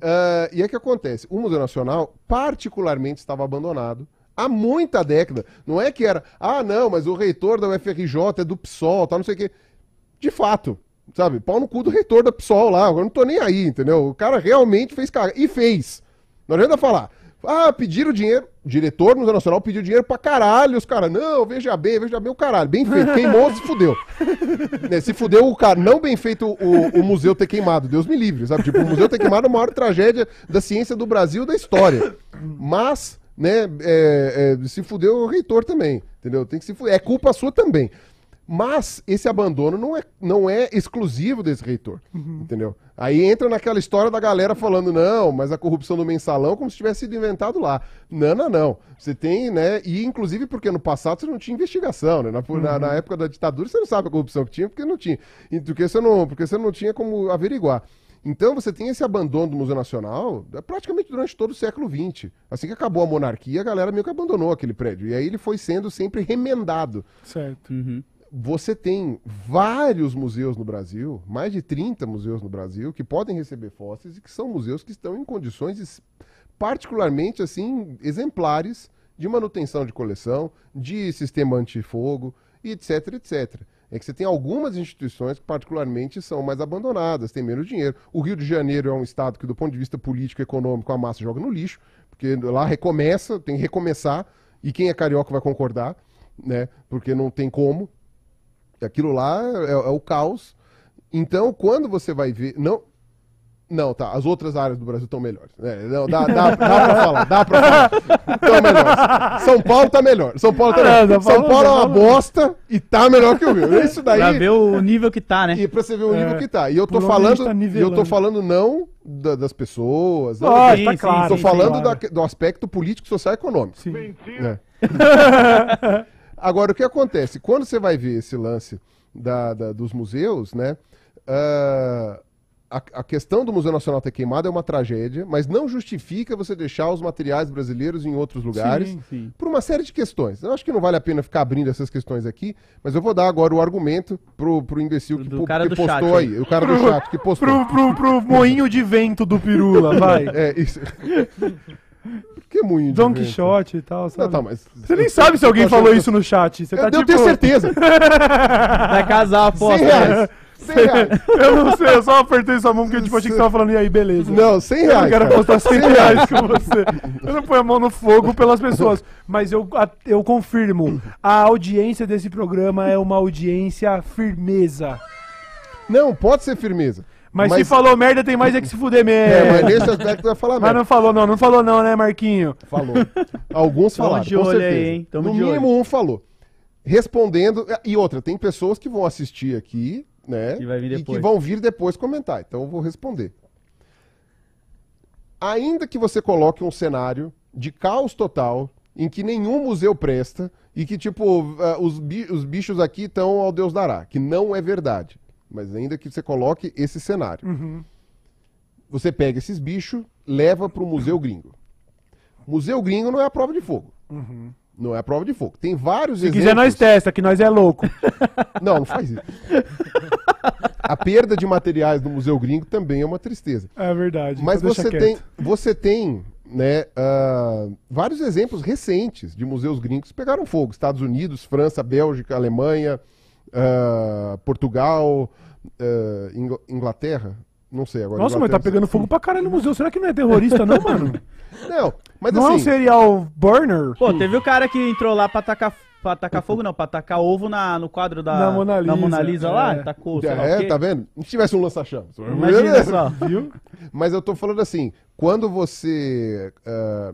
B: Ah, e é que acontece, o Museu Nacional, particularmente, estava abandonado há muita década. Não é que era, ah, não, mas o reitor da UFRJ é do PSOL, tal, não sei o quê. De fato, sabe? Pau no cu do reitor da PSOL lá, eu não tô nem aí, entendeu? O cara realmente fez cagar. E fez. Não adianta falar. Ah, pediram dinheiro. O diretor do Museu Nacional pediu dinheiro pra caralho. Os caras, não, veja bem, veja bem o caralho. Bem feito. Queimou, se fudeu. Né, se fudeu o cara. Não bem feito o, o museu ter queimado. Deus me livre, sabe? Tipo, o museu ter queimado é a maior tragédia da ciência do Brasil da história. Mas, né, é, é, se fudeu o reitor também. Entendeu? Tem que se fuder. É culpa sua também. Mas esse abandono não é, não é exclusivo desse reitor, entendeu? Aí entra naquela história da galera falando, não, mas a corrupção do mensalão como se tivesse sido inventado lá. Não, não, não. Você tem, né? E inclusive porque no passado você não tinha investigação, né? Na, na- na época da ditadura você não sabe a corrupção que tinha, porque não tinha. E porque você não, porque você não tinha como averiguar. Então você tem esse abandono do Museu Nacional é, praticamente durante todo o século XX. Assim que acabou a monarquia, a galera meio que abandonou aquele prédio. E aí ele foi sendo sempre remendado.
A: Certo.
C: Uhum.
B: Você tem vários museus no Brasil, mais de 30 museus no Brasil, que podem receber fósseis e que são museus que estão em condições es- particularmente assim exemplares de manutenção de coleção, de sistema antifogo, etc, etc. É que você tem algumas instituições que particularmente são mais abandonadas, têm menos dinheiro. O Rio de Janeiro é um estado que, do ponto de vista político e econômico, a massa joga no lixo, porque lá recomeça, tem que recomeçar, e quem é carioca vai concordar, né? Porque não tem como. Aquilo lá é, é o caos. Então, quando você vai ver. Não, não, tá. As outras áreas do Brasil estão melhores. É, não, dá, dá, dá pra falar, dá pra falar. Estão melhores. São Paulo tá melhor. São Paulo tá
A: Ah,
B: melhor.
A: São
B: São
A: Paulo-
B: Paulo é uma bosta e tá melhor que o Rio. Isso daí.
C: Pra ver o nível que tá, né?
B: E pra você ver o nível
A: É,
B: que tá. E eu tô falando.
A: tá
B: eu tô falando não da- das pessoas. não
A: Lógico,
C: sim,
A: tá
C: sim,
A: claro.
B: Tô
C: sim,
B: falando
A: claro.
B: da- do aspecto político, social e econômico.
A: Sim.
B: né? Agora, o que acontece? Quando você vai ver esse lance da- da- dos museus, né? ah, a, a questão do Museu Nacional ter queimado é uma tragédia, mas não justifica você deixar os materiais brasileiros em outros lugares.
A: Sim.
C: Sim.
B: Por uma série de questões. Eu acho que não vale a pena ficar abrindo essas questões aqui, mas eu vou dar agora o argumento pro, pro imbecil que,
C: Do
B: po-
C: cara
B: que
C: do chat
B: postou
C: aí.
B: aí. O cara do
A: Pro-
B: chat que postou.
A: Pro, pro, pro moinho de vento do Pirula, vai.
B: É, isso. Por que moinho de
A: Don
B: vento?
A: Quixote e tal, sabe?
B: Não, tá, mas...
A: Você nem sabe se alguém
B: Eu
A: falou isso no chat. Você
B: Eu,
A: tá
B: eu
A: tipo...
B: tenho certeza.
C: Vai casar a
B: 100 reais. 100 reais.
A: Eu não sei, eu só apertei sua mão porque tipo, achei que você tava falando, e aí, beleza.
B: Não, 100
A: Eu
B: reais.
A: não quero
B: cara.
A: postar 100 reais com você. Eu não ponho a mão no fogo pelas pessoas. Mas eu, eu confirmo, a audiência desse programa é uma audiência firmeza.
B: Não, pode ser firmeza.
A: Mas, se falou merda, tem mais é que se fuder mesmo.
B: É, mas nesse aspecto vai falar
A: Mas
B: merda.
A: não falou não, não falou não, né, Marquinho?
B: Falou. Alguns
C: Tamo
B: falaram,
C: de
B: com
C: olho
B: certeza.
C: aí, hein? Tamo
B: no
C: de olho.
B: mínimo um falou. Respondendo... E outra, tem pessoas que vão assistir aqui, né?
C: Que vai vir
B: E que
C: depois.
B: vão vir depois comentar. Então eu vou responder. Ainda que você coloque um cenário de caos total, em que nenhum museu presta, e que, tipo, os, bi- os bichos aqui estão ao Deus dará, que não é verdade. Mas ainda que você coloque esse cenário.
A: Uhum.
B: Você pega esses bichos, leva para o Museu Gringo. Museu Gringo não é a prova de fogo. Não é a prova de fogo. Tem vários
A: Uhum. Se quiser, nós testa, que nós é louco.
B: Não, não faz isso. a perda de materiais no Museu Gringo também é uma tristeza.
A: É verdade.
B: Mas
A: então deixa
B: você tem, você tem né, ah, vários exemplos recentes de museus gringos que pegaram fogo. Estados Unidos, França, Bélgica, Alemanha, ah, Portugal, Ingl- Inglaterra. Não sei agora.
A: Nossa, mas tá pegando fogo pra caralho no museu. Será que não é terrorista, não, mano?
B: Não, mas
A: não é um
B: assim,
A: serial burner?
C: Pô, teve o cara que entrou lá pra tacar, pra tacar fogo, não, pra tacar ovo na, no quadro da
A: Na Mona Lisa,
C: Mona Lisa lá,
A: é.
C: tacou, sei lá o
B: é,
C: quê.
B: tá vendo? Se tivesse um lança-chamas.
C: Imagina só.
A: Viu?
B: Mas eu tô falando assim, quando você. ah,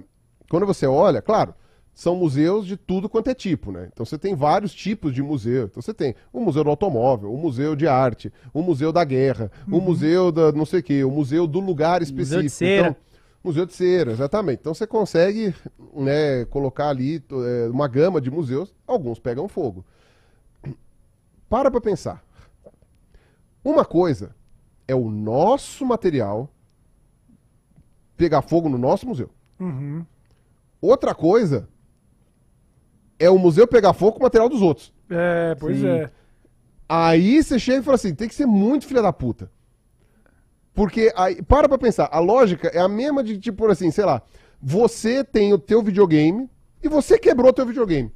B: quando você olha, claro, são museus de tudo quanto é tipo, né? Então você tem vários tipos de museu. Então você tem o museu do automóvel, o museu de arte, o museu da guerra, o museu da não sei o quê, o museu do lugar específico.
C: Museu de cera.
B: Então, museu de cera, exatamente. Então você consegue né, colocar ali é, uma gama de museus, alguns pegam fogo. Para pra pensar. Uma coisa é o nosso material pegar fogo no nosso museu.
A: Uhum.
B: Outra coisa é o museu pegar fogo com o material dos outros.
A: É, pois
C: Sim.
A: é.
B: Aí você chega e fala assim, tem que ser muito filha da puta. Porque aí, para pra pensar, a lógica é a mesma de tipo assim, sei lá, você tem o teu videogame e você quebrou o teu videogame.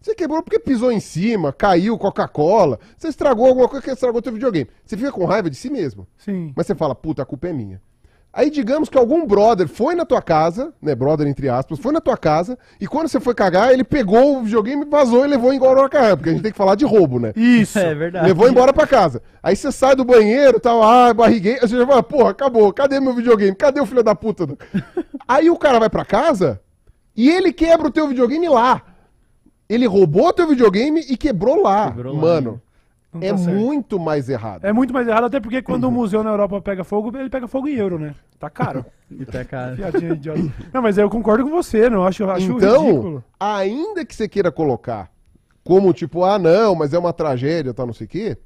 B: Você quebrou porque pisou em cima, caiu Coca-Cola, você estragou alguma coisa que estragou o teu videogame. Você fica com raiva de si mesmo.
A: Sim.
B: Mas você fala, puta, a culpa é minha. Aí digamos que algum brother foi na tua casa, né, brother entre aspas, foi na tua casa, e quando você foi cagar, ele pegou o videogame, vazou e levou embora pra casa, porque a gente tem que falar de roubo, né?
A: Isso.
C: É verdade.
B: Levou embora pra casa. Aí você sai do banheiro, tal, ah, barriguei, aí você já fala, porra, acabou, cadê meu videogame? Cadê o filho da puta? aí o cara vai pra casa e ele quebra o teu videogame lá. Ele roubou o teu videogame e quebrou lá.
C: Quebrou lá,
B: Mano,
A: Não
B: é
A: tá
B: muito mais errado.
A: É muito mais errado, até porque quando o museu na Europa pega fogo, ele pega fogo em euro, né? Tá caro.
C: E tá, cara.
A: Piadinha idiota. Não, mas eu concordo com você, não acho, acho
B: então,
A: ridículo.
B: ainda que você queira colocar como tipo, ah, não, mas é uma tragédia, tal, não sei o quê,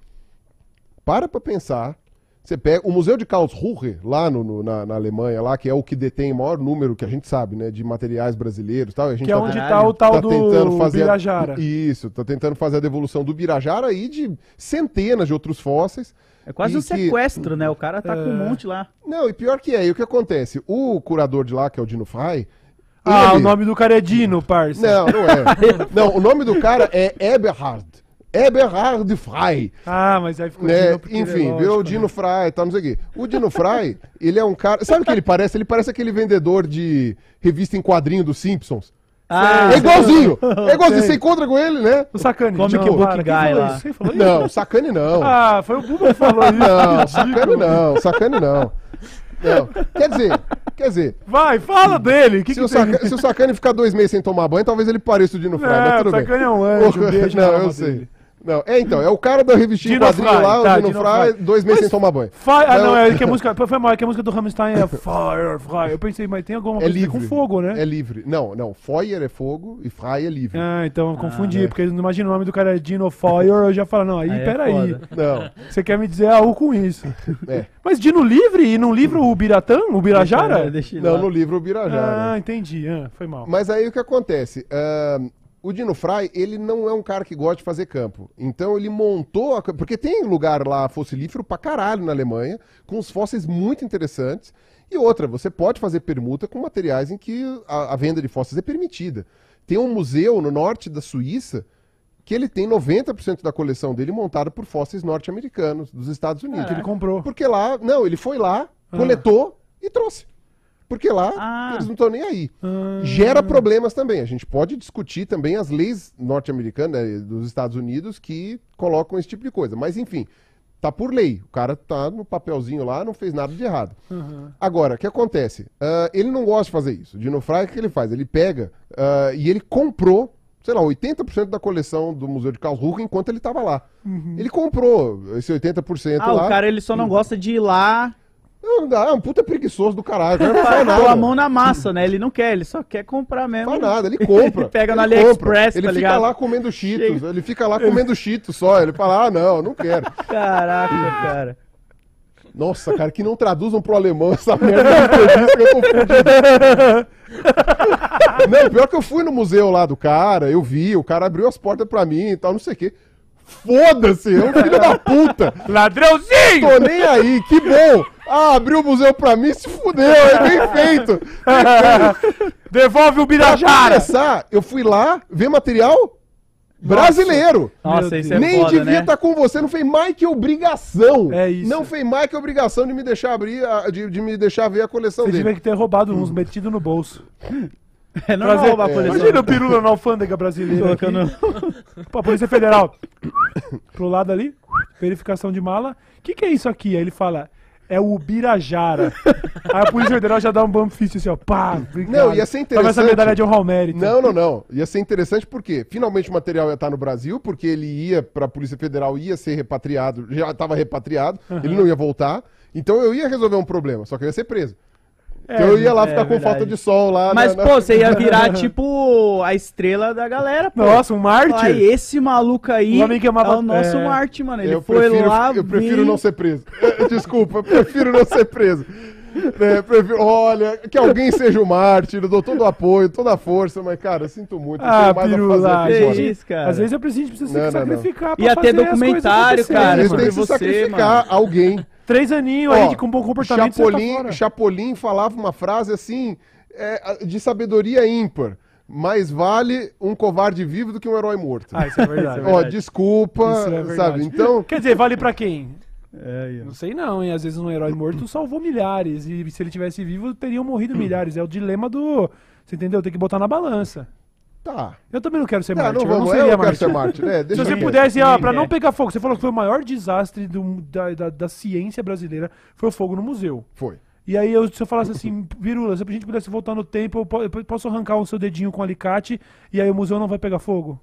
B: para pra pensar Você pega o Museu de Karlsruhe, lá no, no- na, na Alemanha, lá, que é o que detém o maior número que a gente sabe, né, de materiais brasileiros e tal. e A gente
A: Que é
B: tá
A: onde
C: Caralho.
A: tá o tal
B: tá
A: do
B: tentando fazer a-
A: Birajara.
B: Isso, tá tentando fazer a devolução do Birajara e de centenas de outros fósseis.
C: É quase um
B: que-
C: sequestro, né? O cara tá com um
A: É.
C: monte lá.
B: Não, e pior que é, e o que acontece? O curador de lá, que é o Dino Fry,
A: Ah,
B: ele-
A: o nome do cara é Dino, parça.
B: Não, não é. não, o nome do cara é Eberhard. Eberhard Fry.
A: Ah, mas aí ficou
B: Né?
A: É
B: Enfim,
A: lógico,
B: virou o
A: né?
B: Dino Fry e tal, não sei o quê. O Dino Fry, ele é um cara. Sabe o que ele parece? Ele parece aquele vendedor de revista em quadrinho dos Simpsons.
C: Ah,
B: é igualzinho! É igualzinho,
A: Sei.
B: você encontra com ele, né?
A: O Sacane.
C: Comic
A: Não,
C: Book
A: quem
C: Guy
A: falou
C: lá.
A: isso? Falou
B: Não,
A: isso?
B: sacane não.
A: Ah, foi o Buba que falou isso.
B: Não, sacane não, sacane não. Não. Quer dizer, quer dizer,
A: Vai, fala dele. Que
B: se,
A: que
B: o
A: tem?
B: Saca- se o Sacane ficar dois meses sem tomar banho, talvez ele pareça o Dino Fry, mas
A: Não,
B: tudo
A: o
B: bem.
A: Sacane é um anjo, um
B: Não, eu sei. Não, é então, é o cara da revistinha
A: Dino
B: quadrinho
A: Fry,
B: lá, o
A: tá,
B: Dino,
A: Dino
B: Fry,
A: Fry.
B: dois meses
A: Mas
B: sem tomar banho.
A: Fi- ah,
B: Não.
A: é que a música. Foi mal, é que a música do Rammstein é Fire, Fire. Eu pensei, mas tem alguma
B: É
A: coisa
B: livre.
A: com fogo, né?
B: É livre. Não, não, Feuer é fogo e Fry é livre.
A: Ah, então eu confundi,
B: é.
A: porque não imagina o nome do cara é Dino Fire, eu já falo, não, aí,
C: Aí é
A: peraí.
C: foda.
B: Não,
A: Você quer me dizer algo com isso?
B: é.
A: Mas Dino livre e não livra o Biratã, o Birajara?
C: É,
B: Não, no livro o Birajara.
A: Ah, entendi. Ah, foi mal.
B: Mas aí o que acontece? Ahn, o Dino Fry, ele não é um cara que gosta de fazer campo. Então ele montou. a- Porque tem lugar lá fossilífero pra caralho na Alemanha, com os fósseis muito interessantes. E outra, você pode fazer permuta com materiais em que a, a venda de fósseis é permitida. Tem um museu no norte da Suíça que ele tem 90% da coleção dele montada por fósseis norte-americanos, dos Estados Unidos.
A: Que ele comprou.
B: Porque lá, não, ele foi lá, coletou e trouxe. Porque lá
C: Ah.
B: eles não estão nem aí.
A: Ah.
B: Gera problemas também. A gente pode discutir também as leis norte-americanas, né, dos Estados Unidos, que colocam esse tipo de coisa. Mas enfim, tá por lei. O cara tá no papelzinho lá, não fez nada de errado. Agora, o que acontece? Ah, ele não gosta de fazer isso. O Dino Fry, o que ele faz? Ele pega ah, e ele comprou, sei lá, 80% da coleção do Museu de Karlsruhe enquanto ele estava lá. Ele comprou esse 80%
C: Ah,
B: lá.
C: o cara ele só não gosta de ir lá
B: Não, não, é um puta preguiçoso do caralho. Não faz nada.
C: a mão na massa, né? Ele não quer, ele só quer comprar mesmo.
B: Não faz nada, ele compra.
C: Ele pega no
B: Ele
C: AliExpress,
B: Ele
C: tá
B: fica lá comendo cheetos.
C: Chega.
B: Ele fica lá comendo cheetos só. Ele fala, ah, não, não quero.
C: Caraca, cara.
B: Nossa, cara, que não traduzam pro alemão essa merda de eu tô fudido. Não, pior que eu fui no museu lá do cara, eu vi, o cara abriu as portas pra mim e tal, não sei o quê. Foda-se, é um filho da puta.
A: Ladrãozinho!
B: Tô nem aí, que bom. Ah, abriu o museu pra mim, se fudeu, é bem feito.
A: Devolve o
B: Pra
A: Birajara!
B: começar, eu fui lá ver material brasileiro.
C: Nossa, isso é
B: Nem
C: foda,
B: devia
C: né?
B: estar com você, não fez mais que obrigação.
A: É isso.
B: Não fez mais que obrigação de me deixar abrir, a- de, de me deixar ver a coleção
A: Você
B: dele.
A: tiver que ter roubado uns metido no bolso.
C: É normal
A: Prazer.
C: roubar a coleção.
A: Imagina o pirula na alfândega brasileira. Aqui.
C: Colocando...
A: Pra Polícia Federal. Pro lado ali, verificação de mala. O que, que é isso aqui? Aí ele fala, é o Birajara. Aí a Polícia Federal já dá um bump fist assim, ó. Pá, obrigado.
B: Não, ia ser
A: Tava essa
B: interessante.
A: medalha de honra ao mérito.
B: Não, não, não. Ia ser interessante porque finalmente o material ia estar no Brasil, porque ele ia para a Polícia Federal, ia ser repatriado, já estava repatriado, ele não ia voltar. Então eu ia resolver um problema, só que eu ia ser preso.
A: É,
B: Então eu ia lá
C: é
B: ficar com
C: verdade.
B: falta de sol lá.
C: Mas,
B: na- na-
C: pô, você ia virar, tipo, a estrela da galera, pô.
A: Nossa, um mártir?
C: Ai, esse maluco aí
A: O homem que amava-
C: é o nosso
A: é.
C: Marte, mano. Ele
B: eu
C: foi
B: prefiro,
C: lá...
B: eu prefiro não ser preso. Eh, Desculpa, eu prefiro não ser preso. É, prefiro- olha, que alguém seja o mártir, eu dou todo o apoio, toda a força, mas, cara, eu sinto muito. eu
A: Ah, pirula,
B: agora.
C: isso, cara.
A: Às vezes é preciso, precisa se
B: Não, não, não.
A: sacrificar pra
C: Ia ter documentário,
A: coisas
C: cara,
B: Eles
C: sobre
B: têm que se sacrificar alguém.
A: Três aninhos aí de com bom comportamento você tá
B: Chapolin,
A: fora.
B: Chapolin falava uma frase assim, é, de sabedoria ímpar. Mais vale um covarde vivo do que um herói morto.
A: Ah, isso é verdade.
C: Isso é
B: Ó,
C: verdade.
B: desculpa,
A: Isso é verdade.
B: sabe? Então,
A: Quer dizer, vale pra quem?
C: É.
A: Não sei não, hein? Às vezes um herói morto salvou milhares. E se ele tivesse vivo, teriam morrido milhares. É o dilema do. Você entendeu? Tem que botar na balança.
B: Tá.
A: Eu também não quero ser
B: Não,
A: mártir.
B: não
A: eu não seria
B: eu ser mártir, né?
A: Se você pudesse,
C: Ninguém
A: pra não
C: quer.
A: pegar fogo, você falou que foi o maior desastre do- da, da- da ciência brasileira, foi o fogo no museu.
B: Foi.
A: E aí, eu, se eu falasse assim, Virula, se a gente pudesse voltar no tempo, eu, po- eu posso arrancar o seu dedinho com alicate e aí o museu não vai pegar fogo?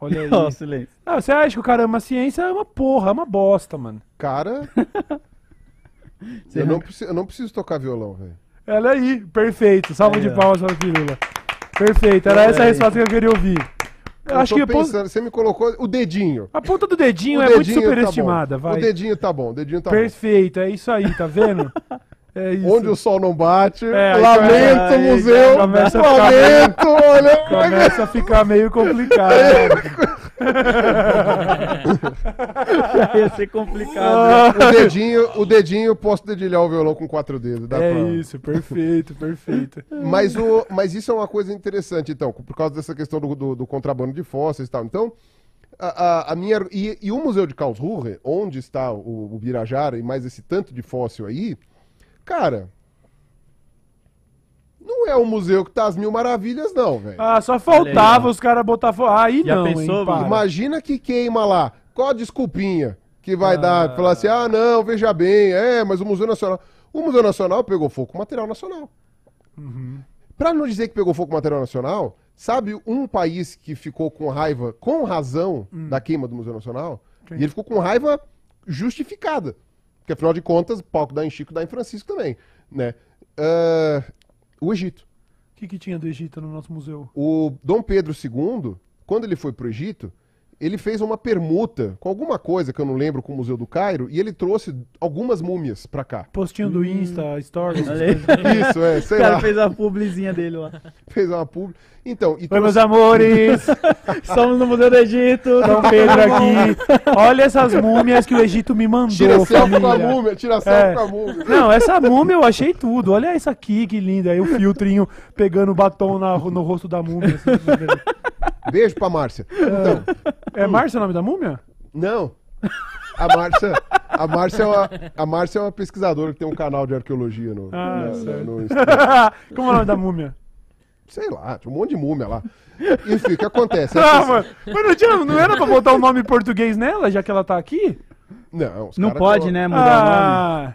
A: Olha aí.
C: Ó, silêncio.
A: Ah, você acha que o cara ama a ciência? É uma porra, é uma bosta, mano.
B: Cara, eu não, preciso, eu não preciso tocar violão, velho.
A: Olha aí, perfeito. Salva de
C: ó.
A: palmas para a Pirula. Perfeito, era
C: Olha
A: essa a resposta que eu queria ouvir. Eu acho que a ponta,
B: pensando, você me colocou o dedinho.
A: a ponta do dedinho
B: O
A: é muito
B: dedinho tá
A: superestimada,
B: bom.
A: vai.
B: O dedinho tá bom, o dedinho tá bom.
A: Perfeito, é isso aí, tá vendo? É isso.
B: Onde o sol não bate,
A: É, aí
B: lamento,
C: aí
B: museu,
A: começa a ficar
B: lamento, olha.
A: Começa a ficar meio complicado.
C: Ia ser complicado.
B: O dedinho, o dedinho, posso dedilhar o violão com quatro dedos. Dá
A: é
B: pra-
A: isso, perfeito, perfeito.
B: Mas, o, mas isso é uma coisa interessante, então, por causa dessa questão do, do- do contrabando de fósseis e tal. Então, a, a- a minha. E, e o Museu de Karlsruhe, onde está o, o Birajara e mais esse tanto de fóssil aí, cara. Não é um museu que tá às mil maravilhas, não, velho.
A: Ah, só faltava
C: ó.
A: os caras botar fogo. Aí
C: Já
A: não,
C: pensou,
A: hein.
B: Imagina que queima lá. Qual a desculpinha que vai dar? Falar assim, ah, não, veja bem, é, mas o Museu Nacional. O Museu Nacional pegou fogo com material nacional. Pra não dizer que pegou fogo com material nacional, sabe um país que ficou com raiva, com razão, da queima do Museu Nacional?
A: Quem?
B: E ele ficou com raiva justificada. Porque afinal de contas, palco dá em Chico, dá em Francisco também, né? Ah, o Egito.
A: O que, que tinha do Egito no nosso museu?
B: O Dom Pedro II, quando ele foi pro Egito, ele fez uma permuta com alguma coisa que eu não lembro com o Museu do Cairo e ele trouxe algumas múmias pra cá.
A: Postinho do Insta, Stories.
B: Isso, é,
C: O
B: sei
C: cara
B: lá,
C: fez a publizinha dele lá.
B: fez uma pub. Então, e
A: Oi,
B: trouxe-
A: meus amores!
C: Estamos no Museu do Egito.
A: Dom Pedro aqui. Olha essas múmias que o Egito me mandou,
B: tira selfie com a múmia, tira selfie
A: É.
B: com a múmia.
A: Não, essa múmia eu achei tudo. Olha essa aqui, que linda. Aí o filtrinho pegando batom na- no rosto da múmia. assim.
B: Beijo pra Márcia. Então,
A: É Márcia o nome da múmia?
B: não. A Márcia, a Márcia é uma, a Márcia é uma pesquisadora que tem um canal de arqueologia no,
A: Ah,
B: na- no Instagram.
A: Como é o nome da múmia?
B: Sei lá, tinha um monte de múmia lá. Enfim, o que acontece?
A: Ah,
B: Essas-
A: mano. Mas não, tinha, não era pra botar o nome em português nela, já que ela tá aqui?
B: Não, os
C: Não pode,
B: tão-
C: né, mudar o nome.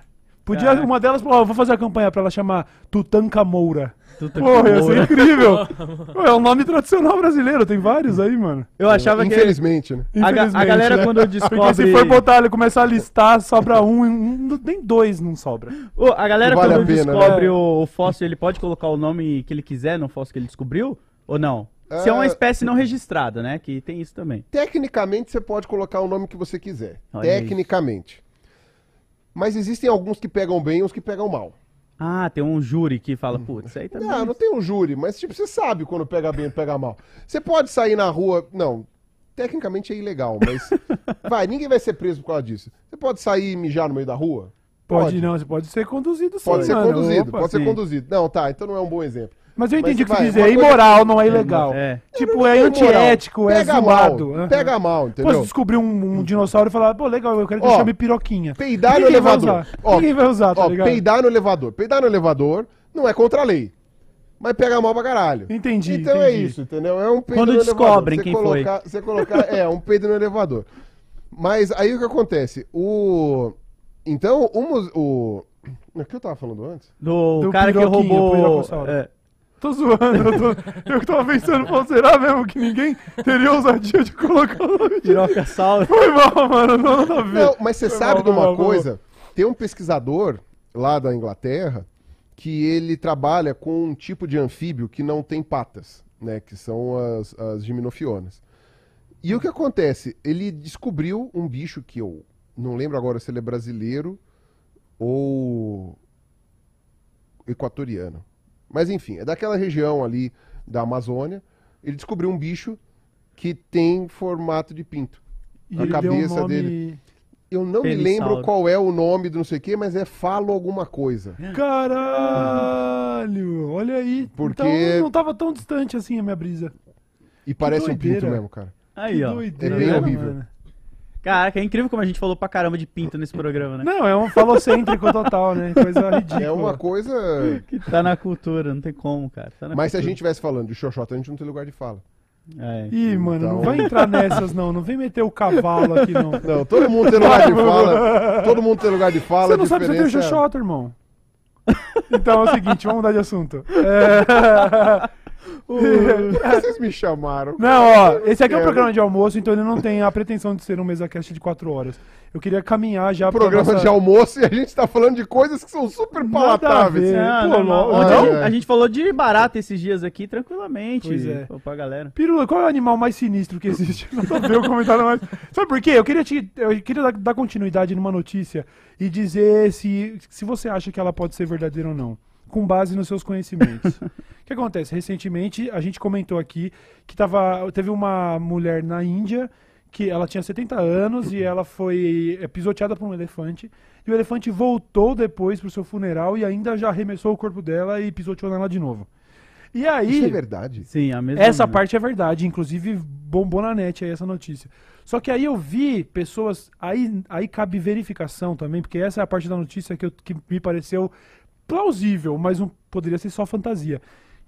A: Podia
C: Caraca.
A: uma delas, ó, vou fazer a campanha pra ela chamar Tutankamoura.
C: Tuta
A: Pô, ia ser
C: Moura.
A: incrível. Pô, é um nome tradicional brasileiro, tem vários aí, mano.
C: Eu achava que
B: Infelizmente, né?
C: a, ga- a
A: Infelizmente,
C: galera
A: né?
C: quando
A: Porque
C: descobre...
A: se for botar ele começar a listar, sobra um, um nem dois não sobra.
C: Ô, a galera
B: Vale
C: quando
B: a pena,
C: descobre
A: né?
C: o, o fóssil, ele pode colocar o nome que ele quiser no fóssil que ele descobriu? Ou não? Se é uma
B: Ah,
C: espécie não registrada, né? Que tem isso também.
B: Tecnicamente, você pode colocar o nome que você quiser.
C: Olha.
B: Tecnicamente. Mas existem alguns que pegam bem e uns que pegam mal.
C: Ah, tem um júri que fala, putz, isso aí também...
B: Não, não tem um júri, mas tipo, você sabe quando pega bem e pega mal. Você pode sair na rua. Não, tecnicamente é ilegal, mas. vai, ninguém vai ser preso por causa disso. Você pode sair e mijar no meio da rua?
A: Pode, não, você pode ser conduzido sim,
B: Pode ser
A: mano.
B: conduzido,
A: Opa,
B: pode ser
C: sim.
B: conduzido. Não, tá, então não é um bom exemplo.
A: Mas eu entendi o que
B: vai,
A: você dizer. É imoral, não é ilegal.
C: É.
A: Tipo, é antiético, é zoado.
B: mal,
A: Aham.
B: pega mal,
A: Pô, se
B: entendeu?
A: descobrir um, um dinossauro e falar, pô, legal, eu quero que
B: Ó,
A: chame piroquinha.
B: Peidar no
A: Ninguém
B: elevador. Ó,
A: Ninguém vai usar, tá
B: ó,
A: ligado?
B: peidar no elevador. Peidar no elevador não é contra a lei. Mas pega mal pra caralho.
A: Entendi,
B: Então é
A: entendi.
B: isso, entendeu? É um peido
C: Quando
B: no
C: descobrem
B: elevador.
C: Quem foi.
B: colocar, Você colocar, é, um peido no elevador. Mas aí o que acontece? O... Então, o... o... O que eu tava falando antes?
C: Do,
A: Do
C: cara que roubou...
A: pirocossauro.
C: É,
A: Tô zoando, eu, tô, eu que tava pensando, pô, será mesmo que ninguém teria ousadia de colocar o nome de...
C: pirocassauro.
A: Foi mal, mano, não a ver.
B: Não, mas você sabe
A: mal,
B: de uma
A: mal, foi mal.
B: coisa? Tem um pesquisador lá da Inglaterra que ele trabalha com um tipo de anfíbio que não tem patas, né? Que são as, as giminofionas. E o que acontece? Ele descobriu um bicho que eu não lembro agora se ele é brasileiro ou equatoriano. Mas enfim, é daquela região ali da Amazônia. Ele descobriu um bicho que tem formato de pinto.
A: E
B: a
A: deu um
B: cabeça
A: nome...
B: dele. Eu não me lembro qual é o nome do não sei o que, mas é falo alguma coisa.
A: Caralho, olha aí.
B: Porque-
A: Então não tava tão distante assim a minha brisa.
B: E parece um pinto mesmo, cara.
C: Aí,
A: Que
C: ó.
A: doideira,
B: É bem horrível.
A: mano.
C: Caraca, é incrível como a gente falou pra caramba de pinto nesse programa, né?
A: Não, é um falocêntrico total, né? Coisa ridícula.
B: É uma coisa.
C: Que tá na cultura, não tem como, cara. Tá na
B: Mas se a
C: cultura.
B: gente estivesse falando de xoxota, a gente não tem lugar de fala.
C: É.
A: Ih, mano, não
B: Então-
A: vai entrar nessas, não. Não vem meter o cavalo aqui, não.
B: Não, todo mundo tem lugar de fala. Todo mundo tem lugar de fala.
A: Você não sabe se eu tenho
B: diferença é-
A: xoxota, irmão. Então é o seguinte, vamos mudar de assunto. É...
B: Vocês me chamaram.
A: Não, ó, esse aqui é um programa de almoço, então ele não tem a pretensão de ser um MesaCast de 4 horas. Eu queria caminhar já pra
B: Programa
A: nossa-
B: de almoço e a gente tá falando de coisas que são super
A: Nada
B: palatáveis.
A: a ver.
C: Não,
A: Pô,
C: Ontem
B: Ah,
C: a, gente,
B: é.
C: a gente falou de barata esses dias aqui, tranquilamente.
A: Pois é.
C: Pô, Pra galera.
A: Pirula, qual é o animal mais sinistro que existe? Nada a ver o comentário mais. Sabe por quê? Eu queria, te, eu queria dar, dar continuidade numa notícia e dizer se, se você acha que ela pode ser verdadeira ou não, com base nos seus conhecimentos. o que acontece? Recentemente, a gente comentou aqui que tava, teve uma mulher na Índia que ela tinha 70 anos e ela foi é, pisoteada por um elefante. E o elefante voltou depois pro seu funeral e ainda já arremessou o corpo dela e pisoteou nela de novo. E aí.
B: Isso é verdade.
C: Sim, a mesma.
A: Essa parte é verdade, inclusive bombou na net aí essa notícia. Só que aí eu vi pessoas. Aí, aí cabe verificação também, porque essa é a parte da notícia que, eu- que me pareceu plausível, mas não poderia ser só fantasia.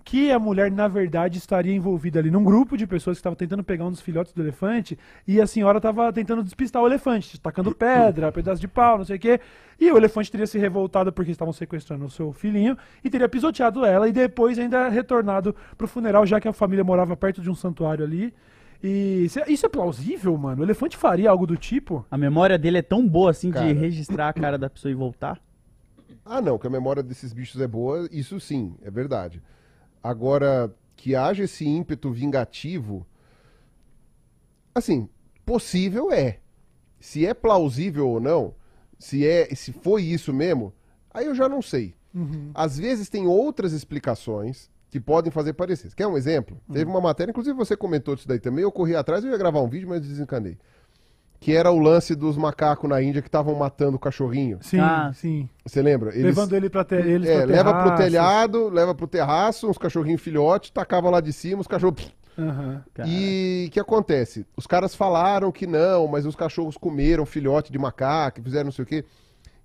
A: Que a mulher, na verdade, estaria envolvida ali num grupo de pessoas que estavam tentando pegar um dos filhotes do elefante e a senhora estava tentando despistar o elefante, tacando pedra, pedaço de pau, não sei o quê. E o elefante teria se revoltado porque estavam sequestrando o seu filhinho e teria pisoteado ela e depois ainda retornado pro funeral, já que a família morava perto de um santuário ali. E isso é- isso é plausível, mano? O elefante faria algo do tipo?
C: A memória dele é tão boa assim
B: Cara.
C: de registrar a cara da pessoa e voltar.
B: Ah, não, que a memória desses bichos é boa, isso sim, é verdade. Agora, que haja esse ímpeto vingativo, assim, possível é. Se é plausível ou não, se é, se foi isso mesmo, aí eu já não sei. Às vezes tem outras explicações que podem fazer parecer. Quer um exemplo? Teve uma matéria, inclusive você comentou disso daí também, eu corri atrás, eu ia gravar um vídeo, mas desencanei. Que era o lance dos macacos na Índia que estavam matando o cachorrinho.
A: Sim,
C: Ah.
A: sim.
B: Você lembra? Eles-
A: Levando ele pra te, eles
B: é,
A: pra
B: leva pro
A: terraço.
B: telhado, leva pro terraço, uns cachorrinhos filhote, tacava lá de cima, os cachorros.
A: Aham.
C: Cara.
B: E o que acontece? Os caras falaram que não, mas os cachorros comeram filhote de macaco, fizeram não sei o quê.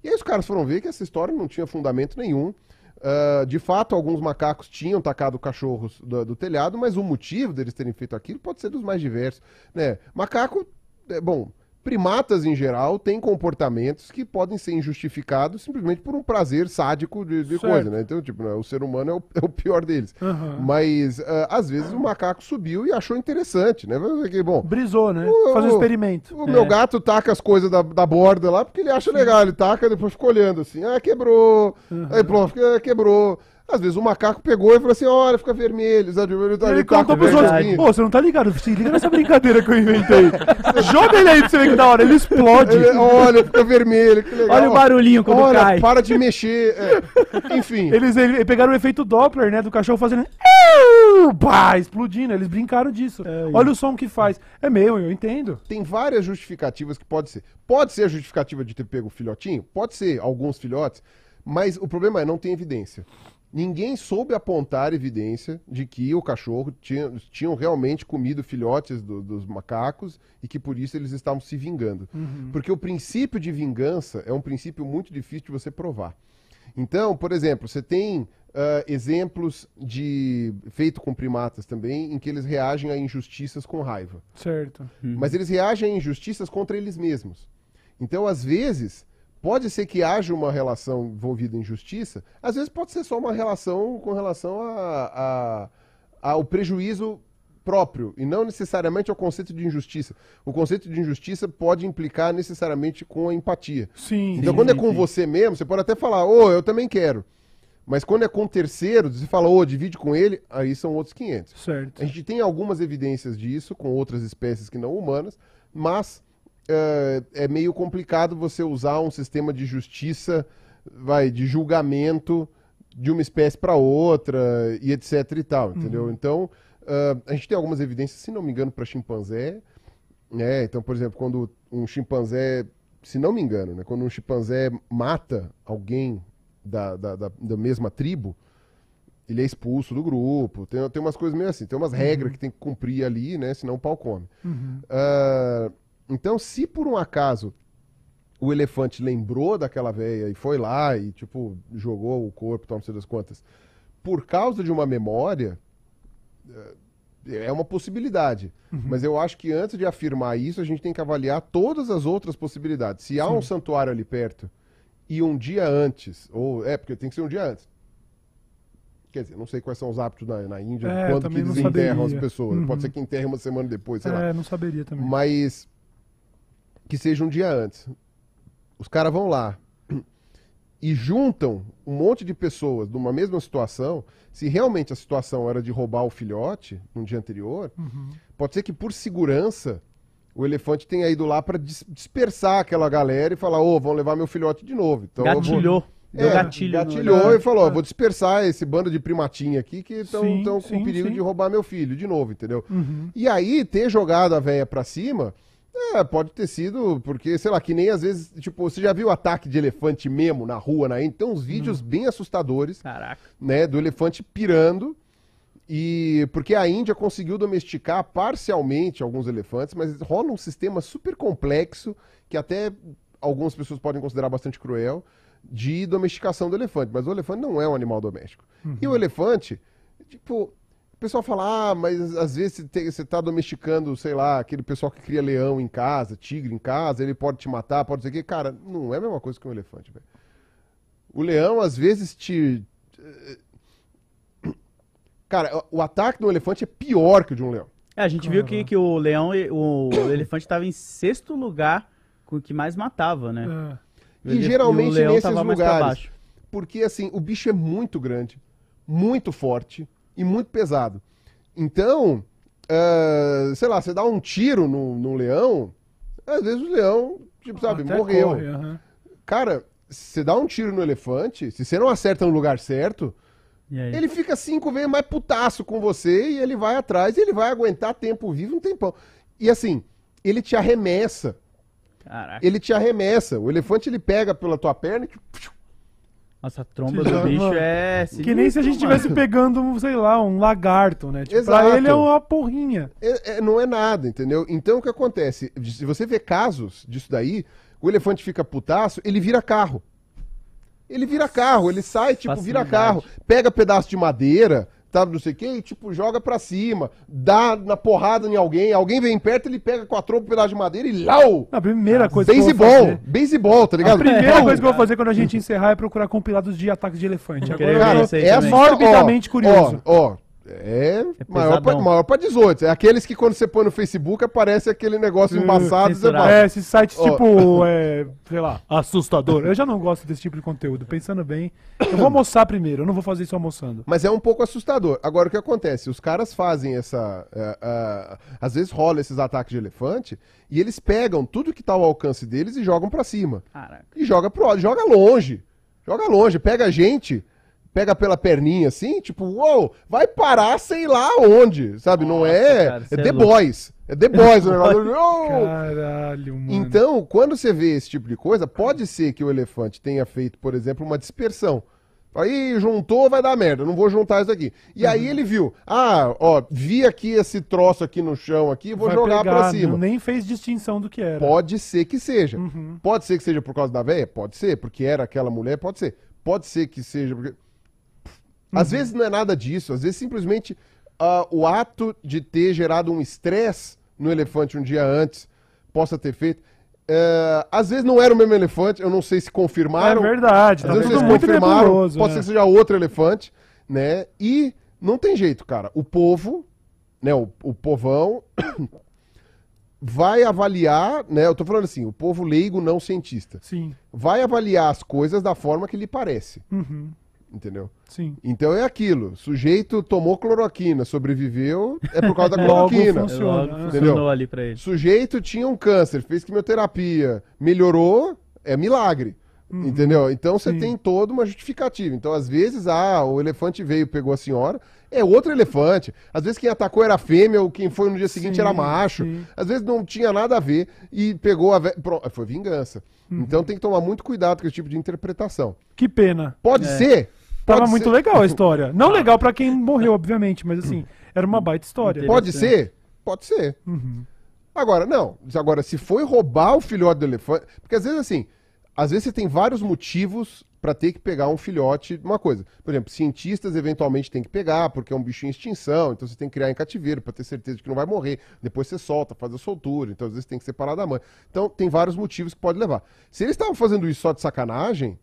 B: E aí os caras foram ver que essa história não tinha fundamento nenhum. Ah, de fato, alguns macacos tinham tacado cachorros do, do telhado, mas o motivo deles terem feito aquilo pode ser dos mais diversos. Né? Macaco, é, bom, primatas em geral têm comportamentos que podem ser injustificados simplesmente por um prazer sádico de, de coisa, né? Então, tipo, né, o ser humano é o, é o pior deles.
A: Aham.
B: Mas, ah, às vezes, o macaco subiu e achou interessante, né? Que, bom,
A: Brisou, né?
B: O-
A: Fazer um
B: o-
A: experimento.
B: o meu gato taca as coisas da, da borda lá porque ele acha legal. Ele taca e depois fica olhando assim. Ah, quebrou. Aí pronto, fica- quebrou. Às vezes o macaco pegou e falou assim: olha, fica vermelho. sabe? Ele, tá-
A: Ele
B: ele
A: contou pros outros. Pô, você não tá ligado? Se liga nessa brincadeira que eu inventei. Joga ele aí pra você ver que da hora. Ele explode.
B: Ele- olha, fica vermelho. Que legal.
C: Olha o barulhinho quando
B: olha,
C: cai.
B: para de mexer. É. Enfim.
A: Eles, eles pegaram o efeito Doppler, né? Do cachorro fazendo. Pá, explodindo. Eles brincaram disso. Olha o som que faz. É meu, eu entendo.
B: Tem várias justificativas que pode ser. Pode ser a justificativa de ter pego o filhotinho? Pode ser, alguns filhotes. Mas o problema é, não tem evidência. Ninguém soube apontar evidência de que o cachorro tinha, tinham realmente comido filhotes do- dos macacos e que por isso eles estavam se vingando. Porque o princípio de vingança é um princípio muito difícil de você provar. Então, por exemplo, você tem ah, exemplos de feito com primatas também, em que eles reagem a injustiças com raiva.
A: Certo.
B: Mas eles reagem a injustiças contra eles mesmos. Então, às vezes, pode ser que haja uma relação envolvida em justiça, às vezes pode ser só uma relação com relação a- a- ao prejuízo próprio, e não necessariamente ao conceito de injustiça. O conceito de injustiça pode implicar necessariamente com a empatia.
A: Sim.
B: Então,
A: sim,
B: quando é com
A: sim.
B: você mesmo, você pode até falar, ô, eu também quero. Mas quando é com terceiro, você fala, ô, divide com ele, aí são outros 500.
A: Certo.
B: A gente tem algumas evidências disso com outras espécies que não humanas, mas eh, é meio complicado você usar um sistema de justiça, vai, de julgamento de uma espécie para outra e etc e tal, entendeu? Então, eh, a gente tem algumas evidências, se não me engano, para chimpanzé, né? Então, por exemplo, quando um chimpanzé, se não me engano, né? Quando um chimpanzé mata alguém da, da, da, da mesma tribo, ele é expulso do grupo. Tem, tem umas coisas meio assim, tem umas regras que tem que cumprir ali, né? Senão o pau come.
A: Uhum.
B: Ah, então, se por um acaso o elefante lembrou daquela veia e foi lá e, tipo, jogou o corpo, tal, não sei das quantas, por causa de uma memória, eh, é uma possibilidade. Mas eu acho que antes de afirmar isso, a gente tem que avaliar todas as outras possibilidades. Se há um santuário ali perto e um dia antes, ou é, porque tem que ser um dia antes. Quer dizer, não sei quais são os hábitos na, na Índia,
A: É,
B: quando que eles enterram as pessoas.
A: Uhum.
B: Pode ser que enterre uma semana depois, sei lá.
A: É, não saberia também.
B: Mas que seja um dia antes. Os caras vão lá e juntam um monte de pessoas numa mesma situação. Se realmente a situação era de roubar o filhote no dia anterior,
A: Uhum.
B: pode ser que por segurança o elefante tenha ido lá para dispersar aquela galera e falar: ô, vão levar meu filhote de novo. Então
C: Gatilhou. Deu
B: é,
C: gatilho.
B: gatilhou
A: É,
B: e falou: ó,
A: é.
B: vou dispersar esse bando de primatinha aqui que estão com
A: sim,
B: perigo
A: sim.
B: de roubar meu filho de novo, entendeu?
A: Uhum.
B: E aí, ter jogado a véia pra cima, é, pode ter sido, porque, sei lá, que nem às vezes, tipo, você já viu ataque de elefante mesmo na rua, na Índia? Tem uns vídeos bem assustadores,
C: Caraca.
B: né, do elefante pirando. E porque a Índia conseguiu domesticar parcialmente alguns elefantes, mas rola um sistema super complexo que até algumas pessoas podem considerar bastante cruel de domesticação do elefante. Mas o elefante não é um animal doméstico. E o elefante, tipo, o pessoal fala, ah, mas às vezes você está domesticando, sei lá, aquele pessoal que cria leão em casa, tigre em casa, ele pode te matar, pode dizer que, cara, não é a mesma coisa que um elefante, velho. O leão às vezes te Cara, o ataque do elefante é pior que o de um leão.
C: É, a gente viu que, que o leão, e- o, o elefante estava em sexto lugar com o que mais matava, né?
A: É.
B: E
C: ele-
B: geralmente
C: o leão
B: nesses
C: tava mais pra
B: lugares.
C: baixo.
B: Porque, assim, o bicho é muito grande, muito forte e muito pesado. Então, ah, sei lá, você dá um tiro no, no leão, às vezes o leão, tipo, sabe,
A: Até
B: morreu.
A: corre.
B: Cara, você dá um tiro no elefante, se você não acerta no lugar certo, ele fica cinco vezes mais putaço com você e ele vai atrás e ele vai aguentar tempo vivo um tempão. E assim, ele te arremessa.
C: Caraca.
B: Ele te arremessa. O elefante ele pega pela tua perna e
C: Nossa, a tromba do
A: já-
C: bicho
A: mano,
C: é.
A: Que nem se a gente estivesse pegando, um, sei lá, um lagarto, né? Tipo,
B: Exato.
A: pra ele é uma porrinha.
B: É- é- não é nada, entendeu? Então o que acontece? Se você vê casos disso daí, o elefante fica putaço, ele vira carro. Ele vira carro, ele sai, tipo, vira
C: Facilidade.
B: carro, pega pedaço de madeira, tá, não sei o quê, e, tipo, joga pra cima, dá na porrada em alguém, alguém vem perto, ele pega com a trompa um pedaço de madeira e lau!
A: A primeira coisa que eu vou
B: Beisebol,
A: fazer...
B: beisebol, tá
A: A
B: ligado?
A: primeira
B: Pau!
A: coisa que eu vou fazer quando a gente encerrar é procurar compilados de ataques de elefante. Agora
C: aí
B: é
A: morbidamente
B: ó,
A: curioso.
B: Ó, ó, é, maior, pra, maior pra 18. É aqueles que quando você põe no Facebook aparece aquele negócio
A: Uh,
B: embaçado e você
C: censurado.
B: fala,
A: É, esses sites
B: Ó.
A: tipo, é, sei lá, assustador. Eu já não gosto desse tipo de conteúdo. Pensando bem, eu vou almoçar primeiro, eu não vou fazer isso almoçando.
B: Mas é um pouco assustador. Agora, o que acontece? Os caras fazem essa. é, é, às vezes rola esses ataques de elefante e eles pegam tudo que tá ao alcance deles e jogam pra cima.
C: Caraca.
B: E joga pro, joga longe. Joga longe. Pega a gente, pega pela perninha assim, tipo, uou, vai parar sei lá onde. Sabe? não
C: Nossa,
B: é.
C: cara,
B: é
C: é
B: The. Boys. É The Boys o negócio. Uou!
A: Caralho, mano.
B: Então, quando você vê esse tipo de coisa, pode ser que o elefante tenha feito, por exemplo, uma dispersão. Aí juntou, vai dar merda, não vou juntar isso aqui. E
A: Uhum.
B: aí ele viu, ah, ó, vi aqui esse troço aqui no chão aqui, vou
A: Vai
B: jogar
A: pegar,
B: pra cima.
A: não- Nem fez distinção do que era.
B: Pode ser que seja.
A: Uhum.
B: Pode ser que seja por causa da véia? Pode ser, porque era aquela mulher, pode ser. Pode ser que seja porque...
A: Uhum.
B: Às vezes não é nada disso, às vezes simplesmente ah, o ato de ter gerado um estresse no elefante um dia antes possa ter feito. Eh, às vezes não era o mesmo elefante, eu não sei se
A: É
B: confirmaram.
A: verdade,
B: Às
A: tá
B: vezes
A: muito
B: confirmaram,
A: nebuloso.
B: pode
A: né?
B: ser que seja outro elefante, né? E não tem jeito, cara. O povo, né, o, o povão vai avaliar, né? Eu tô falando assim, o povo leigo não cientista,
A: Sim,
B: vai avaliar as coisas da forma que lhe parece,
A: uhum,
B: entendeu?
A: sim.
B: Então é aquilo, sujeito tomou cloroquina, sobreviveu, é por causa da
A: Logo
B: cloroquina.
A: funciona.
C: Logo
A: né?
C: funcionou
B: Entendeu?
C: ali pra ele.
B: Sujeito tinha um câncer, fez quimioterapia, melhorou, é milagre. Entendeu? Então você
A: Sim.
B: tem toda uma justificativa. Então, às vezes, ah, o elefante veio, pegou a senhora, é outro elefante. Às vezes quem atacou era fêmea, ou quem foi no dia seguinte
A: Sim,
B: era macho.
A: sim.
B: Às vezes não tinha nada a ver e pegou a. Ve... Pronto, foi vingança.
A: Uhum.
B: Então tem que tomar muito cuidado com esse tipo de interpretação.
A: Que pena.
B: Pode ser.
A: Tava
B: pode
A: muito
B: ser-
A: legal a história. Não legal pra quem morreu, obviamente, mas assim, era uma baita história.
B: Pode ser? Pode ser.
A: Uhum.
B: Agora, não. Agora, se foi roubar o filhote do elefante. Porque às vezes, assim, às vezes você tem vários motivos pra ter que pegar um filhote uma coisa. Por exemplo, cientistas eventualmente têm que pegar, porque é um bicho em extinção, então você tem que criar em cativeiro pra ter certeza de que não vai morrer. Depois você solta, faz a soltura, então às vezes tem que separar da mãe. Então tem vários motivos que pode levar. Se eles estavam fazendo isso só de sacanagem,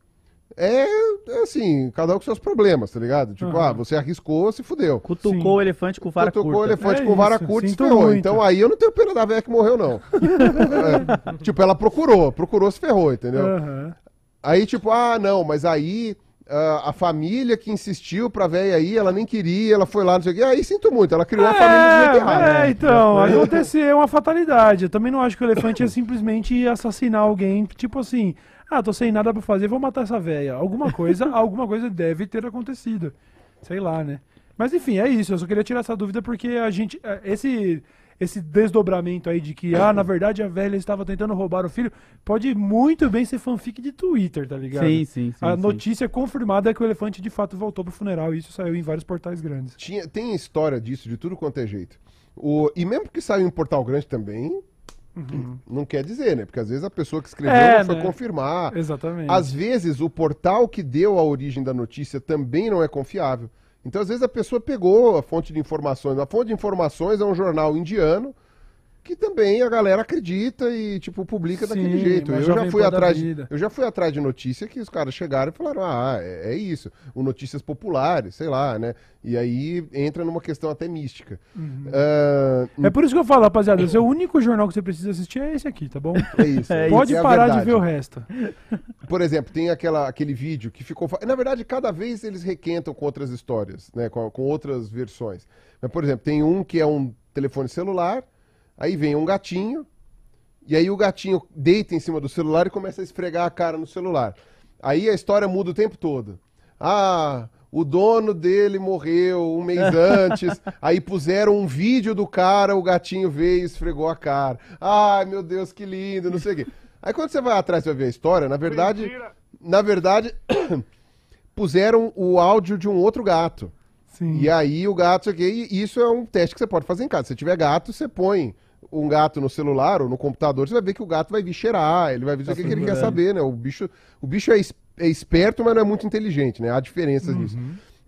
B: é, é assim, cada um com seus problemas, tá ligado? Tipo,
A: Aham.
B: ah, você arriscou, se fudeu.
C: Cutucou
A: Sim.
C: o elefante com vara
B: o
C: curta.
B: elefante
A: É
B: com vara
A: isso,
B: curta e ferrou.
A: muito.
B: Então aí eu não tenho pena da velha que morreu, não. É, tipo, ela procurou, procurou, se ferrou, entendeu?
A: Aham.
B: Aí, tipo, ah, não, mas aí ah, a família que insistiu pra velha aí, ela nem queria, ela foi lá, não sei o quê. Aí sinto muito, ela criou a família do jeito errado.
A: É, então, aconteceu é uma fatalidade. Eu também não acho que o elefante é simplesmente assassinar alguém, tipo assim, ah, tô sem nada pra fazer, vou matar essa velha. Alguma coisa, alguma coisa deve ter acontecido. Sei lá, né? Mas enfim, é isso. Eu só queria tirar essa dúvida porque a gente. eh, Esse. Esse desdobramento aí de que, ah, na verdade a velha estava tentando roubar o filho, pode muito bem ser fanfic de Twitter, tá ligado?
C: Sim, sim, sim.
A: A
C: sim.
A: notícia confirmada é que o elefante de fato voltou pro funeral e isso saiu em vários portais grandes.
B: Tinha, tem história disso, de tudo quanto é jeito. O, e mesmo que saiu em Portal Grande também, não quer dizer, né? Porque às vezes a pessoa que escreveu
A: É,
B: não foi
A: né?
B: confirmar.
A: Exatamente.
B: Às vezes o portal que deu a origem da notícia também não é confiável. Então, às vezes, a pessoa pegou a fonte de informações. A fonte de informações é um jornal indiano que também a galera acredita e, tipo, publica daquele
A: Sim,
B: jeito.
A: uma
B: Eu já, fui atrás de, eu já fui atrás de notícia que os caras chegaram e falaram, ah, é, é isso. O Notícias Populares, sei lá, né? E aí entra numa questão até mística. Ah,
A: É por isso que eu falo, rapaziada, o único jornal que você precisa assistir é esse aqui, tá bom?
B: é isso.
C: É
A: Pode
B: é a
A: parar de
B: verdade.
A: ver o resto.
B: Por exemplo, tem aquela, aquele vídeo que ficou. Na verdade, cada vez eles requentam com outras histórias, né? Com, com outras versões. Mas, por exemplo, tem um que é um telefone celular, aí vem um gatinho, e aí o gatinho deita em cima do celular e começa a esfregar a cara no celular. Aí a história muda o tempo todo. Ah, o dono dele morreu um mês antes, aí puseram um vídeo do cara, o gatinho veio e esfregou a cara. Ai, meu Deus, que lindo, não sei o quê. Aí quando você vai atrás e vai ver a história, na verdade, na verdade, puseram o áudio de um outro gato.
A: Sim.
B: E aí o gato, isso aqui, isso é um teste que você pode fazer em casa. Se tiver gato, você põe um gato no celular ou no computador, você vai ver que o gato vai vir cheirar, ele vai ver o que, que ele quer saber, né? O bicho, o bicho é, é esperto, mas não é muito inteligente, né? Há diferenças nisso.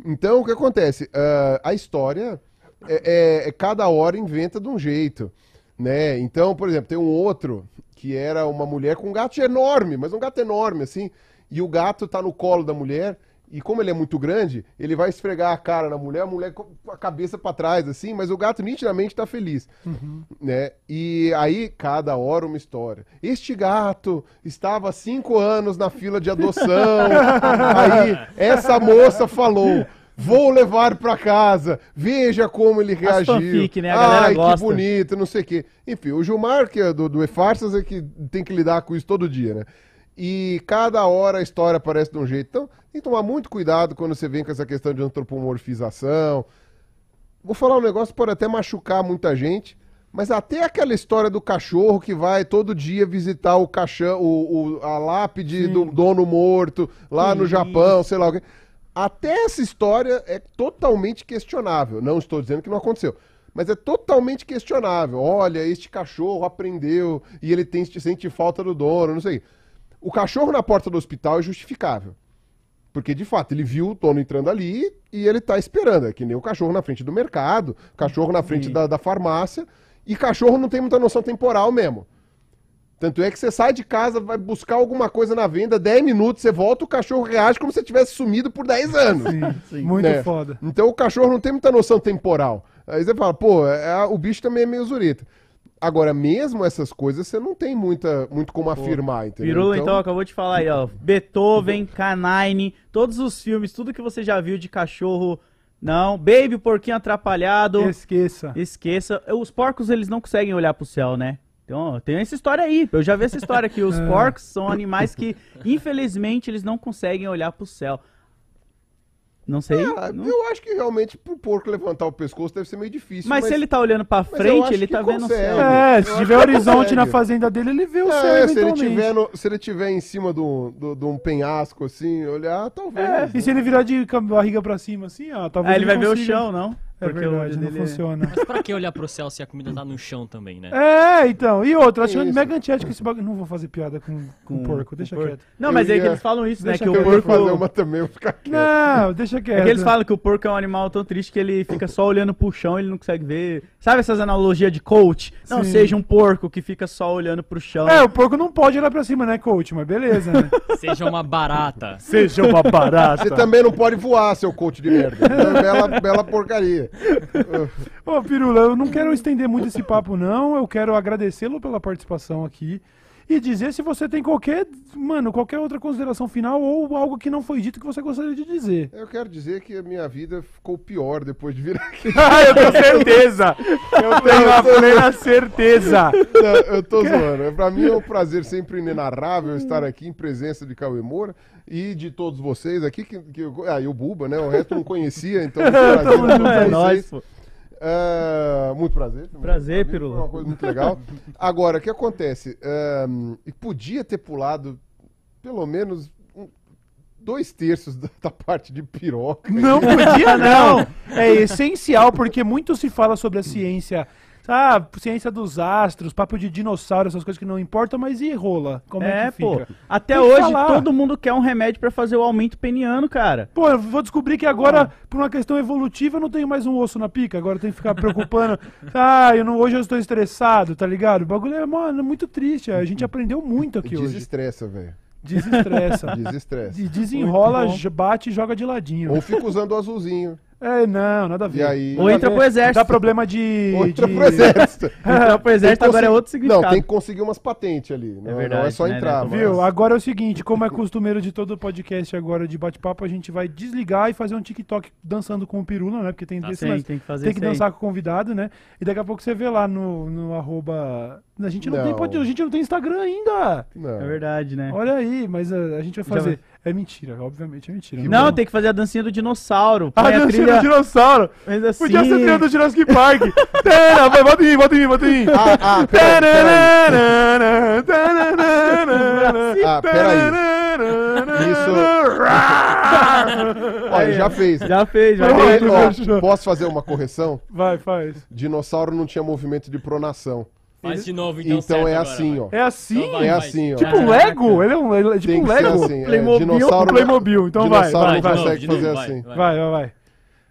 B: Então, o que acontece? Ah, a história, é, é- é cada hora inventa de um jeito, né? Então, por exemplo, tem um outro que era uma mulher com um gato enorme, mas um gato enorme, assim, e o gato tá no colo da mulher, e como ele é muito grande, ele vai esfregar a cara na mulher, a mulher com a cabeça pra trás, assim, mas o gato nitidamente tá feliz, né? E aí, cada hora uma história. Este gato estava há cinco anos na fila de adoção, aí essa moça falou... Vou levar pra casa. Veja como ele reagiu.
C: fanfic, né?
B: Ai,
C: gosta.
B: que bonito, não sei o quê. Enfim, o Gilmar, que é do, do E-Farsas, é que tem que lidar com isso todo dia, né? E cada hora a história aparece de um jeito. Então, tem que tomar muito cuidado quando você vem com essa questão de antropomorfização. Vou falar um negócio que pode até machucar muita gente, mas até aquela história do cachorro que vai todo dia visitar o caixão, o, o- a lápide do dono morto lá no Japão, sei lá o quê. Até essa história é totalmente questionável. Não estou dizendo que não aconteceu. Mas é totalmente questionável. Olha, este cachorro aprendeu e ele tem, sente falta do dono, não sei. O cachorro na porta do hospital é justificável. Porque, de fato, ele viu o dono entrando ali e ele tá esperando. É que nem o cachorro na frente do mercado, cachorro na frente da, da farmácia. E cachorro não tem muita noção temporal mesmo. Tanto é que você sai de casa, vai buscar alguma coisa na venda, 10 minutos, você volta, o cachorro reage como se você tivesse sumido por 10 anos.
A: Sim, muito
B: né?
A: foda.
B: Então o cachorro não tem muita noção temporal. Aí você fala, pô, é- o bicho também é meio zureta. Agora, mesmo essas coisas, você não tem muita, muito como afirmar, entendeu?
C: Pirula, então, acabou de falar aí, ó. Beethoven, Canine, todos os filmes, tudo que você já viu de cachorro. Não. Baby, o porquinho atrapalhado.
A: Esqueça.
C: Esqueça. Os porcos, eles não conseguem olhar pro céu, né? Então, tem essa história aí. Eu já vi essa história que os porcos são animais que, infelizmente, eles não conseguem olhar pro céu. Não sei.
B: Ah,
C: não-
B: Eu acho que realmente pro porco levantar o pescoço deve ser meio difícil.
C: Mas, se ele tá olhando pra frente, ele tá vendo o
B: consegue.
C: céu.
A: É, se tiver horizonte
B: consegue.
A: na fazenda dele, ele vê o céu
B: É, se ele, tiver no- se ele tiver em cima de um, do- do- de um penhasco assim, olhar, talvez.
A: É, e se ele virar de barriga pra cima assim, ó, talvez
C: Ah, ele vai ver o
A: consiga.
C: chão, não?
A: É
C: Porque o
A: verdade,
C: olho
A: não
C: dele é-
A: funciona.
D: Mas pra que olhar pro céu se a comida tá no chão também, né?
A: É, então. E outra, achando
B: Isso.
A: mega antiético esse bagulho. Não vou fazer piada com, com, porco, deixa
C: porco.
A: quieto.
C: Não,
B: Eu
C: mas é que eles falam isso, né?
A: deixa
C: Que o
A: que
C: porco.
B: fazer uma também, eu vou ficar quieto.
A: Não, deixa quieto.
C: É que eles falam que o porco é um animal tão triste que ele fica só olhando pro chão, ele não consegue ver. Sabe essas analogias de coach? Não,
A: Sim.
C: seja um porco que fica só olhando pro chão.
A: É, o porco não pode olhar pra cima, né, coach? Mas beleza, né?
D: Seja uma barata.
A: Seja uma barata.
B: Você também não pode voar, seu coach de merda. É bela, bela porcaria.
A: Ô, Pirula, eu não quero estender muito esse papo, não. Eu quero agradecê-lo pela participação aqui. E dizer se você tem qualquer, mano, qualquer outra consideração final ou algo que não foi dito que você gostaria de dizer.
B: Eu quero dizer que a minha vida ficou pior depois de vir aqui.
A: ah, eu tenho certeza! Eu tenho a plena certeza!
B: Não, eu tô zoando. Pra mim é um prazer sempre inenarrável estar aqui em presença de Cauê Moura e de todos vocês aqui. Que, que eu- ah, e o Buba, né? O resto não conhecia, então é um prazer
C: é nóis, pô.
B: Ah, muito prazer.
C: Prazer, Pirula.
B: Foi uma coisa muito legal. Agora, o que acontece? Ahn, e podia ter pulado pelo menos um- dois terços da, da parte de piroca.
A: Não podia, não! É essencial, porque muito se fala sobre a ciência. Ah, ciência dos astros, papo de dinossauro, essas coisas que não importam, mas e rola? Como é,
C: É,
A: que
C: pô.
A: fica?
C: Até hoje
A: falar.
C: todo mundo quer um remédio pra fazer o aumento peniano, cara.
A: Pô, eu vou descobrir que agora, por uma questão evolutiva, eu não tenho mais um osso na pica. Agora eu tenho que ficar preocupando. ah, eu não, hoje eu estou estressado, tá ligado? O bagulho é, mano, muito triste. A gente aprendeu muito aqui hoje.
B: Desestressa, velho.
A: Desestressa.
B: Desestressa.
A: De- Desenrola, bate e joga de ladinho.
B: Ou fica usando o azulzinho.
A: É, não, nada a ver.
B: E aí-
C: Ou entra pro exército.
A: Dá problema de.
B: Ou entra
A: de-
B: pro exército.
C: Entrar pro exército agora é outro significado.
B: Não, tem que conseguir umas patentes ali. Não é,
C: verdade,
B: não é só
C: né,
B: entrar.
C: né?
B: mas-
A: Viu? Agora é o seguinte, como é costumeiro de todo podcast agora de bate-papo, a gente vai desligar e fazer um TikTok dançando com o Pirula, né? Porque tem
D: Tá
A: desse,
C: Tem,
A: mas
C: tem que fazer
A: tem que
C: isso aí.
A: dançar com o convidado, né? E daqui a pouco você vê lá no, no arroba. A gente não, Tem,
B: Não.
A: pod- a gente não tem Instagram ainda.
B: Não.
C: É verdade, né?
A: Olha aí, mas a, a gente vai
C: Já
A: fazer. É mentira, obviamente é mentira.
C: Não, tem que fazer a dancinha do dinossauro.
A: Ah,
C: a
A: dancinha
C: trilha...
A: do dinossauro.
C: Mas assim...
A: Podia ser a trilha do Jurassic Park. Tana, vai, bota em mim, bota em mim, bota em mim.
B: Ah, ah, peraí.
A: Tananana,
B: Ah, peraí. Olha, já fez.
C: Já fez, já fez.
A: Fechou.
B: posso fazer uma correção?
A: Vai, faz.
B: Dinossauro não tinha movimento de pronação.
D: Faz de novo, então.
B: Então,
D: certo
B: é assim, ó.
A: É assim?
D: Então vai,
B: É
D: vai.
B: assim, ó.
A: Tipo um. Lego? Ele é um, ele é tipo
B: Tem
A: um
B: que ser
A: Lego?
B: assim. é,
C: Playmobil,
B: dinossauro,
A: Playmobil, então vai,
B: dinossauro
A: vai,
B: não
A: vai.
B: consegue fazer
D: vai,
B: assim.
D: vai.
A: Vai, vai.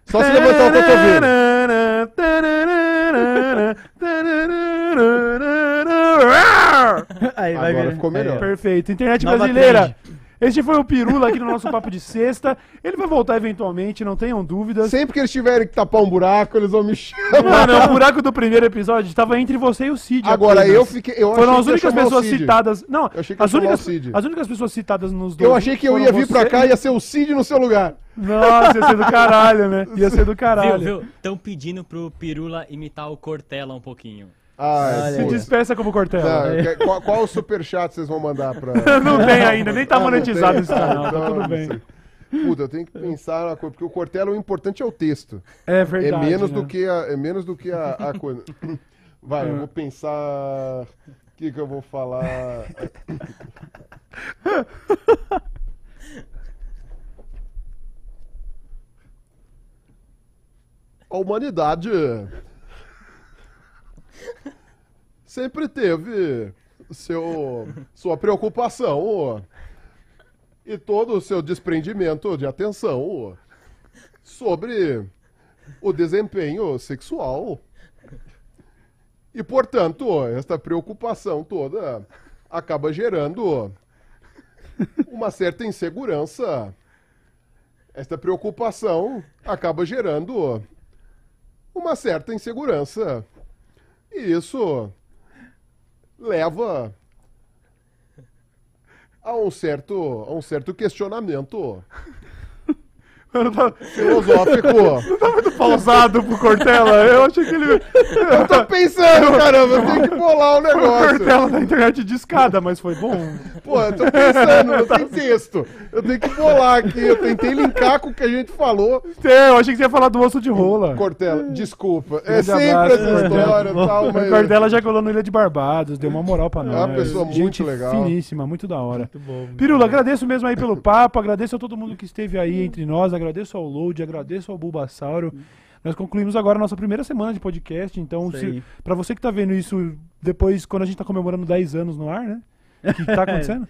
B: Só se levantar o cotovelo.
C: Aí vai
B: Agora
C: ver.
B: ficou melhor.
A: Perfeito. Internet
C: Nova
A: brasileira.
C: trend.
A: Este foi o Pirula aqui no nosso Papo de Sexta. Ele vai voltar eventualmente, não tenham dúvidas.
B: Sempre que eles tiverem que tapar um buraco, eles vão me chamar.
A: Mano, o buraco do primeiro episódio estava entre você e o Cid.
B: Agora,
A: apenas.
B: eu fiquei. Eu
A: Foram
B: achei
A: as únicas pessoas citadas. Não,
B: Eu achei que ia
A: as únicas,
B: o Cid.
A: as únicas pessoas citadas nos dois.
B: Eu achei que eu ia vir pra
A: você-
B: cá e ia ser o Cid no seu lugar.
A: Nossa, ia ser do caralho, né? Ia ser do caralho.
D: Viu, viu? Estão pedindo pro Pirula imitar o Cortella um pouquinho.
B: Ah,
C: Olha
A: Se despeça como Cortella.
B: Não, que- qual, qual o superchat vocês vão mandar pra.
A: Não tem ainda, nem tá
B: Ah,
A: monetizado esse canal, tá tudo
B: não
A: bem.
B: Puta, eu tenho que pensar na coisa, porque o Cortella, o importante é o texto.
A: É
B: É
A: verdade.
B: menos
A: né?
B: do que a, é menos do que a, a coisa. Vai, eu vou pensar. O que, que eu vou falar? A humanidade sempre teve seu, sua preocupação e todo o seu desprendimento de atenção sobre o desempenho sexual. E, portanto, esta preocupação toda acaba gerando uma certa insegurança. Esta preocupação acaba gerando uma certa insegurança. E isso leva a um certo, a um certo questionamento
A: Eu não tava
B: filosófico.
A: pausado pro Cortella. Eu achei que ele.
B: Eu tô pensando, caramba, eu tenho que bolar o
A: O
B: negócio.
A: Cortella da internet de escada, mas foi bom.
B: Pô, eu tô pensando, não tem texto. Eu tenho que bolar aqui. Eu tentei linkar com o que a gente falou.
A: É, eu achei que você ia falar do osso de rola.
B: Cortella, desculpa. É
A: Grande
B: sempre
A: abraço,
B: essa
A: Cortella.
B: história e tal,
A: O
B: mas.
A: Cortella já colou no Ilha de Barbados, deu uma moral pra nós.
B: É uma pessoa muito
A: Gente
B: legal.
A: finíssima, muito da hora.
C: Muito bom. muito
A: Pirula, agradeço mesmo aí pelo papo, agradeço a todo mundo que esteve aí entre nós, agradeço ao Load, agradeço ao Bulbasauro. Nós concluímos agora a nossa primeira semana de podcast, então
C: aí.
A: pra você que tá vendo isso depois, quando a gente tá comemorando 10 anos no ar, né? Que tá acontecendo?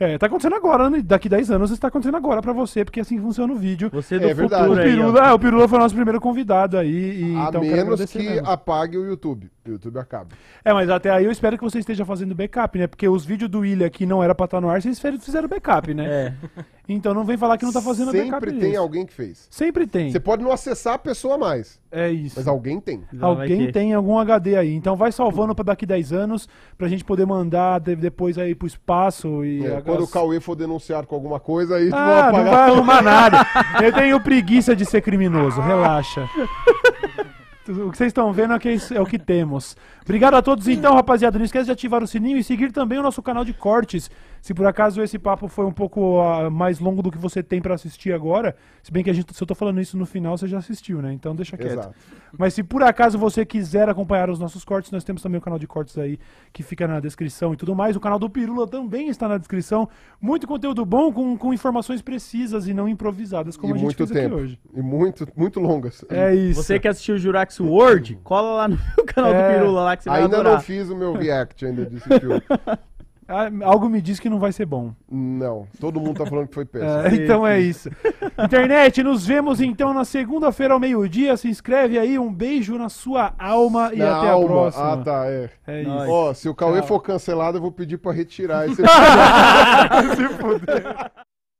A: É, tá acontecendo agora, né? daqui 10 anos está acontecendo agora pra você, porque assim funciona o vídeo.
C: Você do
B: É verdade.
C: futuro
A: O
C: aí.
A: Pirula, ah, o Pirula foi o nosso primeiro convidado aí, e
B: a
A: então
B: menos que
A: mesmo.
B: apague o YouTube. O YouTube acaba.
A: É, mas até aí eu espero que você esteja fazendo backup, né? Porque os vídeos do William que não era pra estar no ar, vocês fizeram backup, né?
C: É.
A: Então não vem falar que não tá fazendo backup
B: Sempre tem
A: disso.
B: alguém que fez.
A: Sempre tem.
B: Você pode não acessar a pessoa mais,
A: É isso.
B: mas alguém tem.
A: Alguém tem algum HD aí. Então vai salvando pra daqui 10 anos, pra gente poder mandar de- depois aí pro espaço e...
B: É, quando o Cauê for denunciado com alguma coisa, aí
A: Ah, não
B: apagar.
A: vai arrumar nada. Eu tenho preguiça de ser criminoso, relaxa. O que vocês estão vendo é, que é o que temos. Obrigado a todos então, rapaziada. Não esquece de ativar o sininho e seguir também o nosso canal de cortes. Se por acaso esse papo foi um pouco ah, mais longo do que você tem pra assistir agora, se bem que a gente, se eu tô falando isso no final, você já assistiu, né? Então deixa quieto.
B: Exato.
A: Mas se por acaso você quiser acompanhar os nossos cortes, nós temos também o canal de cortes aí que fica na descrição e tudo mais. O canal do Pirula também está na descrição. Muito conteúdo bom com, com informações precisas e não improvisadas, como
B: e
A: a gente
B: muito
A: fez
B: tempo.
A: aqui hoje.
B: E muito, muito longas.
A: É isso.
C: Você que assistiu o Jurax World, cola lá no meu canal
A: É.
C: do Pirula lá que você vai
B: Ainda
C: adorar.
B: não fiz o meu react ainda desse filme.
A: Ah, Algo me diz que não vai ser bom.
B: Não, todo mundo tá falando que foi péssimo.
A: É, então é isso. Internet, nos vemos então na segunda-feira ao meio-dia. Se inscreve aí, um beijo na sua alma e
B: Na
A: até
B: alma.
A: a próxima.
B: Ah, tá, é.
A: É isso.
B: Ó, se o Cauê
A: Tchau.
B: for cancelado, eu vou pedir pra retirar esse
A: Se fuder.